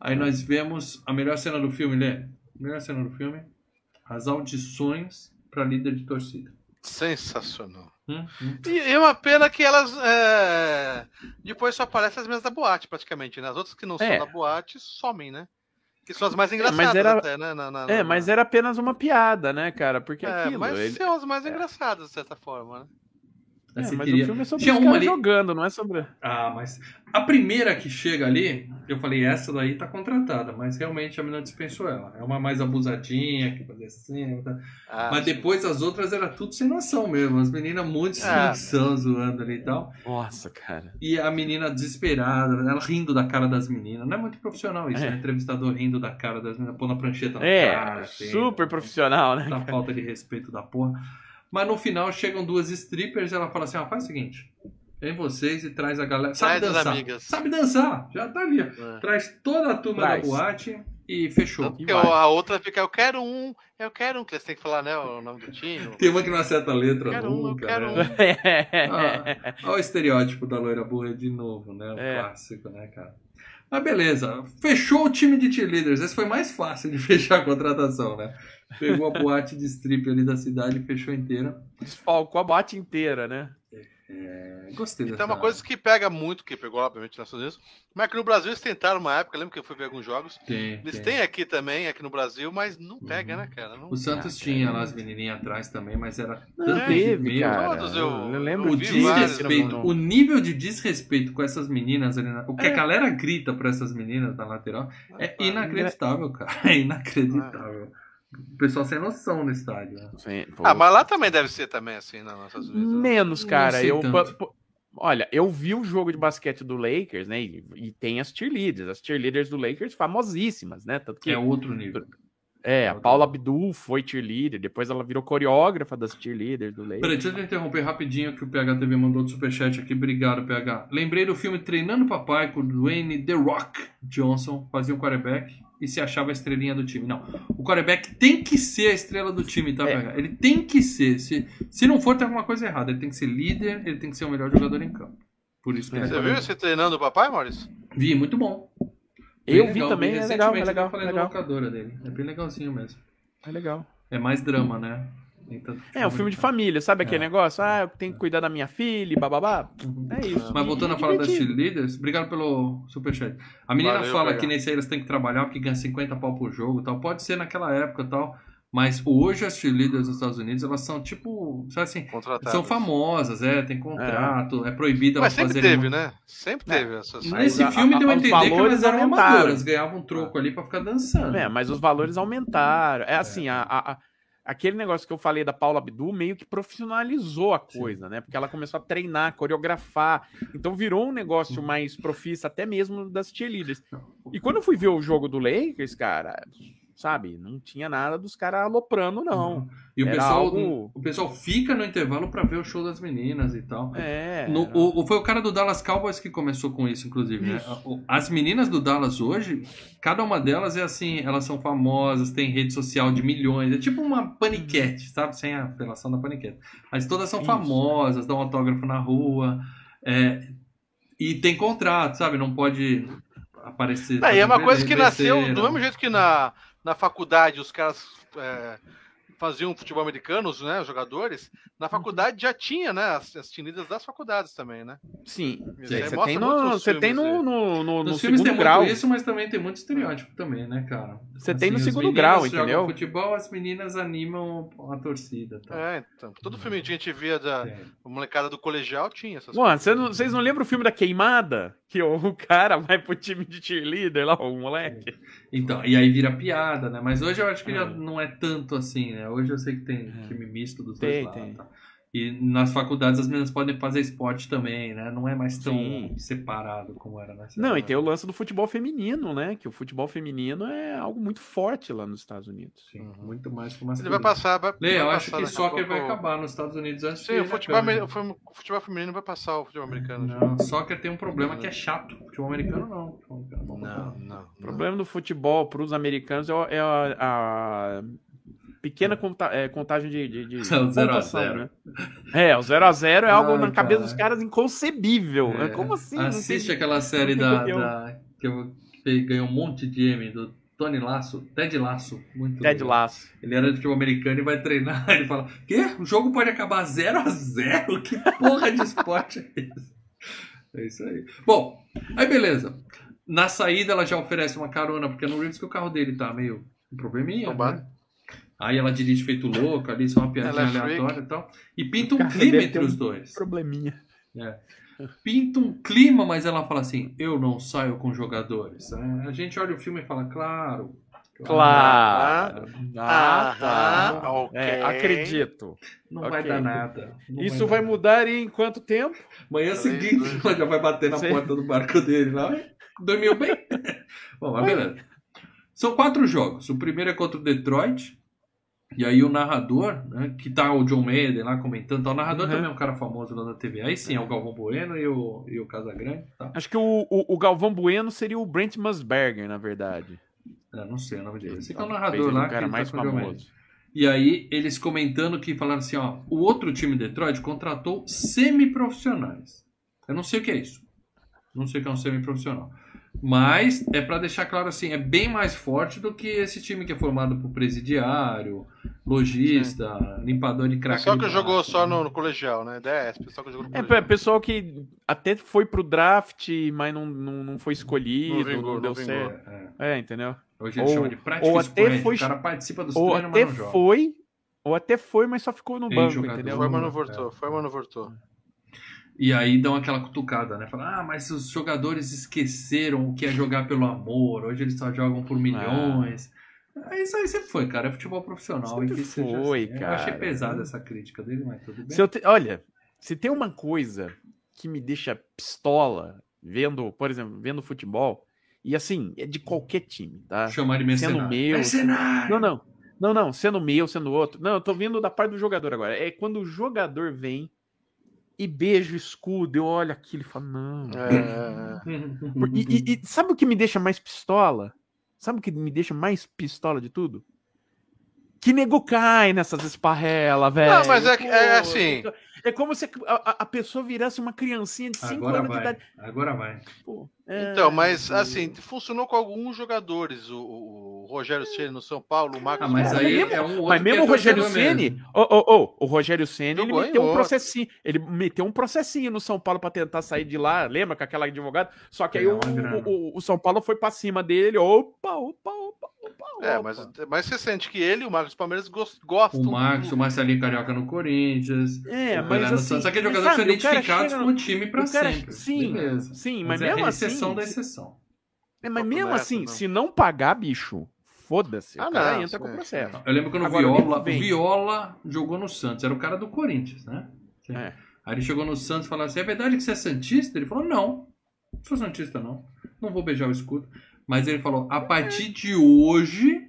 Aí nós vemos a melhor cena do filme, Lê. Melhor cena do filme. As audições para líder de torcida. Sensacional. Hum, hum. E é uma pena que elas. é, Depois só aparecem as mesmas da boate, praticamente, né? As outras que não É. são da boate somem, né? Que são as mais engraçadas mas era- até, né? Na, na- É, na- mas era apenas uma piada, né, cara? Porque É, aquilo. mas ele- são as mais engraçadas, de certa forma, né? É, mas queria- o filme é sobre Tinha os uma caras ali- jogando, não é sobre. Ah, mas a primeira que chega ali, eu falei, essa daí tá contratada, mas realmente a menina dispensou ela. É uma mais abusadinha, que fazia assim. tá? Ah, mas sim. depois as outras era tudo sem noção mesmo. As meninas muito sem Ah. noção zoando ali e tal. Nossa, cara. E a menina desesperada, ela rindo da cara das meninas. Não é muito profissional isso, É. né? Entrevistador rindo da cara das meninas, pondo a prancheta na É, cara. assim, super profissional, né? Essa falta de respeito da porra. Mas no final chegam duas strippers e ela fala assim: ó, faz o seguinte. Vem vocês e traz a galera. Sabe Traz dançar. amigas. Sabe dançar. Já tá ali. É. Traz toda a turma Traz. da boate e fechou. E a outra fica, eu quero um, eu quero um, que você tem que falar, né, o nome do time. Tem uma que não acerta a letra Eu quero um, eu nunca. quero né? um. [LAUGHS] Ah, Olha o estereótipo da loira burra de novo, né? O É. clássico, né, cara? Mas beleza, fechou o time de cheerleaders. Esse foi mais fácil de [LAUGHS] fechar a contratação, né? Pegou a boate de strip ali da cidade e fechou inteira. Desfalcou a boate inteira, né? É, gostei Então, dessa... uma coisa que pega muito, que pegou, obviamente, nas Estados Unidos, mas que no Brasil eles tentaram uma época, lembro que eu fui ver alguns jogos. Tem, Eles tem. têm aqui também, aqui no Brasil, mas não pega, né, cara? Não... O Santos Ah, tinha cara. lá as menininhas atrás também, mas era Não tanto teve, cara. Todos eu- eu lembro O desrespeito, o nível de desrespeito com essas meninas ali, na- o que É. a galera grita pra essas meninas na lateral é Ah, inacreditável, cara. [LAUGHS] É inacreditável. O pessoal sem noção no estádio. né? Sim. Ah, mas lá também deve ser também assim, nas Estados Unidos. né? Menos, cara. Eu, tanto. olha, eu vi o jogo de basquete do Lakers, né? E, e tem as cheerleaders. As cheerleaders do Lakers famosíssimas, né? Tanto que É outro nível. é, a Paula Abdul foi cheerleader, depois ela virou coreógrafa das cheerleaders do Lakers. Peraí, deixa eu interromper rapidinho que o PH TV mandou do superchat aqui. Obrigado, PH. Lembrei do filme Treinando Papai com o Dwayne The Rock Johnson, fazia um quarterback e se achava a estrelinha do time. Não, o quarterback tem que ser a estrela do time, tá, É. Ele tem que ser. Se, se não for, tem alguma coisa errada. Ele tem que ser líder, ele tem que ser o melhor jogador em campo. Por isso que ele Você é viu você treinando o papai, Maurício? Vi, muito bom. Eu Bem vi legal, também, bem é legal, é recentemente, legal, Eu falei é da legal. locadora dele. É bem legalzinho mesmo. É legal. É mais drama, né? Tanto É, um filme de família, sabe aquele É. negócio? Ah, eu tenho que cuidar da minha filha, e bababá. É isso. Mas voltando e a falar das cheerleaders, obrigado pelo superchat. A menina Valeu, fala que nesse aí elas têm que trabalhar porque ganha 50 pau por jogo e tal. Pode ser naquela época e tal. Mas hoje as cheerleaders nos Estados Unidos, elas são tipo, sabe assim, são famosas, é, tem contrato, é, proibido Mas elas sempre teve, né? Sempre teve essas Nesse Mas a- filme a- deu a entender que elas eram aumentaram. amadoras, ganhavam um troco ali pra ficar dançando. É, mas os valores aumentaram. É assim, a- a- aquele negócio que eu falei da Paula Abdul meio que profissionalizou a coisa, né? Porque ela começou a treinar, coreografar. Então virou um negócio mais profissa, até mesmo das cheerleaders. E quando eu fui ver o jogo do Lakers, cara, sabe, não tinha nada dos caras aloprando, não. E o Era pessoal, algo- o pessoal fica no intervalo pra ver o show das meninas e tal. É. No- era- o, o- foi o cara do Dallas Cowboys que começou com isso, inclusive. né? As meninas do Dallas hoje, cada uma delas é assim, elas são famosas, tem rede social de milhões. É tipo uma paniquete, sabe? Sem a apelação da paniquete. Mas todas são Isso. famosas, dão autógrafo na rua. é, e tem contrato, sabe? Não pode aparecer. Não, e é uma coisa que nasceu do mesmo jeito que na, na faculdade os caras é, faziam futebol americano, os, né, os jogadores. Na faculdade já tinha, né, as, as tinidas das faculdades também, né? Sim. Você tem, no, você tem filmes, no, no, no, no filmes tem segundo muito grau. isso, mas também tem muito estereótipo também, né, cara? Você tem no os segundo grau, entendeu? futebol, as meninas animam a torcida. Tá? É, então. Todo filme que a gente via da É. a molecada do colegial tinha essas Mano, vocês não, vocês não lembram o filme da Queimada? Que o, o [LAUGHS] cara vai pro time de cheerleader lá, o moleque? Então, e aí vira piada, né? Mas hoje eu acho que É. já não é tanto assim, né? Hoje eu sei que tem time misto dos Tem, dois lados. tá? E nas faculdades as meninas podem fazer esporte também, né? Não é mais tão Sim. separado como era nessa Não, e tem o lance do futebol feminino, né? Que o futebol feminino é algo muito forte lá nos Estados Unidos. Sim, muito mais que o Ele vai passar, vai, Lê, eu vai acho passar que a soccer vai acabar nos Estados Unidos antes Sim, de- o futebol, né, o futebol feminino vai passar o futebol americano. Não, soccer tem um problema que é chato. Futebol americano não. Futebol americano é Não, caramba. não. O problema do futebol para os americanos é, o- é a, a pequena conta- é, contagem de, de, de É [LAUGHS] o zero a pontuação, zero. né? É, o 0 a 0 é algo Ai, na cabeça cara. dos caras inconcebível. É. Como assim? Não Assiste tem- aquela série da, da- que eu- que ganhou um monte de M do Tony Lasso, Ted Lasso, muito Ted legal. Laço. Ele era de futebol americano e vai treinar. [LAUGHS] Ele fala: Quê? O jogo pode acabar 0 a 0 Que porra de esporte é esse? É isso aí. Bom, aí beleza. Na saída ela já oferece uma carona, porque no Reeves que o carro dele tá meio um probleminha. Tombado. Né? Aí ela dirige feito louco, ali só uma piadinha é aleatória e tal. E pinta um clima entre um os dois. Probleminha. É. Pinta um clima, mas ela fala assim: eu não saio com jogadores. É, A gente olha o filme e fala, claro. Claro. Ah, Aham, tá. ok. É, acredito. Não Ok. vai dar nada. Não Isso vai vai mudar em quanto tempo? Manhã seguinte, [LAUGHS] ela já vai bater na Sim. porta do barco dele lá. Dormiu bem? [LAUGHS] Bom, mas beleza. São quatro jogos. O primeiro é contra o Detroit. E aí o narrador, né, que tá o John Mayer lá comentando, tá, o narrador Uhum. também é um cara famoso lá da TV. Aí sim, é o Galvão Bueno e o, e o Casagrande. Tá. Acho que o, o, o Galvão Bueno seria o Brent Musberger, na verdade. É, não sei o nome dele. Esse que é o narrador ele lá. o cara mais tá famoso. E aí, eles comentando que falaram assim, ó, o outro time de Detroit contratou semiprofissionais. Eu não sei o que é isso. Não sei o que é um semiprofissional. Mas é pra deixar claro assim, é bem mais forte do que esse time que é formado por presidiário, lojista, limpador de crack. Pessoal que jogou só no, no colegial, né? 10, pessoal que jogou no É, colegial. pe- pessoal que até foi pro draft, mas não, não, não foi escolhido, Não não, vingou, deu não vingou. certo. É, É, entendeu? Hoje Ou- chama de prática ou até foi- O cara participa dos Ou treinos, até mas não joga. foi, ou até foi, mas só ficou no Tem banco, jogador. entendeu? Foi, mas não É. voltou. Foi, mas não voltou. E aí dão aquela cutucada, né? Fala, ah, mas os jogadores esqueceram o que é jogar pelo amor. Hoje eles só jogam por milhões. É Isso aí sempre foi, cara. É futebol profissional. Sempre e que seja foi, assim. Eu achei cara. pesada essa crítica dele, mas tudo bem. Se eu te- Olha, se tem uma coisa que me deixa pistola vendo, por exemplo, vendo futebol, e assim, é de qualquer time, tá? Chamar de mercenário. Sendo meu, Mercenário! Não, não. Não, não, sendo meu, sendo outro. Não, eu tô vindo da parte do jogador agora. É quando o jogador vem e beija o escudo, eu olho aquilo e falo, não. É, [LAUGHS] Por- E, e- e sabe o que me deixa mais pistola? Sabe o que me deixa mais pistola de tudo? Que nego cai nessas esparrelas, velho. mas é é Pô, assim. É como se a, a- pessoa virasse uma criancinha de 5 Agora anos de vai. idade. Agora vai. Pô, é, Então, mas assim, funcionou com alguns jogadores. O, o- Rogério Ceni no São Paulo, o Marcos Ah, mas aí mesmo- é um outro Mas mesmo é o Rogério Ceni, ô, ô, ô, o Rogério Ceni, ele meteu um outro. processinho, ele meteu um processinho no São Paulo pra tentar sair de lá, lembra com aquela advogado? Só que aí o, o, o- o São Paulo foi pra cima dele, opa, opa, opa, opa, É, opa. mas, mas você sente que ele e o Marcos Palmeiras gos- gostam. O Marcos, do- o Marcelinho Carioca no Corinthians. É, mas no assim. Aqueles mas jogadores sabe, são identificados com no- o time pra o cara- sempre. sim, Beleza. sim, Mas, mas, é a mesmo exceção assim, da se- exceção. é, mas mesmo assim, não. se não pagar, bicho, foda-se, Ah, o cara não, entra com o processo. Eu lembro quando Agora, o o Viola, o Viola jogou no Santos, era o cara do Corinthians, né? É. Aí ele chegou no Santos e falou assim: é verdade que você é Santista? Ele falou: não, não sou Santista, não. Não vou beijar o escudo. Mas ele falou: a partir de hoje,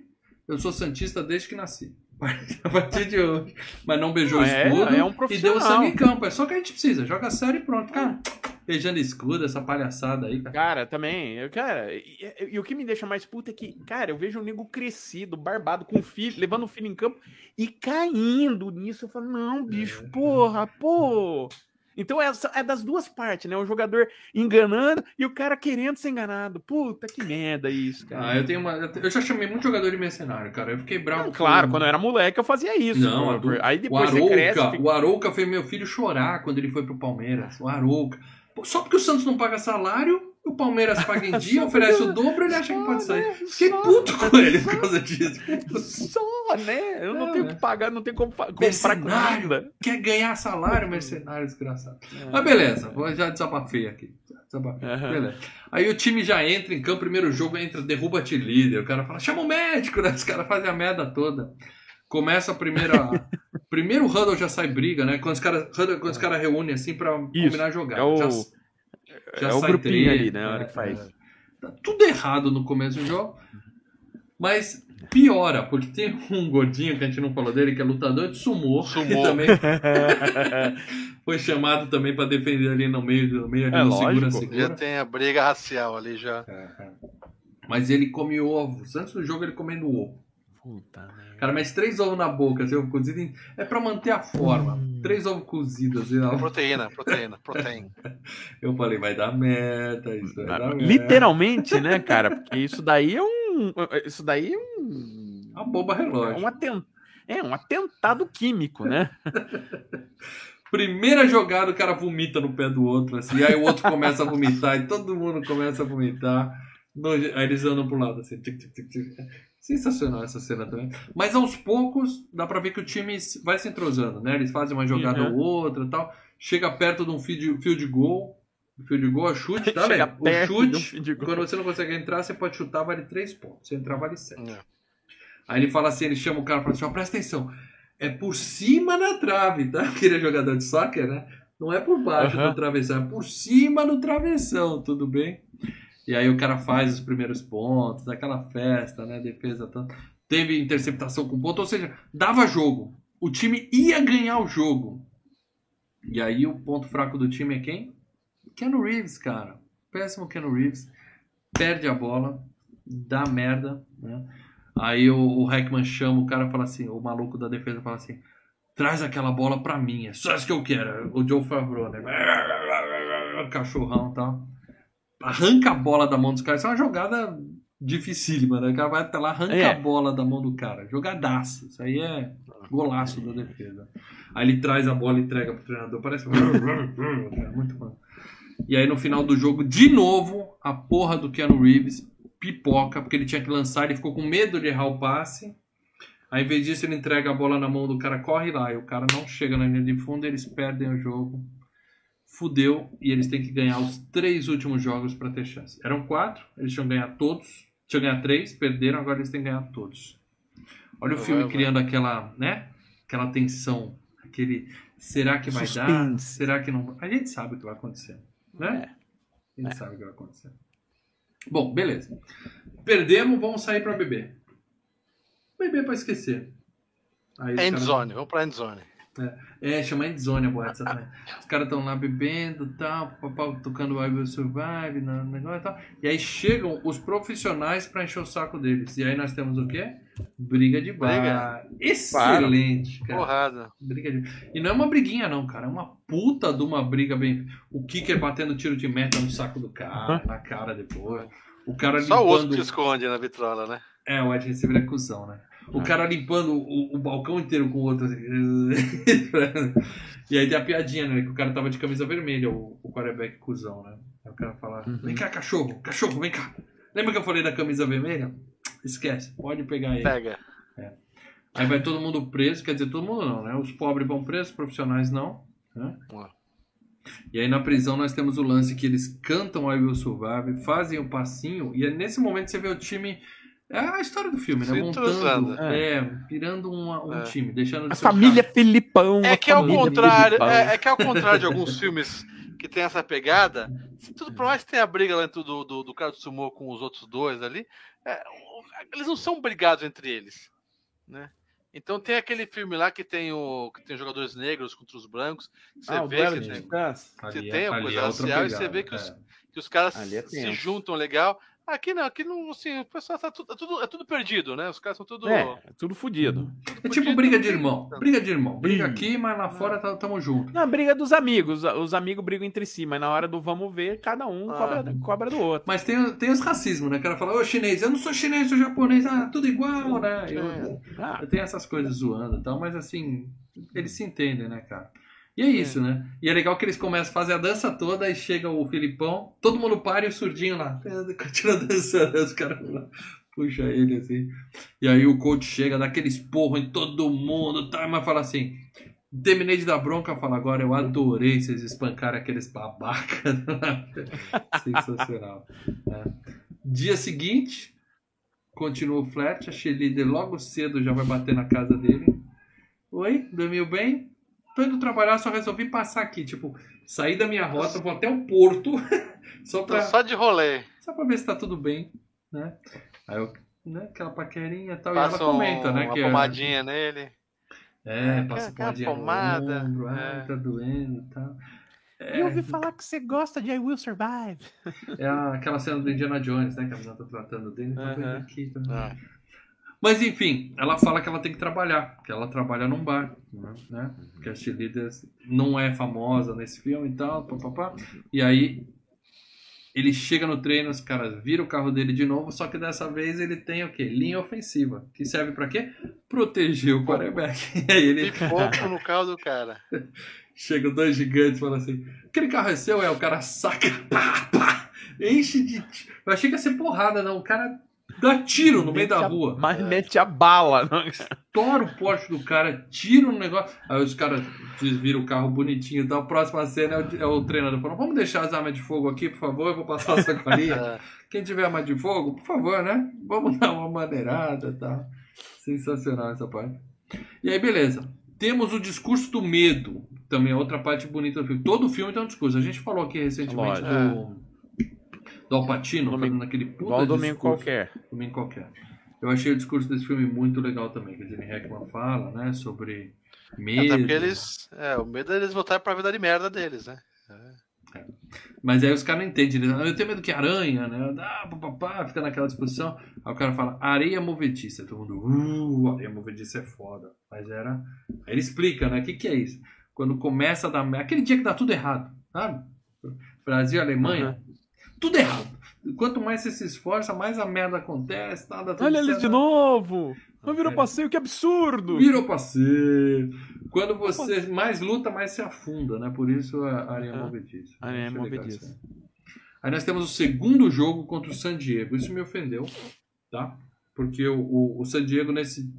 eu sou Santista desde que nasci. [LAUGHS] A partir de hoje. Mas não beijou o É, escudo é um e deu sangue em campo. É só o que a gente precisa. Joga sério e pronto. Cara, beijando escudo, essa palhaçada aí, cara. Cara, também, eu, cara, e, e- e o que me deixa mais puto é que, cara, eu vejo um nego crescido, barbado, com filho, levando o filho em campo e caindo nisso. Eu falo, não, bicho, porra, pô. Então é, é das duas partes, né? O jogador enganando e o cara querendo ser enganado. Puta que merda isso, cara. Ah, eu tenho uma. Eu já chamei muito jogador de mercenário, cara. Eu fiquei bravo. Não, claro, quando eu era moleque eu fazia isso. Não, adulto. aí O depois você Arouca, cresce. fica- o Arouca fez meu filho chorar quando ele foi pro Palmeiras. O Arouca. Só porque o Santos não paga salário, o Palmeiras paga em [LAUGHS] dia, oferece o dobro, ele acha que Só, pode sair. né? Fiquei Só. puto com ele por causa disso. Só, né? Eu não É, tenho né? que pagar, não tenho como comprar nada. Quer ganhar salário, mercenário desgraçado. É. Mas beleza, vou- já desabafei aqui. Desabafei. Aham. Beleza. Aí o time já entra em campo, primeiro jogo entra, derruba te líder. O cara fala, chama o médico, né? Os caras fazem a merda toda. Começa a primeira. [LAUGHS] primeiro huddle já sai briga, né? Quando os caras os caras reúnem assim pra combinar a jogada. É o- já, já é o grupinho ali, né? A hora é, que faz. é. Tá tudo errado no começo do jogo. Mas piora, porque tem um gordinho que a gente não falou dele, que é lutador de sumô. Sumô. também [LAUGHS] foi chamado também pra defender ali no meio, no meio ali É no lógico. segura Já segura. tem a briga racial ali já. Mas ele come ovos. Antes do jogo ele comendo ovo. Puta merda. Cara, mas três ovos na boca, assim, ovo cozido, em- é pra manter a forma. Três ovos cozidos, assim, na. Proteína, proteína, proteína. [LAUGHS] Eu falei, vai dar merda, isso vai dar merda. Literalmente, né, cara? Porque isso daí é um. Isso daí é um. Uma bomba É relógio. um, aten- é um atentado químico, né? [LAUGHS] Primeira jogada, o cara vomita no pé do outro, assim, aí o outro começa a vomitar, e todo mundo começa a vomitar. Aí eles andam pro lado, assim. tic, tic, tic, tic. Sensacional essa cena também. Mas aos poucos, dá pra ver que o time vai se entrosando, né? Eles fazem uma jogada Uhum. ou outra e tal. Chega perto de um field, field goal. Field goal é chute, tá, [LAUGHS] velho? O um chute, quando você não consegue entrar, você pode chutar, vale 3 pontos. Se entrar, vale 7. É. Aí ele fala assim, ele chama o cara e fala assim, ó, presta atenção, é por cima da trave, tá? [LAUGHS] Aquele jogador de soccer, né? Não é por baixo Aham. do travessão, é por cima do travessão, tudo bem? E aí o cara faz os primeiros pontos, aquela festa, né? Defesa tanto. Teve interceptação com ponto, ou seja, dava jogo. O time ia ganhar o jogo. E aí o ponto fraco do time é quem? Keanu Reeves, cara. Péssimo Keanu Reeves. Perde a bola, dá merda, né? Aí o, o Heckman chama o cara fala assim, o maluco da defesa fala assim, traz aquela bola pra mim, é só isso que eu quero. O Joe Favreau, né? [LAUGHS] Cachorrão e tal. Arranca a bola da mão dos caras. Isso é uma jogada dificílima, né? O cara vai até lá, arranca É. a bola da mão do cara. Jogadaça. Isso aí é golaço da defesa. Aí ele traz a bola e entrega pro treinador. Parece. [LAUGHS] Muito bom. E aí no final do jogo, de novo, a porra do Keanu Reeves pipoca, porque ele tinha que lançar, ele ficou com medo de errar o passe. Aí, em vez disso, ele entrega a bola na mão do cara, corre lá, e o cara não chega na linha de fundo, eles perdem o jogo. Fudeu, e eles têm que ganhar os três últimos jogos para ter chance. Eram quatro, eles tinham que ganhar todos, tinham que ganhar três, perderam, agora eles têm que ganhar todos. Olha o Vai, filme vai. criando aquela, né? Aquela tensão, aquele será que vai dar? Suspense. Será que não? A gente sabe o que vai acontecer, né? A gente sabe o que vai acontecer. Bom, beleza. Perdemos, vamos sair pra beber. Beber pra esquecer. Aí Endzone, vamos pra Endzone. É, chama Endzone a boate, exatamente. Os caras estão lá bebendo tal, papá tocando I Will Survive no negócio e tal. E aí chegam os profissionais pra encher o saco deles. E aí nós temos o quê? Briga de bar. Briga. Excelente, cara. Porrada. Briga de... E não é uma briguinha, não, cara. É uma puta de uma briga bem. O kicker batendo tiro de meta no saco do cara, na cara depois. O cara Só o osso limpando. que esconde na vitrola, né? É, o wide receiver é cuzão, né? O cara limpando o, o balcão inteiro com o outro assim. [LAUGHS] e aí tem a piadinha, né? Que o cara tava de camisa vermelha, o, o quarterback cuzão, né? Aí o cara fala: Uhum. Vem cá, cachorro, cachorro, vem cá. Lembra que eu falei da camisa vermelha? Esquece, pode pegar ele. Pega. Aí vai todo mundo preso, quer dizer, todo mundo não, né? Os pobres vão presos, os profissionais não. Né? Ué. E aí na prisão nós temos o lance que eles cantam I Will Survive, fazem o passinho, e é nesse momento você vê o time. É a história do filme, né? Se Montando. entrosando. É, virando uma- um É. time, deixando de A família cara- Filipão. É a que ao contrário, é, é que ao contrário de alguns filmes que tem essa pegada, se tudo por mais que tenha a briga lá do, do, do cara do sumô com os outros dois ali, é, eles não são brigados entre eles, né? Então tem aquele filme lá que tem o que tem jogadores negros contra os brancos, você Ah, o vê que de tem. Você Ali é- tem ali coisa é racial e você vê que os- é. que os caras é se juntam legal. Aqui não, aqui não, assim, o pessoal tá tudo, é tudo, é tudo perdido, né? Os caras são tudo. É, é tudo fudido. É tipo briga de irmão. Briga de irmão. Briga aqui, mas lá fora tá- tamo junto. Na briga dos amigos. Os amigos brigam entre si, mas na hora do vamos ver, cada um Ah. cobra, cobra do outro. Mas tem, tem os racismos, né? O cara fala, ô chinês, eu não sou chinês, sou japonês, ah, tudo igual, né? Eu, Ah, eu tenho essas coisas zoando e tal, mas assim, eles se entendem, né, cara? E é isso, né? E é legal que eles começam a fazer a dança toda e chega o Filipão, todo mundo para e o surdinho lá, [LAUGHS] continua dançando, os caras lá, puxa ele assim. E aí o coach chega, dá aquele esporro em todo mundo, tá? mas fala assim. Terminei de dar bronca, fala agora, eu adorei vocês espancarem aqueles babacas. [LAUGHS] Sensacional. né? Dia seguinte, continua o flat, a cheerleader logo cedo já vai bater na casa dele. Oi, dormiu bem? Tô indo trabalhar, só resolvi passar aqui. Tipo, sair da minha rota, vou até o porto, [LAUGHS] só Tô pra, só de rolê. só pra ver se tá tudo bem, né? Aí eu, né, aquela paquerinha e tal, e ela comenta, um- né? uma que é- pomadinha nele. É, É, passa pomadinha no pomada, ombro, é. ai, tá doendo e tal. É, Eu ouvi falar que você gosta de I Will Survive. é aquela cena do Indiana Jones, né? Que a menina tá tratando dele. tá vendo Aham. aqui, tá- Ah, Mas enfim, ela fala que ela tem que trabalhar, que ela trabalha num bar, né? Que a cheerleader não é famosa nesse filme e tal, papapá. E aí ele chega no treino, os caras viram o carro dele de novo, só que dessa vez ele tem o quê? Linha ofensiva, que serve pra quê? Proteger o quarterback. [LAUGHS] E aí ele pipoco no carro do cara. [LAUGHS] chega dois gigantes e fala assim: aquele carro é seu? É, o cara saca, pá, pá, enche de. Eu achei que ia ser porrada, não. O cara dá tiro no meio da a- rua. Mas mete a bala. Não? estoura o poste do cara, tira um negócio. Aí os caras desviram o carro bonitinho e tal. A próxima cena é o, é o treinador falando: Vamos deixar as armas de fogo aqui, por favor. Eu vou passar a sacolinha. É. [LAUGHS] Quem tiver arma de fogo, por favor, né? Vamos dar uma maneirada e tal. Sensacional essa parte. E aí, beleza. Temos o discurso do medo. Também é outra parte bonita do filme. Todo filme tem um discurso. A gente falou aqui recentemente Lógico. do. Do Alpatino, Domingo- fazendo aquele puta Igual domingo discurso. qualquer. Domingo qualquer. Eu achei o discurso desse filme muito legal também, que o Gene Hackman fala, né, sobre medo. Até porque eles. É, o medo é eles voltarem pra vida de merda deles, né? Mas aí os caras não entendem. Eles, "Ah, eu tenho medo que aranha, né? Ah, papapá, fica naquela disposição. Aí o cara fala, areia movediça. Todo mundo, uh, areia movediça é foda. Mas era. Aí ele explica, né? O que, que é isso? Quando começa a dar. merda- Aquele dia que dá tudo errado, sabe? Brasil e Alemanha. Tudo errado. Quanto mais você se esforça, mais a merda acontece. Nada tudo Olha eles certo. de novo! Não virou É. passeio, que absurdo! Virou passeio. Quando você mais luta, mais se afunda, né? Por isso a areia Aham. movediça. Areia Acho legal movediça. isso aí. Nós temos o segundo jogo contra o San Diego. Isso me ofendeu, tá? Porque o, o, o San Diego nesse.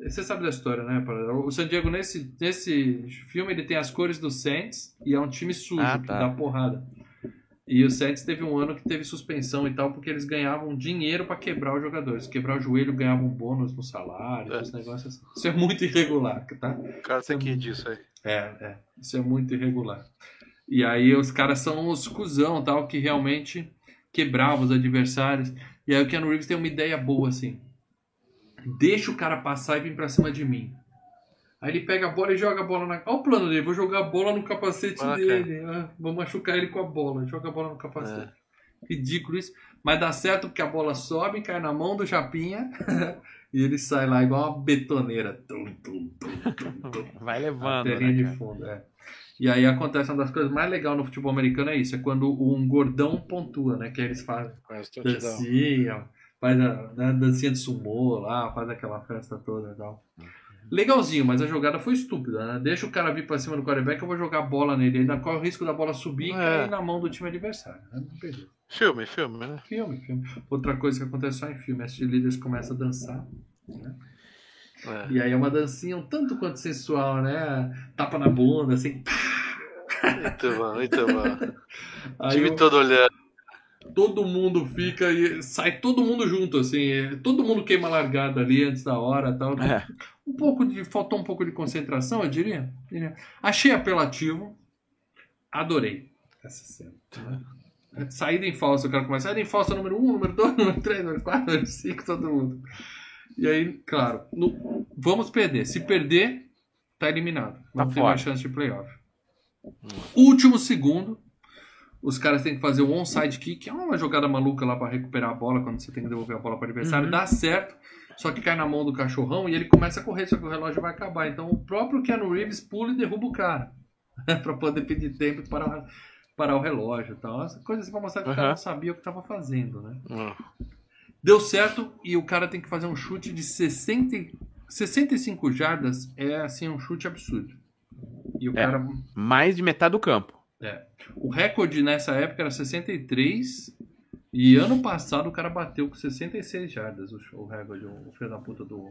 Você sabe da história, né? O San Diego nesse, nesse filme ele tem as cores do Saints e é um time sujo Ah, que tá. dá porrada. E o Saints teve um ano que teve suspensão e tal, porque eles ganhavam dinheiro pra quebrar os jogadores. Quebrar o joelho ganhavam bônus no salário, É. esse negócio assim. Isso é muito irregular, tá? O cara tem que ir disso aí. É, é. Isso é muito irregular. E aí os caras são os cuzão, tal, que realmente quebravam os adversários. E aí o Keanu Reeves tem uma ideia boa, assim. Deixa o cara passar e vir pra cima de mim. Aí ele pega a bola e joga a bola na... Olha o plano dele, vou jogar a bola no capacete Ah, dele. Ah, vou machucar ele com a bola. Joga a bola no capacete. Ridículo isso. Mas dá certo porque a bola sobe, cai na mão do Japinha [LAUGHS] e ele sai lá igual uma betoneira. Tum, tum, tum. Vai A levando, telinha né, de fundo, é. E aí acontece uma das coisas mais legais no futebol americano é isso, é quando um gordão pontua, né? Que eles fazem dancinha, faz a né, dancinha de sumô lá, faz aquela festa toda e tal. Legalzinho, mas a jogada foi estúpida, né? Deixa o cara vir pra cima do quarterback, eu vou jogar a bola nele. Ainda corre o risco da bola subir e É. cair na mão do time adversário. Né? Não perdeu. Filme, filme, né? Filme, filme. Outra coisa que acontece só em filme, as cheerleaders começam a dançar. É. E aí é uma dancinha um tanto quanto sensual, né? Tapa na bunda, assim. Muito bom, muito bom. [LAUGHS] Aí Time o- todo olhando. Todo mundo fica e sai todo mundo junto, assim. é, Todo mundo queima a largada ali antes da hora tal. É. Um pouco de. Faltou um pouco de concentração, eu diria. Achei apelativo. Adorei essa cena. né? Saída em falsa, o cara começa. Saída em falsa número 1, número 2, [LAUGHS] número 3, número 4, número 5, todo mundo. E aí, claro, no- vamos perder. Se perder, tá eliminado. Não Tá tem mais chance de playoff. Último segundo, os caras têm que fazer o onside kick, é uma jogada maluca lá pra recuperar a bola quando você tem que devolver a bola para o adversário. Uhum. Dá certo, só que cai na mão do cachorrão e ele começa a correr, só que o relógio vai acabar. Então o próprio Keanu Reeves pula e derruba o cara [LAUGHS] pra poder pedir tempo para parar o relógio e tal. Essa coisa assim pra mostrar que o cara Uhum. não sabia o que tava fazendo, né? Hum. Deu certo e o cara tem que fazer um chute de 60, e- 65 jardas. É assim um chute absurdo. E o É. cara Mais de metade do campo. O recorde nessa época era 63. E ano passado o cara bateu com 66 jardas, o, recorde, o filho da puta do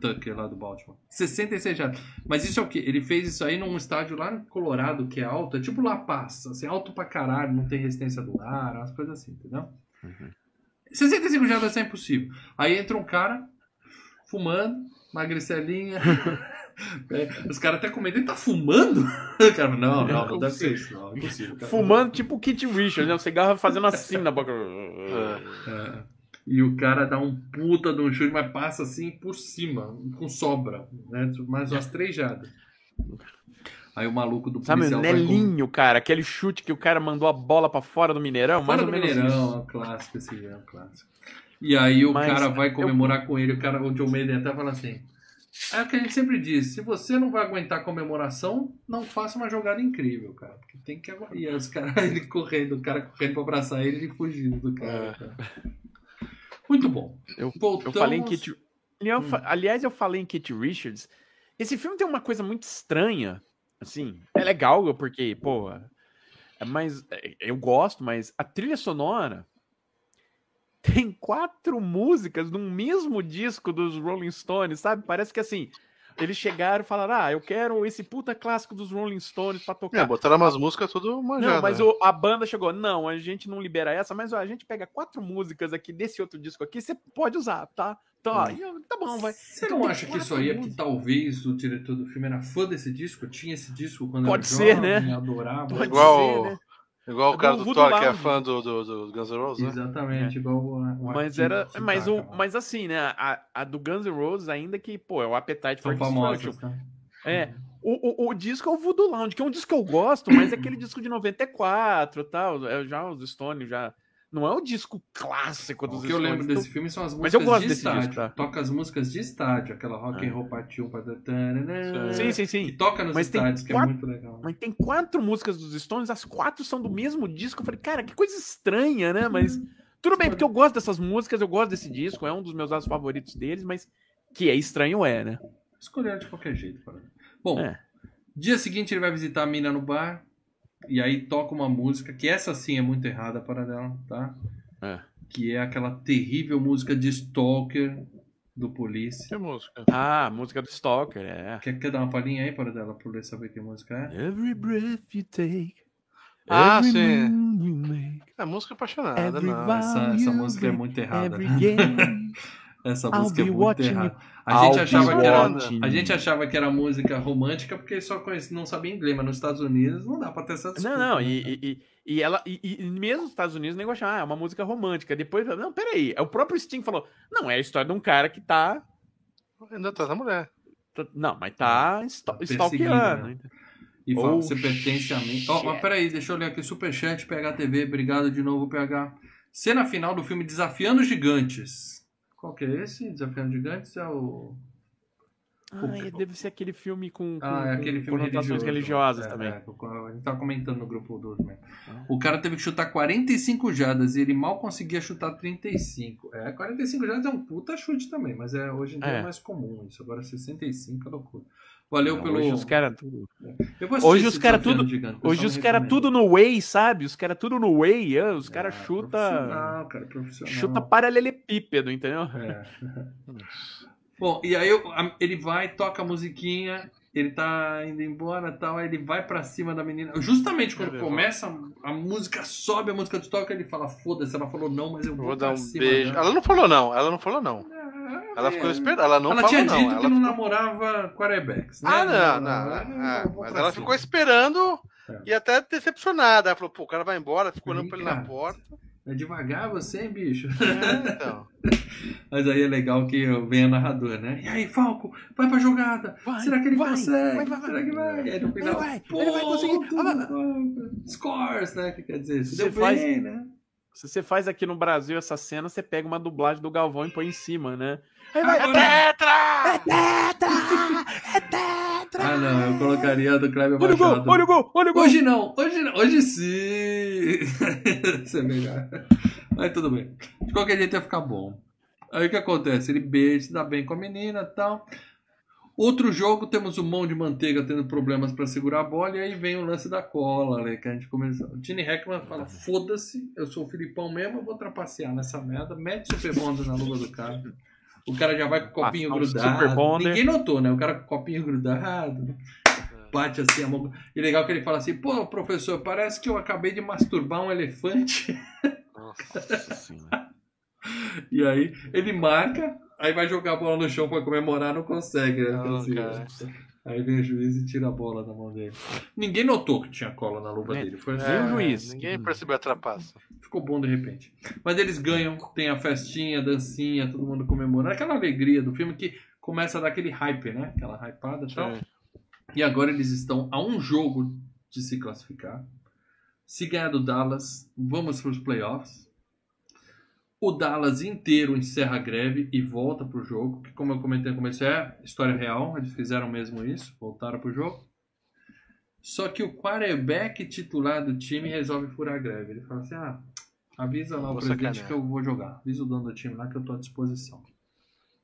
Tucker lá do Baltimore. 66 jardas. Mas isso é o quê? Ele fez isso aí num estádio lá no Colorado, que é alto, é tipo La Paz, assim, alto pra caralho, não tem resistência do ar, umas coisas assim, entendeu? 65 jardas é impossível. Aí entra um cara fumando, magricelinha. [LAUGHS] É, Os caras até com medo, ele tá fumando? O [LAUGHS] cara, não, não, não deve ser isso, não, é impossível. cara. Fumando tipo o Kit Richards, né? O cigarro fazendo assim na boca. É. E o cara dá um puta de um chute, mas passa assim por cima, com sobra, né? Mais umas três jadas. Aí o maluco do Sabe, o policial vai com- Nelinho, cara, aquele chute que o cara mandou a bola pra fora do Mineirão, mais Fora ou do menos Mineirão, isso. é um clássico esse é um clássico. E aí o Mas cara vai eu- comemorar com ele, o cara, o John Maiden até fala assim. É o que a gente sempre diz, se você não vai aguentar a comemoração, não faça uma jogada incrível, cara. Porque tem que E aí os caras, [LAUGHS] ele correndo, o cara correndo pra abraçar ele e fugindo do cara. É. cara. Muito bom. Eu- Voltamos... Eu falei em Kit. Hum. Aliás, eu falei em Kit Richards. Esse filme tem uma coisa muito estranha. Assim, é legal porque, pô. é mais, é, eu gosto, mas a trilha sonora tem quatro músicas num mesmo disco dos Rolling Stones, sabe? Parece que assim. Eles chegaram e falaram: Ah, eu quero esse puta clássico dos Rolling Stones pra tocar. É, botaram umas músicas tudo manjadas. Não, mas né? o- a banda chegou, não, a gente não libera essa, mas ó, a gente pega quatro músicas aqui desse outro disco aqui, você pode usar, tá? Então, ó, eu, tá bom, vai. Você Então não acha que isso aí é porque músicas. talvez o diretor do filme era fã desse disco? Tinha esse disco quando Pode era ser, jovem, né? adorava. Pode Igual- ser, né? Igual É o cara do Thor, que é fã do, do, do Guns N' Roses, né? Exatamente, igual o, o Mas era. Mas, o, cara. mas assim, né? A, a do Guns N' Roses, ainda que, pô, é o Appetite São for famosos, Destruction. né? É. O, o, o disco é o Voodoo Lounge, que é um disco que eu gosto, mas é aquele disco de 94 e tal. É, já os Stones já Não é o disco clássico dos O que eu lembro desse filme são as Mas músicas eu gosto de desse estádio. disco, tá? Toca as músicas de estádio, aquela rock Ah. and roll parte 1 para Sim, sim, sim. que toca nos Mas estádios, que é quatro- muito legal. Mas tem quatro músicas dos Stones, as quatro são do mesmo disco. Eu falei, cara, que coisa estranha, né? Mas tudo bem, porque eu gosto dessas músicas, eu gosto desse disco, é um dos meus álbuns favoritos deles, mas que é estranho é, né? Escolheram de qualquer jeito. Para... Bom, É. dia seguinte ele vai visitar a mina no bar. E aí toca uma música, que essa sim é muito errada para dela, tá? É. Que é aquela terrível música de Stalker do Polícia. Que música? Ah, música do Stalker, é. Quer, quer dar uma palhinha aí para dela, para saber que música é? Every breath you take. Ah, every sim. move you make, É música apaixonada, não. Essa, essa música é muito errada. [LAUGHS] Essa I'll música é muito errada. A gente, I'll achava que era, a gente achava que era música romântica porque só conhecia, não sabia inglês, mas nos Estados Unidos não dá pra ter essa desculpa. Não, não, né? e, e, e- ela, e, e mesmo nos Estados Unidos, o negócio, ah, é uma música romântica. Depois, não, peraí, é o próprio Sting falou, não, é a história de um cara que tá, Ainda atrás da mulher. não, mas tá stalkeando. né? E fala, Oh, você pertence a mim. Ó, shit. mas peraí, deixa eu ler aqui. Superchat, PHTV, obrigado de novo, PH. Cena final do filme Desafiando os Gigantes. Qual que é esse? Desafiando Gigantes é o. Ah, é, deve ser aquele filme com, com, Ah, é com aquele filme conotações religioso. religiosas É, também. é, a gente tava comentando no grupo do. Ah. O cara teve que chutar 45 jadas e ele mal conseguia chutar 35. É, 45 jadas é um puta chute também, mas é, hoje em dia é, É. mais comum isso. Agora 65 é loucura. Valeu pelo. Hoje os caras tudo, assistir hoje os cara Desafiando tudo- Gigante, hoje os caras tudo no Way, sabe? Os caras tudo no Way, ah, os caras Ah, chuta Profissional, cara, profissional. chuta paralelepípedo, entendeu? É. [LAUGHS] Bom, e aí eu- ele vai, toca a musiquinha, ele tá indo embora e tal, aí ele vai pra cima da menina. Justamente quando começa a, a música, sobe a música do toca, ele fala, foda-se, ela falou não, mas eu vou, Vou pra dar um cima beijo. dela. Ela não falou não, ela não falou não. Ela ficou esperando, ela não ela falou tinha não. dito ela que não ficou- namorava quarterbacks, né? Ah, não, não. ela- ah, eu vou mas ela ficou esperando É. e até decepcionada. Ela falou, pô, o cara vai embora, ficou olhando pra ele na porta. É devagar você, hein, bicho? É, então. [LAUGHS] Mas aí é legal que vem a narradora, né? E aí, Falco, vai pra jogada. Vai, Será que ele vai, consegue? vai, vai, vai. Será que vai? E aí no final, vai, ele vai conseguir. ponto, Ah, Scores, né? Que quer dizer, se Você deu faz- bem, né? Se você faz aqui no Brasil essa cena, você pega uma dublagem do Galvão e põe em cima, né? Aí vai, é Tetra! tetra! É tetra! Ah, não, eu colocaria a do Kleber Olha o gol, Machado. olha o gol, olha o gol! Hoje não, hoje não, hoje sim. [LAUGHS] Isso é melhor. Mas tudo bem. De qualquer jeito ia ficar bom. Aí o que acontece? Ele beija, se dá bem com a menina e tal. Outro jogo, temos o mão de manteiga tendo problemas para segurar a bola, e aí vem o lance da cola, né, que a gente começou. O Tini Heckman fala: foda-se, eu sou o Filipão mesmo, eu vou trapacear nessa merda, mete Super Bonder na luva do cara. O cara já vai com o copinho um grudado. Ninguém notou, né? O cara com o copinho grudado bate assim a mão. E legal que ele fala assim: pô, professor, parece que eu acabei de masturbar um elefante. Nossa senhora. [LAUGHS] E aí ele marca, aí vai jogar a bola no chão pra comemorar, não consegue. Né? Não, Assim, cara. aí vem o juiz e tira a bola da mão dele. Ninguém notou que tinha cola na luva Nem- dele. Foi assim, Nem o É, juiz. Ninguém percebeu a trapaça. ficou bom de repente. Mas eles ganham, tem a festinha, a dancinha, todo mundo comemorando. Aquela alegria do filme que começa a dar aquele hype, né? Aquela hypada e tal. Sim. E agora eles estão a um jogo de se classificar. Se ganhar do Dallas, vamos para os playoffs. O Dallas inteiro encerra a greve e volta para o jogo, que como eu comentei no começo é história real, eles fizeram mesmo isso, voltaram para o jogo. Só que o quarterback titular do time resolve furar a greve. Ele fala assim: ah, avisa lá o presidente sacanear. que eu vou jogar. Avisa o dono do time lá que eu estou à disposição.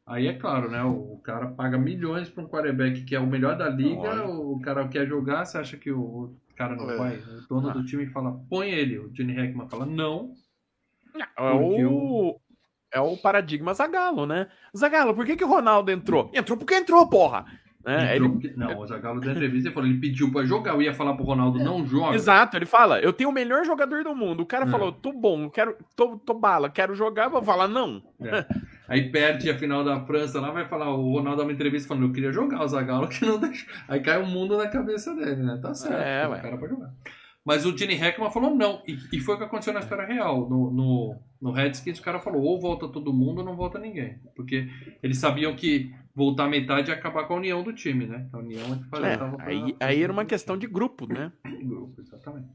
Aí é claro, né? O, cara paga milhões para um quarterback que é o melhor da liga, o cara quer jogar, você acha que o, cara não É. vai? O dono Ah. do time fala, põe ele. O Johnny Heckman fala, não. É o... é o paradigma Zagalo, né? Zagalo, por que, que o Ronaldo entrou? Entrou porque entrou, porra! Né? Entrou Ele- Não, o Zagallo deu entrevista e falou, ele pediu para jogar. Eu ia falar pro Ronaldo, não joga. Exato, ele fala, eu tenho o melhor jogador do mundo. O cara É. falou, tô bom, quero, tô, tô bala, quero jogar, eu vou falar não. É. Aí perde a final da França lá, vai falar, o Ronaldo dá uma entrevista falando, eu queria jogar o Zagallo que não deixa. Aí cai o mundo na cabeça dele, né? Tá certo, É, o cara pode jogar. Mas o Gene Hackman falou não. E, e foi o que aconteceu na história real. No, no, no Redskins, o cara falou, ou volta todo mundo ou não volta ninguém. Porque eles sabiam que voltar metade ia acabar com a união do time, né? A união é que fazia. É, pra- aí, aí era uma questão de grupo, né? de [COUGHS] grupo, exatamente.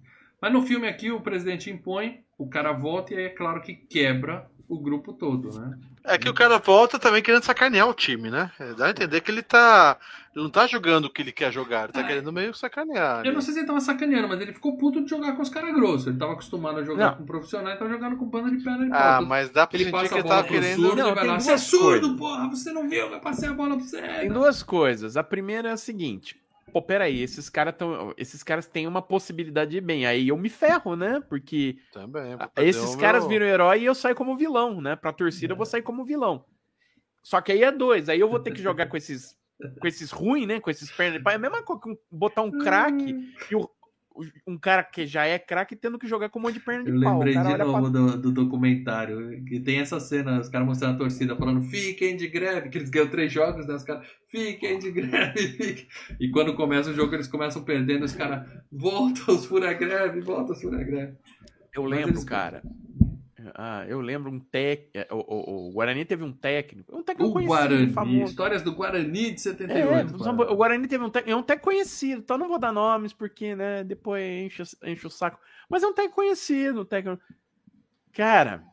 Mas no filme aqui o presidente impõe, o cara volta e aí é claro que quebra o grupo todo, né? É que o cara volta também querendo sacanear o time, né? É, Dá a entender que ele tá. Ele não tá jogando o que ele quer jogar, ele tá Ah, querendo meio sacanear. Eu né? não sei se ele tava sacaneando, mas ele ficou puto de jogar com os caras grossos. Ele tava acostumado a jogar Não. com profissionais, tava jogando com banda de perna de Ah, pau. mas dá pra Ele sentir que a ele bola tava pro querendo. surdo Não, e tem lá. Você é duas surdo, coisas. porra! Você não viu que eu passei a bola pra você? Tem duas coisas. A primeira é a seguinte. Pô, peraí, esses caras tão, esses caras têm uma possibilidade de bem. Aí eu me ferro, né? Porque Também. esses caras meu- viram herói e eu saio como vilão, né? Pra torcida eu vou sair como vilão. Só que aí é dois. Aí eu vou ter que jogar [LAUGHS] com esses com esses ruins, né? Com esses pernas. É a mesma coisa que botar um craque e o- um cara que já é craque tendo que jogar com um monte de perna de Eu pau. O lembrei de olha pra- novo do, do documentário, que tem essa cena, os caras mostrando a torcida falando fiquem de greve, que eles ganham três jogos, né? Os caras fiquem de greve, fiquem. [LAUGHS] E quando começa o jogo, eles começam perdendo, os caras voltam os fura-greve, voltam os fura-greve. Eu Mas lembro, eles- cara. Ah, eu lembro um técnico. O, o- o Guarani teve um técnico. Um técnico O conhecido, Guarani, famoso. histórias do Guarani de É, 78. cara. o Guarani teve um técnico, é um técnico conhecido, então não vou dar nomes porque, né, depois enche, enche o saco. Mas é um técnico conhecido, um técnico. Cara,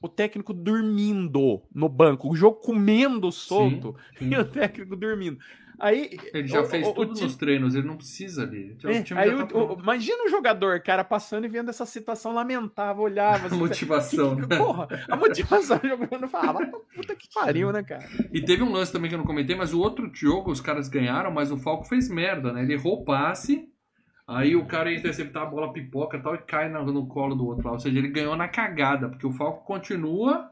o técnico dormindo no banco, o jogo comendo solto [LAUGHS] Sim. e o técnico dormindo. Aí Ele já o- fez o- o tudo time- nos treinos, ele não precisa ali. É, o time aí já o- tá o- imagina o jogador, cara, passando e vendo essa situação lamentável, olhava. [LAUGHS] assim, motivação, [LAUGHS] que- né? que- Porra, a motivação jogando falava, puta que pariu, né, cara? E teve um lance também que eu não comentei, mas o outro jogo os caras ganharam, mas o Falco fez merda, né? Ele errou o passe, aí o cara ia interceptar a bola pipoca e tal e cai no, no colo do outro lá. Ou seja, ele ganhou na cagada, porque o Falco continua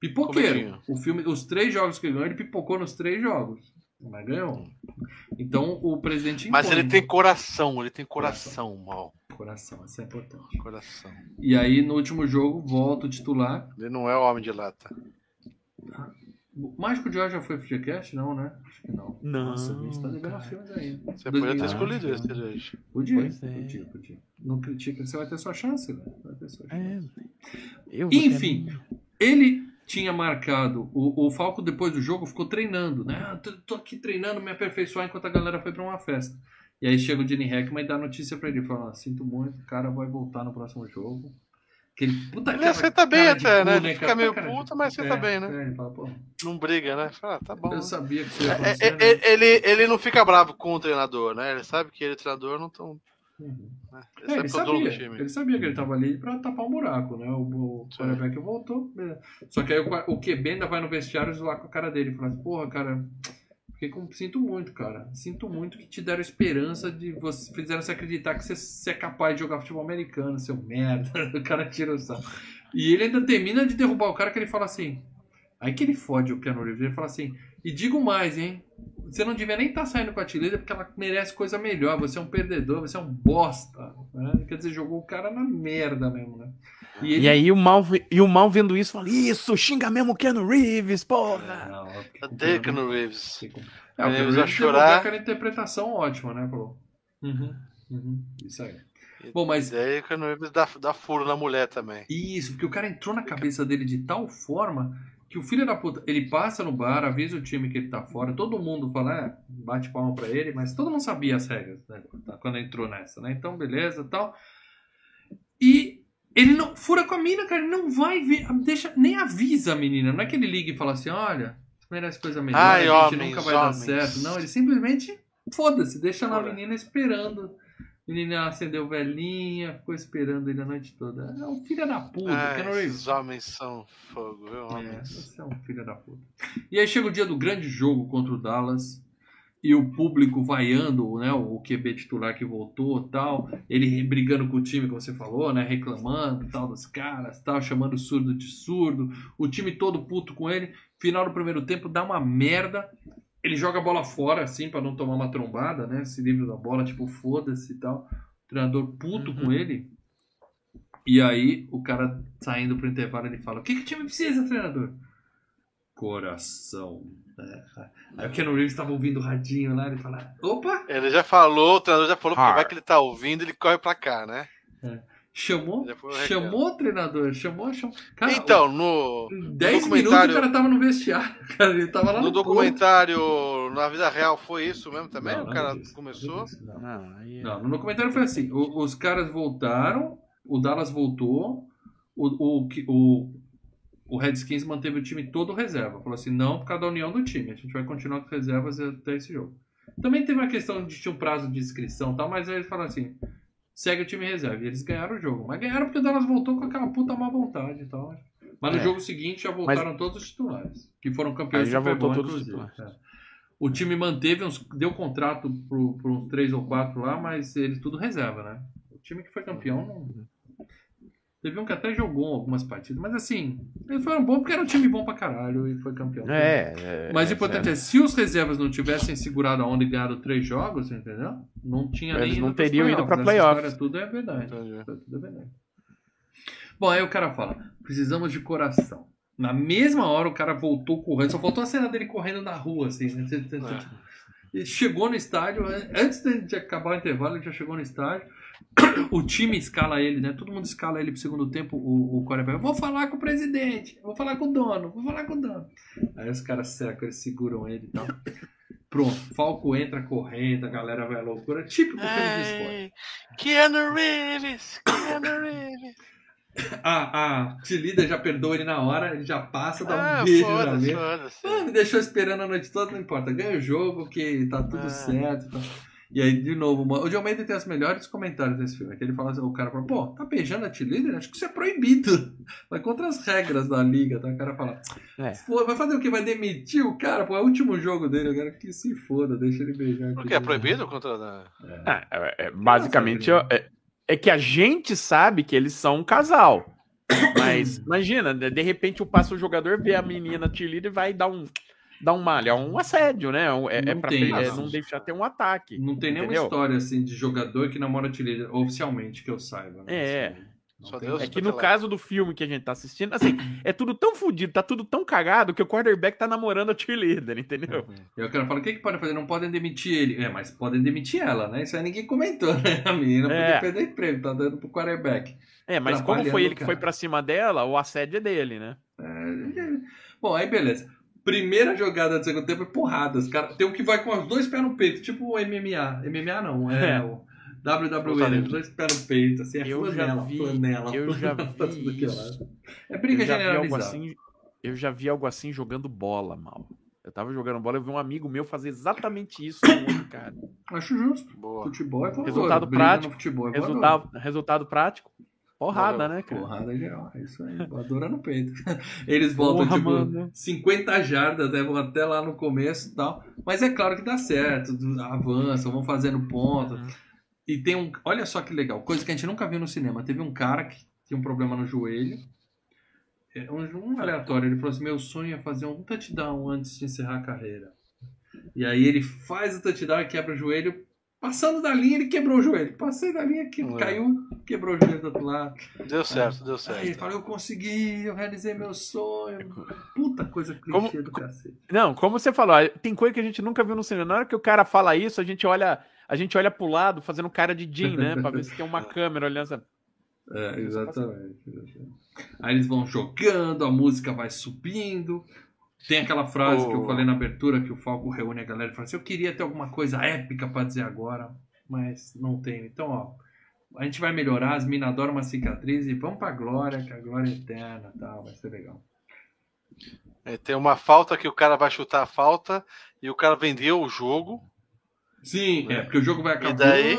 pipoqueiro. Comedinho. O filme, os três jogos que ele ganhou, ele pipocou nos três jogos. Mas ganhou. Então o presidente Mas impõe. ele tem coração, ele tem coração, mal. coração, isso é importante. Coração. E aí no último jogo volta o titular. Ele não é o homem de lata. O Mágico de Oz já foi pro GCast? Não, né? Acho que não. Não, Nossa, a gente tá devendo filmes aí. Você podia ter 2020. escolhido esse, gente. Podia, Pois é. podia, podia. Não critica, você vai ter sua chance, velho. Vai ter sua chance. É, eu vou Enfim. ter- Ele tinha marcado, o, o Falco depois do jogo ficou treinando, né? Ah, tô, tô aqui treinando, me aperfeiçoar enquanto a galera foi pra uma festa. E aí chega o Gene Hackman e dá notícia pra ele, fala, ah, sinto muito, o cara vai voltar no próximo jogo. Aquele puta Ele aceita bem cara de até, cu, né? Ele fica meio Cara puto, mas aceita É, bem, né? é, ele fala, pô, Não briga, né? Fala, ah, tá bom. eu sabia que isso ia É, acontecer, é, né? é, ele, ele não fica bravo com o treinador, né? Ele sabe que ele e o treinador não estão. Uhum. Né? É, Ele ele, é do sabia, ele sabia que ele tava ali pra tapar um buraco, né? O, o quarterback voltou. beleza. Só que aí o, o QB ainda vai no vestiário zoar com a cara dele. Fala assim, porra, cara, fiquei com, sinto muito, cara. Sinto muito que te deram esperança de você. Fizeram você acreditar que você, você é capaz de jogar futebol americano, seu merda. [LAUGHS] O cara tira o saco. E ele ainda termina de derrubar o cara que ele fala assim. Aí que ele fode o Keanu Reeves. Ele fala assim, e digo mais, hein? Você não devia nem estar saindo com a Tilida porque ela merece coisa melhor. Você é um perdedor, você é um bosta. né? Quer dizer, jogou o cara na merda mesmo, né? E, ele... E aí o mal, e o mal vendo isso fala: Isso, xinga mesmo o Keanu Reeves, porra! Não, porque o Odeio Keanu- Reeves. É, o Keanu Reeves chorar. aquela interpretação ótima, né? Falou. Uhum, uhum, isso aí. Bom, mas E aí o Keanu Reeves dá, dá furo na mulher também. Isso, porque o cara entrou na cabeça dele de tal forma que o filho da puta, ele passa no bar, avisa o time que ele tá fora, todo mundo fala, é, bate palma pra ele, mas todo mundo sabia as regras, né, quando entrou nessa, né? Então, beleza tal. E ele não fura com a mina, cara, ele não vai ver, deixa, nem avisa a menina, não é que ele liga e fala assim, olha, merece coisa melhor, Ai, a gente homens, nunca vai dar homens. certo. Não, ele simplesmente, foda-se, deixa lá a Fora. menina esperando. Menina acendeu velhinha, ficou esperando ele a noite toda. É um filho da puta, Reeves. esses homens são fogo, viu? É, Homens. você é um filho da puta. E aí chega o dia do grande jogo contra o Dallas. E o público vaiando, né? O QB titular que voltou tal. Ele brigando com o time, como você falou, né? Reclamando tal dos caras, tal, chamando o surdo de surdo. O time todo puto com ele. Final do primeiro tempo dá uma merda. Ele joga a bola fora, assim, pra não tomar uma trombada, né? Se livra da bola, tipo, foda-se e tal. O treinador puto Uhum. com ele. E aí, o cara saindo pro intervalo, ele fala: O que, que o time precisa, treinador? Coração. É. Aí o Keanu Reeves tava ouvindo o radinho lá, ele fala: Opa! Ele já falou, o treinador já falou, porque vai que ele tá ouvindo, ele corre pra cá, né? Chamou? Chamou o treinador, chamou, chamou. Cara, então, no, em 10 minutos documentário- o cara tava no vestiário, [LAUGHS] cara. Ele tava lá no, no ponto. documentário na vida real foi isso mesmo também? Não, o cara disso, começou. não. Não, aí... Não, no documentário foi assim: o- os caras voltaram, o Dallas voltou, o, o, que- o, o Redskins manteve o time todo reserva. Falou assim: não, por causa da união do time, a gente vai continuar com as reservas até esse jogo. Também teve uma questão de tinha um prazo de inscrição e tal, mas aí eles falaram assim: segue o time reserva. E eles ganharam o jogo. Mas ganharam porque o Dallas voltou com aquela puta má vontade e tal. Mas no É. jogo seguinte já voltaram todos os titulares, que foram campeões Aí já voltou Bowl, todos os inclusive. É. O time manteve uns. deu contrato pro uns três ou quatro lá, mas eles tudo reserva, né? O time que foi campeão não. Teve um que até jogou algumas partidas, mas assim, eles foram bons porque era um time bom pra caralho e foi campeão. É, é, Mas o é, importante é, se os reservas não tivessem segurado a onda e ganhado três jogos, entendeu? Não tinha Eles nem não teriam ido pra playoffs. história Tudo é verdade. Tudo é verdade. Bom, aí o cara fala: precisamos de coração. Na mesma hora o cara voltou correndo, só faltou a cena dele correndo na rua, assim, né? Ele chegou no estádio, an- antes de acabar o intervalo, ele já chegou no estádio. O time escala ele, né? Todo mundo escala ele pro segundo tempo, o, o quarterback. Vou falar com o presidente, vou falar com o dono, vou falar com o dono. Aí os caras cercam, eles seguram ele e tal. Pronto, Falco entra correndo, a galera vai à loucura. Típico filme de esporte. Keanu Reeves! Keanu Reeves! A, a Tilida já perdoa ele na hora, ele já passa, dá um Ah, beijo na mesa. foda-se. Ah, me deixou esperando a noite toda, não importa. Ganha o jogo, que tá tudo Ah. certo. tá. E aí, de novo, mano, o John Mayer tem os melhores comentários desse filme. Que ele fala assim, o cara fala, pô, tá beijando a T-Leader? Acho que isso é proibido. [LAUGHS] Vai contra as regras da liga, tá? O cara fala, É. vai fazer o quê? Vai demitir o cara? Pô, é o último jogo dele, eu quero que se foda, deixa ele beijar. Porque é proibido contra. a- Ah, é, é, basicamente, é, é que a gente sabe que eles são um casal. Mas [COUGHS] imagina, de repente o passa o jogador, vê a menina cheerleader e vai dar um, dar um malha, é um assédio, né? Um- É, é Não pra tem é, não deixar ter um ataque. Não tem nenhuma Entendeu? história assim de jogador que namora T-Leader oficialmente que eu saiba. né? É. Assim, Deus É que no caso do filme que a gente tá assistindo, assim, é tudo tão fodido, tá tudo tão cagado que o quarterback tá namorando a cheerleader, entendeu? E aí o cara fala, o que, que pode fazer? Não podem demitir ele. É, mas podem demitir ela, né? Isso aí ninguém comentou, né? A menina É. podia perder emprego, tá dando pro quarterback. É, mas como foi ele que foi pra cima dela, o assédio é dele, né? É, Bom, aí beleza. Primeira jogada do segundo tempo é porradas. Cara, tem um que vai com os dois pés no peito, tipo o MMA. MMA não, é, É. o WWE, Luta né? dois pés no peito, assim, é Eu já flanela, vi- flanela. eu já vi é isso. lado. É briga generalizada. assim, eu já vi algo assim jogando bola, mal. Eu tava jogando bola, eu vi um amigo meu fazer exatamente isso cara. Acho justo. Boa. Futebol é voadora. Resultado Briga prático, futebol é. Resultado, resultado prático, porrada, né, cara? Porrada geral, é isso aí, voadora no peito. [LAUGHS] Eles voltam, Porra, tipo, mano. 50 jardas, né? Vão até lá no começo e tal. Mas é claro que dá certo, avançam, vão fazendo ponto. Uhum. E tem um. Olha só que legal, coisa que a gente nunca viu no cinema. Teve um cara que tinha um problema no joelho. É, Um, um aleatório, ele falou assim: meu sonho é fazer um touchdown antes de encerrar a carreira. E aí ele faz o touchdown e quebra o joelho. Passando da linha, ele quebrou o joelho. Passei da linha, que É. caiu, quebrou o joelho do outro lado. Deu certo, deu Aí ele certo. fala, eu consegui, eu realizei meu sonho. Puta coisa clichê Como- do cacete. Não, como você falou, tem coisa que a gente nunca viu no cinema. Na hora que o cara fala isso, a gente olha, a gente olha pro lado, fazendo cara de Jim, né? Pra ver se tem uma [LAUGHS] câmera olhando. sabe? É, exatamente, exatamente. Aí eles vão jogando, a música vai subindo. Tem aquela frase que eu falei na abertura, que o Falco reúne a galera e fala assim, eu queria ter alguma coisa épica pra dizer agora, mas não tenho. Então, ó, a gente vai melhorar, as minas adoram uma cicatriz e vamos pra glória, que a glória é eterna e tal, vai ser legal. É, tem uma falta que o cara vai chutar a falta e o cara vendeu o jogo. Sim, é, porque o jogo vai E acabando. daí?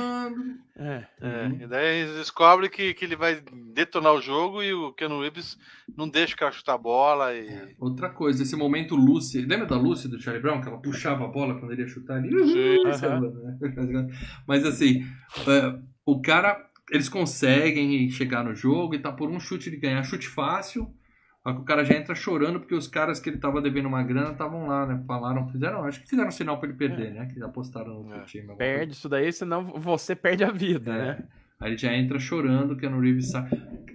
É. É, Uhum. E daí eles descobrem que, que ele vai detonar o jogo e o Keanu Reeves não deixa o cara chutar a bola. E... Outra coisa, esse momento Lucy. Lembra da Lucy do Charlie Brown? Que ela puxava a bola quando ele ia chutar ali? Né? [LAUGHS] Mas assim, é, o cara. Eles conseguem chegar no jogo e tá por um chute de ganhar. Chute fácil. Só que o cara já entra chorando porque os caras que ele tava devendo uma grana estavam lá, né? Falaram, fizeram, acho que fizeram sinal pra ele perder, né? Que apostaram no outro É. time. Perde isso daí, senão você perde a vida, É. né? Aí ele já entra chorando, que no Reeves sai.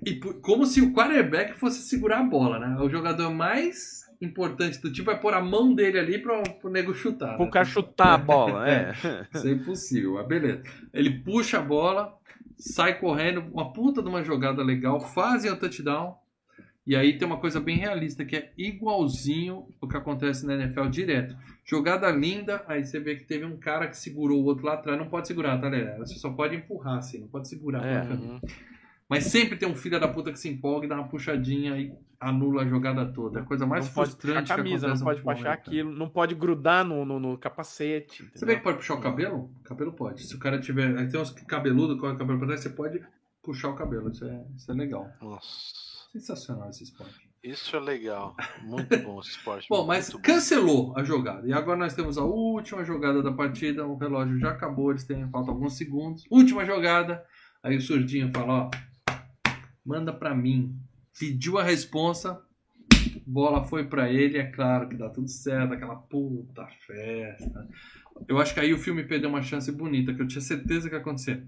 E por- como se o quarterback fosse segurar a bola, né? O jogador mais importante do time vai pôr a mão dele ali pro, pro nego chutar. Pro né? cara chutar a [LAUGHS] bola, é. [LAUGHS] Isso é impossível, mas beleza. Ele puxa a bola, sai correndo, uma puta de uma jogada legal, fazem o touchdown. E aí tem uma coisa bem realista, que é igualzinho o que acontece na NFL direto. Jogada linda, aí você vê que teve um cara que segurou o outro lá atrás. Não pode segurar, tá, Lelé? Você só pode empurrar, assim, não pode segurar. É. Uhum. Mas sempre tem um filho da puta que se empolga e dá uma puxadinha e anula a jogada toda. É a coisa mais não pode frustrante a camisa, não pode puxar aquilo, não pode grudar no, no, no capacete. Você entendeu? vê que pode puxar o cabelo? O cabelo pode. Se o cara tiver. Aí tem uns cabeludos com o cabelo pra trás, você pode puxar o cabelo. Isso é, isso é legal. Nossa. Sensacional esse esporte. Isso é legal. Muito bom esse esporte. [LAUGHS] Bom, mas muito bom. cancelou a jogada. E agora nós temos a última jogada da partida. O relógio já acabou, eles têm falta alguns segundos. Última jogada. Aí o surdinho fala, ó. Manda pra mim. Pediu a responsa. Bola foi pra ele, é claro que dá tudo certo, aquela puta festa. Eu acho que aí o filme perdeu uma chance bonita, que eu tinha certeza que ia acontecer.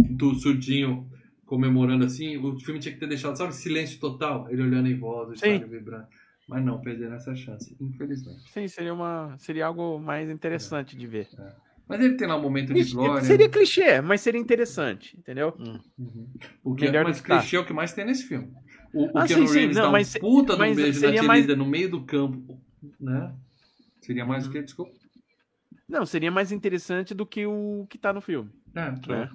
Do surdinho comemorando assim, o filme tinha que ter deixado, sabe, silêncio total, ele olhando em volta, o Sim. estádio vibrando. Mas não, perderam essa chance, infelizmente. Sim, seria, uma, seria algo mais interessante de ver. Mas ele tem lá um momento de Clichê- glória. Seria clichê, mas seria interessante, entendeu? Uhum. O que é Melhor mais do que tá. clichê é o que mais tem nesse filme. O, o Ah, Keanu sim, sim, Reeves não, dá um mas se- puta de um mas beijo na mais- no meio do campo, né? Seria mais o que, desculpa? Não, seria mais interessante do que o que tá no filme. É, né? que é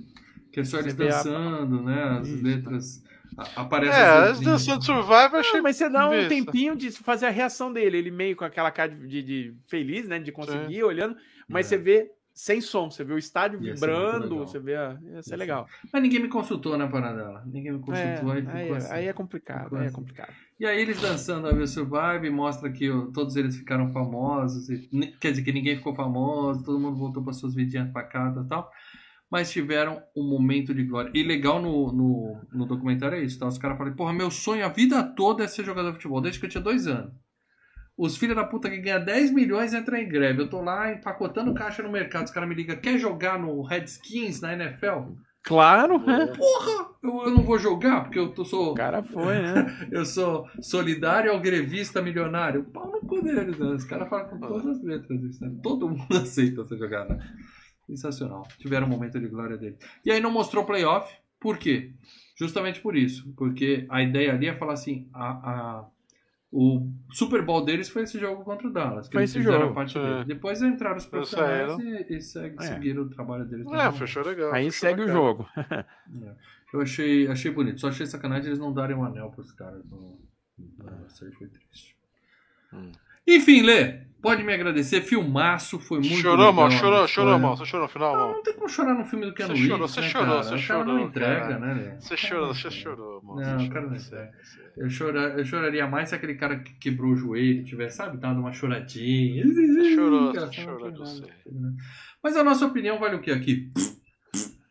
só eles Você vê a- dançando, né? As Isso. letras... a- Aparece É, as de Survivor eu achei. Não, mas você dá um besta. tempinho de fazer a reação dele. Ele meio com aquela cara de, de- de feliz, né? De conseguir, olhando. Mas É. você vê sem som. Você vê o estádio Ia vibrando. Você vê. A... Ia ser ser. legal. Mas ninguém me consultou na parada dela. Ninguém me É, consultou, aí ficou aí, assim. aí é complicado. Ficou Aí é assim. complicado. E aí eles dançando a ver Survive, mostra que todos eles ficaram famosos, e, quer dizer que ninguém ficou famoso, todo mundo voltou para suas vidinhas pacatas e tal, mas tiveram um momento de glória. E legal no, no, no documentário é isso, tá? Os caras falam, porra, meu sonho a vida toda é ser jogador de futebol, desde que eu tinha dois anos. Os filhos da puta que ganham 10 milhões entram em greve. Eu tô lá empacotando caixa no mercado. Os caras me ligam, quer jogar no Redskins, na NFL? Claro, né? Porra! Eu, eu não vou jogar, porque eu tô, sou. O cara foi, né? [LAUGHS] Eu sou solidário ao grevista milionário. Pau no cu deles, né? Os caras falam com todas as letras isso, né? Todo mundo [LAUGHS] aceita essa jogada. Sensacional. Tiveram um momento de glória dele. E aí não mostrou playoff. Por quê? Justamente por isso. Porque a ideia ali é falar assim: a, a- o Super Bowl deles foi esse jogo contra o Dallas. Que Foi eles esse fizeram jogo, a parte é. Depois entraram os profissionais e, e segue- É. seguiram o trabalho deles. É, fechou legal. Aí fechou segue o bacana. jogo. [LAUGHS] É. Eu achei, achei bonito. Só achei sacanagem eles não darem um anel pros caras. No... no- Isso aí foi triste. Hum. Enfim, Lê, pode me agradecer. Filmaço, foi muito Chorou, legal. mal, chorou, chorou, mal. Você chorou no final, Não, mal. não tem como chorar no filme do Keanu Reeves, chorou, você né, chorou, cara? você não chorou, entrega, cara. né? Você chorou, não você chorou, mal. Não, o cara não entrega. Eu, chora, eu choraria mais se aquele cara que quebrou o joelho tivesse, sabe, dado uma choradinha. Você chorou, Cara, você não chorou, eu sei. né? Mas a nossa opinião vale o que aqui?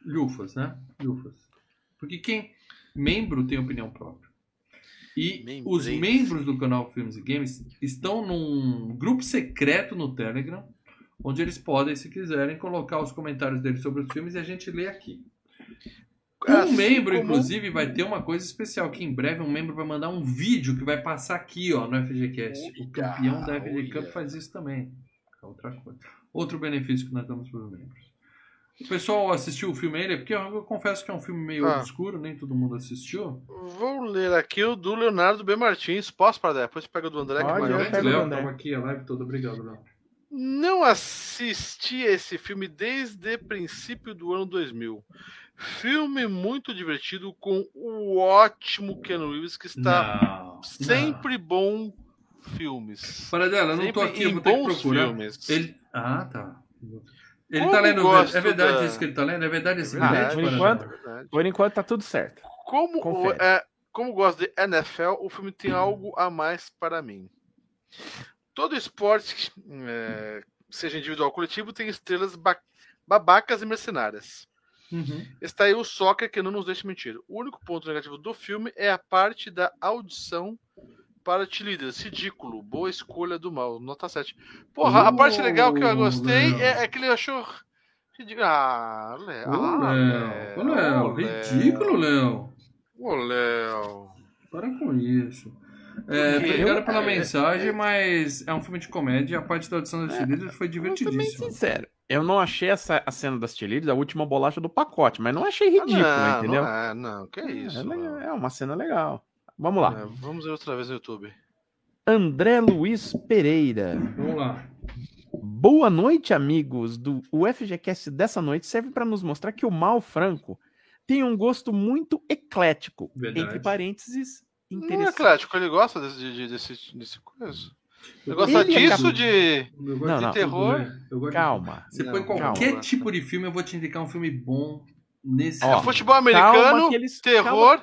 Lufas, né? Lufas. Porque quem membro tem opinião própria. E Membro, os hein? membros do canal Filmes e Games estão num grupo secreto no Telegram, onde eles podem, se quiserem, colocar os comentários deles sobre os filmes e a gente lê aqui. Um Assim membro, como- inclusive, vai ter uma coisa especial, que em breve um membro vai mandar um vídeo que vai passar aqui, ó, no FGCast. O campeão da FG Cup faz isso também. É outra coisa. Outro benefício que nós damos para os membros. O pessoal assistiu o filme ainda? Porque eu, eu confesso que é um filme meio Ah. obscuro, nem todo mundo assistiu. Vou ler aqui o do Leonardo B. Martins. Posso parar? Depois pega o do André. que é Pode, maior. eu pego Léo, André. aqui a live toda. Obrigado, Léo. Não assisti esse filme desde princípio do ano 2000. Filme muito divertido com o ótimo Keanu Reeves que está Não, sempre bom filmes. Para dela, eu não tô Sempre aqui, eu vou ter que bons procurar. filmes. Ele... Ah, tá. Ele Como tá lendo. É verdade da- isso que ele tá lendo? É verdade esse É bilhete? por enquanto- é. Por enquanto tá tudo certo. Como, o- é, como gosto de NFL, o filme tem algo a mais para mim. Todo esporte, é, seja individual ou coletivo, tem estrelas ba- babacas e mercenárias. Uhum. Está aí o soccer que não nos deixa mentir. O único ponto negativo do filme é a parte da audição para cheerleaders. Ridículo. Boa escolha do mal. Nota 7. Porra, a parte legal que eu gostei Léo. é, é que ele achou. Ah, Léo. Ô, Ah, Léo. Ô, Léo. Ridículo, Léo. Ô, Léo. Para com isso. É, obrigado Eu- pela é, mensagem, mas é um filme de comédia a parte da audição das cheerleaders foi Eu também divertidíssima. sincero. Eu não achei essa, a cena das cheerleaders a última bolacha do pacote, mas não achei ridículo, Ah, não, entendeu? Não, é, não, que isso. é, é uma cena legal. Vamos lá. É, vamos ver outra vez no YouTube. André Luiz Pereira. Vamos lá. Boa noite, amigos do o FGCast dessa noite serve para nos mostrar que o Mal Franco tem um gosto muito eclético, Verdade. entre parênteses, Não é interessante. Atlético, ele gosta desse, de- desse, desse coisa. Ele gosta Ele disso de. Eu gosto Não, de não. terror. né? Eu gosto de- Calma. Você Não, põe qualquer calma. tipo de filme, eu vou te indicar um filme bom nesse Ó, É futebol Calma americano, eles- terror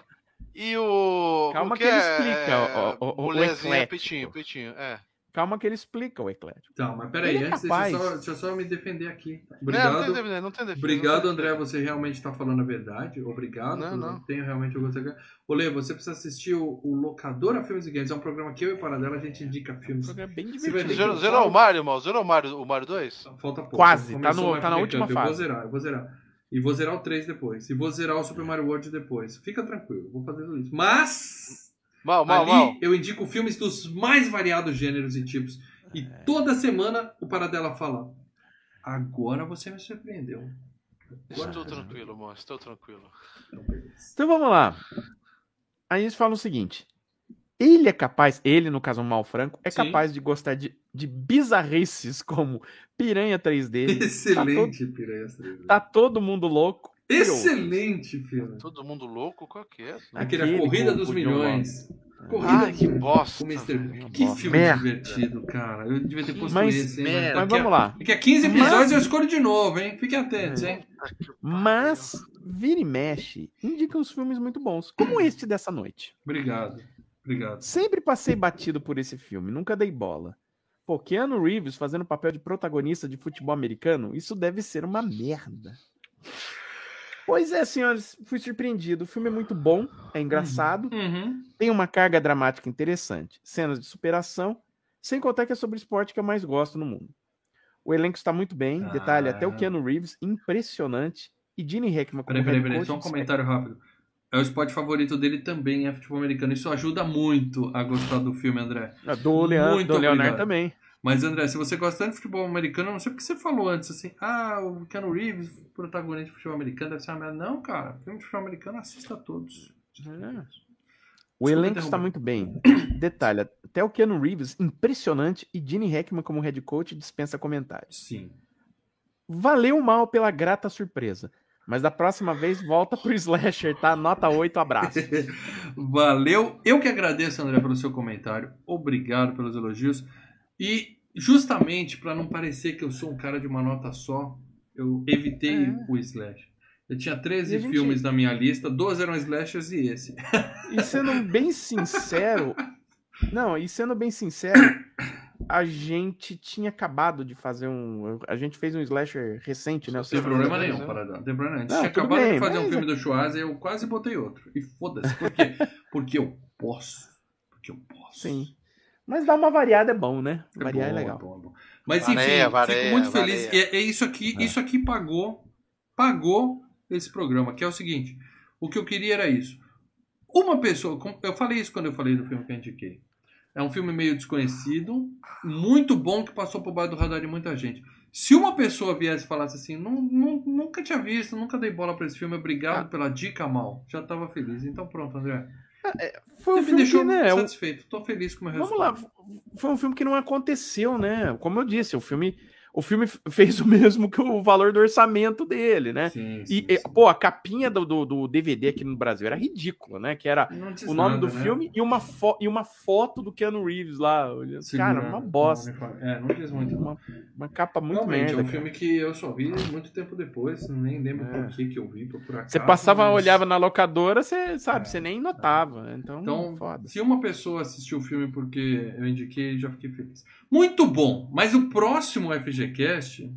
e o. Calma o que ele explica, é, o- o- o eclético. peitinho, peitinho. É. Calma que ele explica o eclético. Tá, mas peraí, Ele é antes deixa eu, só, deixa eu só me defender aqui. Não, não Obrigado. tem defesa, não tem defesa. Obrigado, não André. Você realmente está falando a verdade. Obrigado. Não, eu não. Tenho realmente o gosto. Olê, você precisa assistir o, o Locadora Filmes e Games. É um programa que eu e o Paradela a gente indica O filmes. programa é bem Você vai ter divertido. que- Zero, zerou o Mario, mal? Zerou o Mario, o Mario 2? Falta pouco. Quase, Começou tá no- o tá na última Cup. Eu vou fase. zerar, eu vou zerar. E vou zerar o 3 depois. E vou zerar o Super Mario World depois. Fica tranquilo, vou fazer tudo isso. Mas, Mal, mal, ali mal. eu indico filmes dos mais variados gêneros e tipos. E É. toda semana o Paradela fala: Agora você me surpreendeu. Estou tranquilo, mal. Estou tranquilo. Então vamos lá. Aí eles falam o seguinte: ele é capaz, ele, no caso o Mal Franco, é Sim. capaz de gostar de, de bizarrices [LAUGHS] como Piranha 3D. Excelente, Piranhas 3D. Tá todo mundo louco. Excelente filme. Todo mundo louco? Qual que é? Aquele, Aquele A Corrida com dos Milhões. Corrida Ai, que bosta. Mr. Que bosta. filme Merda. divertido, cara. Eu devia ter posto Mas- esse, hein? Mas vamos lá. Daqui a 15 episódios Mas- eu escolho de novo, hein? Fiquem atentos, hein? Mas, vira e mexe, indica uns filmes muito bons, como este dessa noite. Obrigado. Obrigado. Sempre passei batido por esse filme, nunca dei bola. Pô, Keanu Reeves fazendo papel de protagonista de futebol americano, isso deve ser uma merda. Pois é, senhores, fui surpreendido. O filme é muito bom, é engraçado, Uhum. tem uma carga dramática interessante, cenas de superação, sem contar que é sobre esporte que eu mais gosto no mundo. O elenco está muito bem, detalhe, até o Ah. Keanu Reeves, impressionante, e Gene Hackman como Peraí, peraí, peraí. Só um comentário rápido. É o esporte favorito dele também, é futebol americano. Isso ajuda muito a gostar do filme, André. Ah, Do, Leandro, Muito do Leonardo também. Mas, André, se você gosta tanto de futebol americano, eu não sei porque você falou antes assim, ah, o Keanu Reeves, protagonista de futebol americano, deve ser uma merda. Não, cara, filme de futebol americano, assista a todos. É. O elenco está muito bem. [COUGHS] Detalhe, até o Keanu Reeves, impressionante, e Gene Hackman como head coach dispensa comentários. Sim. Valeu mal pela grata surpresa. Mas da próxima vez volta pro Slasher, tá? Nota 8, abraço. [LAUGHS] Valeu. Eu que agradeço, André, pelo seu comentário. Obrigado pelos elogios. E justamente para não parecer que eu sou um cara de uma nota só, eu evitei É. o slash. Eu tinha 13 E a gente- filmes na minha lista, 12 eram slashers e esse. E sendo [LAUGHS] bem sincero. Não, e sendo bem sincero, a gente tinha acabado de fazer um. A gente fez um slasher recente, né? Não tem problema né? nenhum, Paradão. Não tem problema nenhum. Não, Tinha acabado bem, de fazer um filme do Schwarzer, eu quase botei outro. E foda-se. Por quê? [LAUGHS] Porque eu posso. Porque eu posso. Sim. Mas dar uma variada é bom, né? É Variar bom, é legal. bom, é bom. Mas Vareia, enfim, vareia, fico muito feliz. vareia. É, é isso aqui, É. isso aqui pagou, pagou esse programa, que é o seguinte. O que eu queria era isso. Uma pessoa, com- eu falei isso quando eu falei do filme que eu indiquei. É um filme meio desconhecido, muito bom que passou por baixo do radar de muita gente. Se uma pessoa viesse e falasse assim, "Nun- nun- nunca tinha visto, nunca dei bola pra esse filme, obrigado Ah. pela dica, mal. Já tava feliz. Então pronto, André. Foi um Você me filme deixou que, né? satisfeito. Tô feliz com o meu Vamos resultado. lá, foi um filme que não aconteceu, né? Como eu disse, o filme, o filme fez o [LAUGHS] mesmo que o valor do orçamento dele, né? Sim, E, sim, e, sim. pô, a capinha do, do, do DVD aqui no Brasil era ridícula, né? Que era o nome nada, do né? filme e uma, e uma foto do Keanu Reeves lá. olhando. Cara, uma bosta. É, não diz muito. Uma, uma capa muito Realmente, merda. é um cara. filme que eu só vi muito tempo depois, nem lembro É. por que que eu vi, por por acaso. Você passava, mas- olhava na locadora, você sabe, É, você nem notava. Então, Então, foda. se uma pessoa assistiu o filme porque eu indiquei, já fiquei feliz. Muito bom! Mas o próximo FGCast,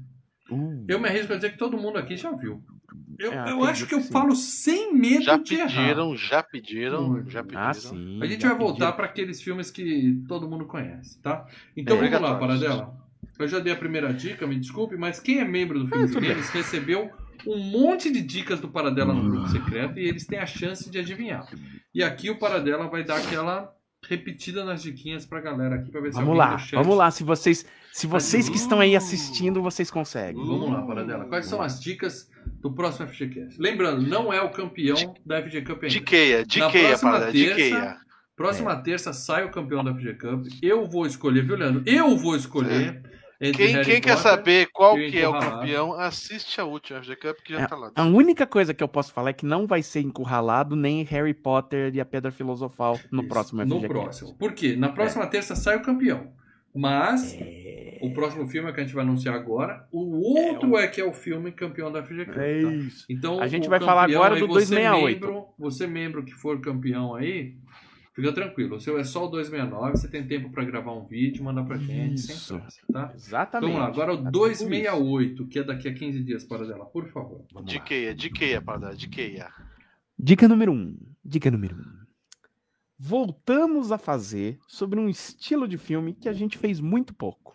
Uh, eu me arrisco a dizer que todo mundo aqui já viu. Eu, É, eu acho que eu sim. falo sem medo Já de errar. pediram, já pediram, Muito. já pediram. ah, sim. A gente vai voltar para aqueles filmes que todo mundo conhece, tá? Então É. vamos lá. Paradela. Eu já dei a primeira dica, me desculpe, mas quem é membro do Filmes e tudo bem. Games recebeu um monte de dicas do Paradela no Hum. grupo secreto e eles têm a chance de adivinhar. E aqui o Paradela vai dar aquela repetida nas diquinhas pra galera aqui pra ver se Vamos lá, vamos lá. Se vocês, se vocês que estão aí assistindo, vocês conseguem. Vamos lá, Paradela. Quais são as dicas do próximo FGCast? Lembrando, não é o campeão da FG Cup ainda. Diqueia, Na diqueia, próxima parada, terça, diqueia. Próxima terça sai o campeão da FG Cup. Eu vou escolher, viu, Leandro? Eu vou escolher. Quem, quem quer saber qual o que é o campeão, assiste a última FG Cup que já É, tá lá. A única coisa que eu posso falar é que não vai ser encurralado nem Harry Potter e a Pedra Filosofal no Isso, próximo No FGCast. próximo. Por quê? Na próxima terça sai o campeão. Mas o próximo filme é que a gente vai anunciar agora. O outro é, que é o filme campeão da FG Cup. É tá? isso. Então, A gente o vai falar agora do você 268. Membro, você membro que for campeão aí, fica tranquilo. O seu é só o 269, você tem tempo pra gravar um vídeo mandar pra gente, sem Isso. pressa, tá? Exatamente. Vamos lá, agora o Tá tudo 268, que é daqui a 15 dias para dela, por favor. Vamos lá. Diqueia, diqueia, para diqueia. Dica número 1. Um. Dica número 1. Um. Voltamos a fazer sobre um estilo de filme que a gente fez muito pouco.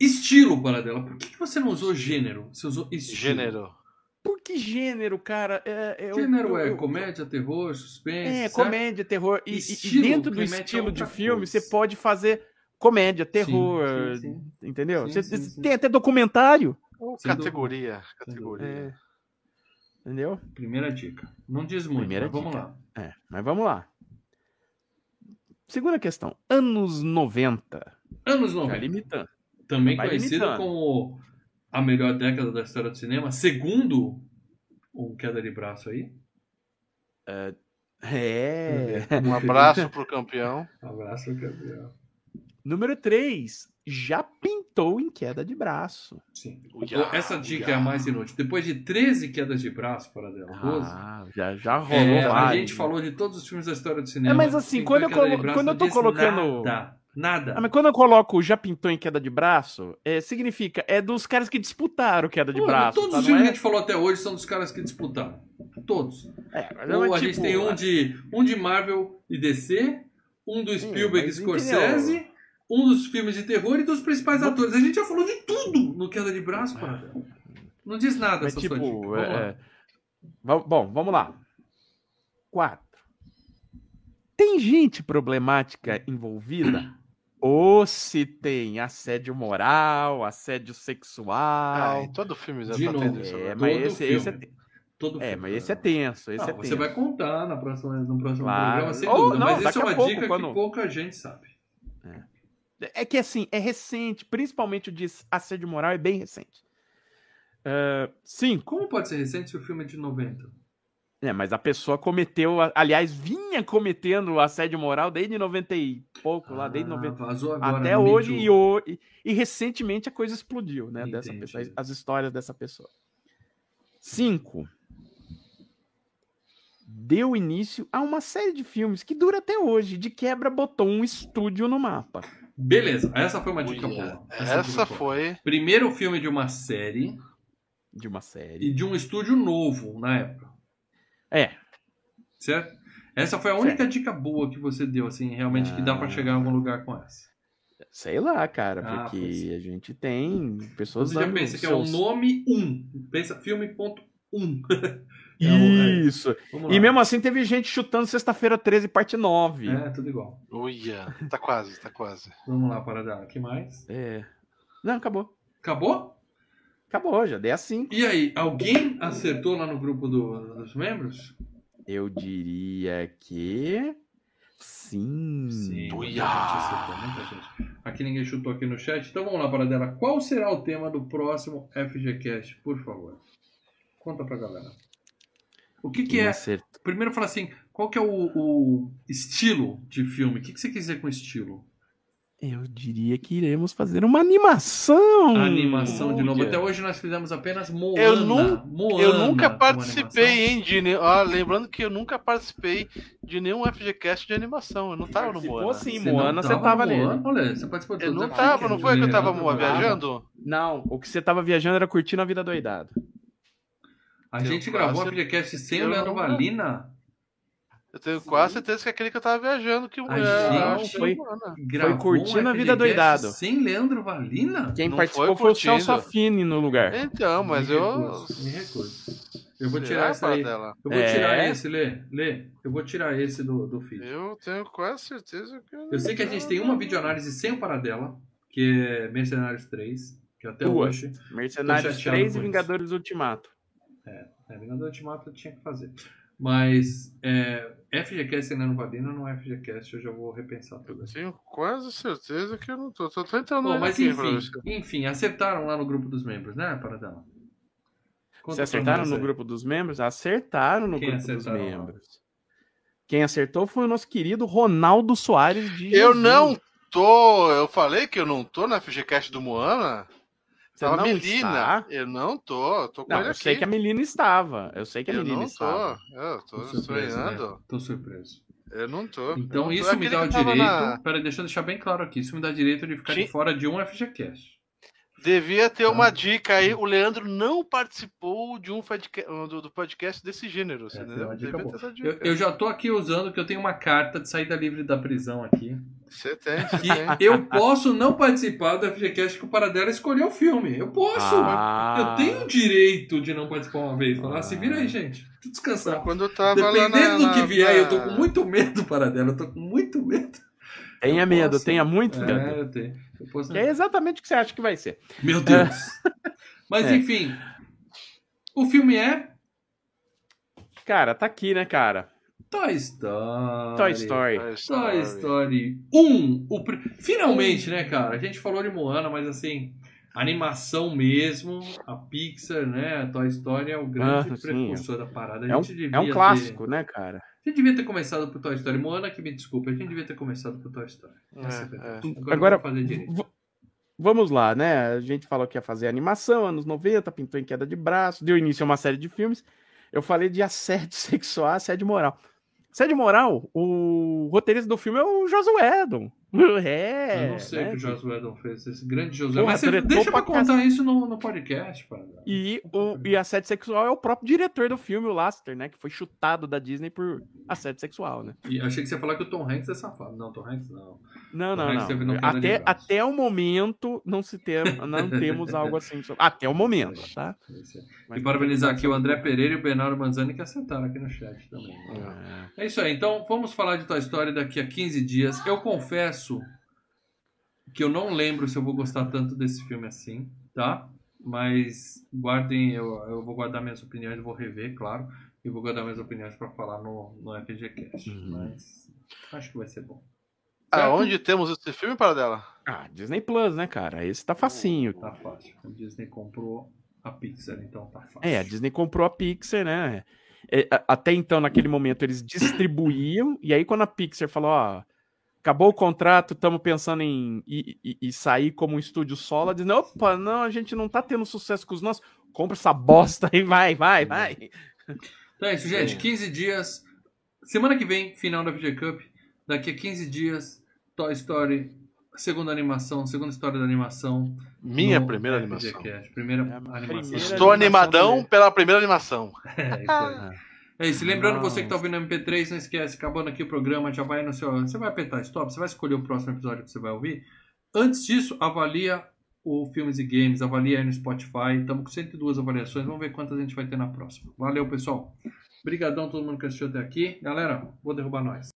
Estilo para dela. Por que, que você não usou gênero? Você usou estilo. Gênero. Por que gênero, cara? É, eu- Gênero é eu- comédia, terror, suspense. É, certo? comédia, terror. E- E, e Estilo dentro do a estilo de filme, coisa. você pode fazer comédia, terror. sim, sim. Entendeu? Sim, Você- sim, você sim. tem até documentário. Categoria. Categoria. É. Entendeu? Primeira dica. Não diz muito, Primeira mas vamos dica. lá. É, mas vamos lá. Segunda questão. Anos 90. Anos Já 90. limitando. Também Vai conhecido limitando. como a melhor década da história do cinema, segundo o Queda de Braço aí. É. Um abraço pro campeão. [LAUGHS] Abraço, Gabriel. Número 3. Já pintou em queda de braço. Sim. Uia, Essa dica uia. é a mais inútil. Depois de 13 quedas de braço para dela, 12, Ah, já, já rolou é, a gente falou de todos os filmes da história do cinema. É, mas assim, quando eu colo- Braço, quando eu tô colocando- Nada. Nada. Ah, mas quando eu coloco já pintou em queda de braço, é, significa é dos caras que disputaram queda de Pô, braço. todos tá? os filmes que é? a gente falou até hoje são dos caras que disputaram. Todos. É, mas não Ou é a gente tipo- tem um de, um de Marvel e DC, um do Spielberg e Scorsese, um dos filmes de terror e dos principais atores. A gente já falou de tudo no Queda de Braço, para Não diz nada Mas essa tipo, Vamos é, é. Bom, vamos lá. Quatro. Tem gente problemática envolvida? Ou se tem assédio moral, assédio Ah, sexual? em todo filme já De tá novo. tendo isso. é, agora. mas todo esse, esse é, filme. Todo é, filme, mas esse né? é tenso, esse Não, é você tenso. vai contar na próxima, no próximo Claro. programa, sem Ou dúvida. não, mas isso é uma pouco, dica quando- que pouca gente sabe. É que assim, é recente, principalmente o de assédio moral é bem recente. Ah, cinco. Como pode ser recente se o filme é de 90? É, mas a pessoa cometeu, aliás, vinha cometendo assédio moral desde 90 e pouco, lá, desde Ah, 90. Vazou agora Até hoje e, e, e recentemente a coisa explodiu, né? Dessa pessoa, as histórias dessa pessoa. Cinco. Deu início a uma série de filmes que dura até hoje. De quebra, botou um estúdio no mapa. Beleza, essa foi uma dica boa. Essa, boa. foi. Primeiro filme de uma série De uma série. e de um estúdio novo na época, É. certo? Essa foi a única dica boa que você deu, assim, realmente que dá pra Ah. chegar em algum lugar com essa. Sei lá, cara, Ah, porque pois é. a gente tem pessoas Você já pensa que é o seus- nome 1. Pensa filme ponto 1. [LAUGHS] É. Isso. E mesmo assim teve gente chutando sexta-feira 13, parte 9. É, tudo igual. Uia, tá quase, tá quase. Vamos lá, Paradela. O que mais? É. Não, acabou. Acabou? Acabou, já dei a 5. E aí, alguém acertou lá no grupo do- dos membros? Eu diria que. Sim. Sim, muita acertou, muita gente. Aqui ninguém chutou aqui no chat. Então vamos lá, Paradela. Qual será o tema do próximo FGCast, por favor? Conta pra galera. O que, que é acertou? Primeiro fala assim, qual que é o, o estilo de filme? O que, que você quer dizer com estilo? Eu diria que iremos fazer uma animação. A animação de novo. Olha. Até hoje nós fizemos apenas Moana. Eu nun- Moana Eu nunca participei, hein, de. ne- Ó, lembrando que eu nunca participei de nenhum FGCast de animação. Eu não tava no Moana. sim, Você Moana, você tava nele. Moana? Olha, você participou de Eu não tava, FGCast. não foi que eu tava viajando? Não, o que você tava viajando era curtindo a vida doidada. A Eu gente gravou o FGCast sem o eu Leandro não- Valina. Eu tenho quase certeza que é aquele que eu tava viajando que A é, gente foi... Gravou curtindo um a vida doidado. Sem Leandro Valina? Quem Não participou foi foi, o Celso. Affini no lugar. Então, mas Me eu. recuso, me recuso. Eu vou tirar essa aí. Paradela? Eu vou É? tirar esse, Lê. Lê. Eu vou tirar esse do, do feed. Eu tenho quase certeza que. Eu sei que a gente tem uma videoanálise sem o Paradela, que é Mercenários 3, que até Duas. hoje. Mercenários Tô chateado 3 com e. Vingadores Ultimato. É, Vingador Ultimato tinha que fazer. Mas é, FGCast ainda não vai vir, não é FGCast, eu já vou repensar tudo. Tenho quase certeza que eu não tô. Tô tentando. Bom, mas enfim, enfim, acertaram lá no grupo dos membros, né, Paradela? Vocês acertaram no grupo dos membros? Acertaram no Quem grupo dos acertaram lá? membros. Quem acertou foi o nosso querido Ronaldo Soares de Eu Jesus. não tô. Eu falei que eu não tô na FGCast do Moana. Você Tava não Melina. está? Eu não tô. Eu tô com Não, ele eu aqui. sei que a Melina estava. Eu sei que a Eu Melina estava. tô. Eu tô, Tô surpreso, né? sonhando. Tô surpreso. Eu não tô. Eu Então não tô. isso É me dá o direito. na- Pera, deixa eu deixar bem claro aqui. Isso me dá direito de ficar de Sim. fora de um FGCast. Devia ter Ah. uma dica aí. O Leandro não participou de um podca- do, do podcast desse gênero. Você é entendeu? uma dica Devia ter essa Eu, dica. eu já tô aqui usando que eu tenho uma carta de saída livre da prisão aqui. Você tem, você tem. eu posso não participar do FGCast que o Paradela escolheu o filme. Eu posso. Ah. Eu tenho o direito de não participar uma vez. Falar, se vira aí, gente. Tô descansando. Quando eu tava lá Dependendo na, do que na- vier, eu tô na- com muito medo, Paradela. Eu tô com muito medo. Tenha medo, posso. tenha muito medo. É, eu tenho. Eu posso... Que é exatamente o que você acha que vai ser. Meu Deus. [LAUGHS] Mas É. enfim. O filme é Cara, tá aqui, né, cara? Toy Story. Toy Story. Toy Toy Story 1. O pr- Finalmente, né, cara? A gente falou de Moana, mas assim, animação mesmo, a Pixar, né? A Toy Story é o grande Ah, sim. precursor da parada. A É um, é um ter- clássico, né, cara? A gente devia ter começado por Toy Story. Moana, que me desculpa, a gente devia ter começado por Toy Story. É É. Agora- vamos fazer direito. V- Vamos lá, né? A gente falou que ia fazer animação, anos 90, pintou em queda de braço, deu início a uma série de filmes. Eu falei de assédio [LAUGHS] sexual, assédio moral. Assédio moral, o roteirista do filme é o Josué Edon. [LAUGHS] É. Eu não sei o né? que o Josué Edon fez, esse grande Josué. Mas você deixa pra contar isso no, no podcast, para. E o e assédio sexual é o próprio diretor do filme, o Laster, né? Que foi chutado da Disney por assédio sexual, né? E achei que você ia falar que o Tom Hanks é safado. Não, Tom Hanks não. Não, não, não. de Até, até o momento não se tem, não temos algo assim. sobre- Até o momento, tá? É. Mas E parabenizar aqui o André Pereira e o Bernardo Manzani que acertaram aqui no chat também. É. É isso aí, então vamos falar de Toy Story daqui a 15 dias. Eu confesso que eu não lembro se eu vou gostar tanto desse filme assim, tá? Mas guardem, eu, eu vou guardar minhas opiniões, vou rever, claro, e vou guardar minhas opiniões para falar no, no FGCast. Uhum. Mas acho que vai ser bom. Certo? Aonde temos esse filme, para dela? Ah, Disney Plus, né, cara? Esse tá facinho. Tá fácil. A Disney comprou a Pixar, então tá fácil. É, a Disney comprou a Pixar, né? É, até então, naquele momento, eles distribuíam, e aí quando a Pixar falou, ó, acabou o contrato, estamos pensando em ir sair como um estúdio solo, Disney, opa, não, a gente não tá tendo sucesso com os nossos, compra essa bosta aí, vai, vai, vai. Então é isso, gente. 15 dias. Semana que vem, final da VG Cup. Daqui a 15 dias, Toy Story, segunda animação, segunda história da animação. Minha no primeira animação. Primeira É a animação. primeira Estou animação animadão dele. pela primeira animação. [LAUGHS] É isso aí. [LAUGHS] É isso. Lembrando, você que tá Nossa. ouvindo MP3, não esquece, acabando aqui o programa, já vai no seu. Você vai apertar stop, você vai escolher o próximo episódio que você vai ouvir. Antes disso, avalia o Filmes e Games, avalia aí no Spotify. Estamos com 102 avaliações, vamos ver quantas a gente vai ter na próxima. Valeu, pessoal. Obrigadão a todo mundo que assistiu até aqui. Galera, vou derrubar nós.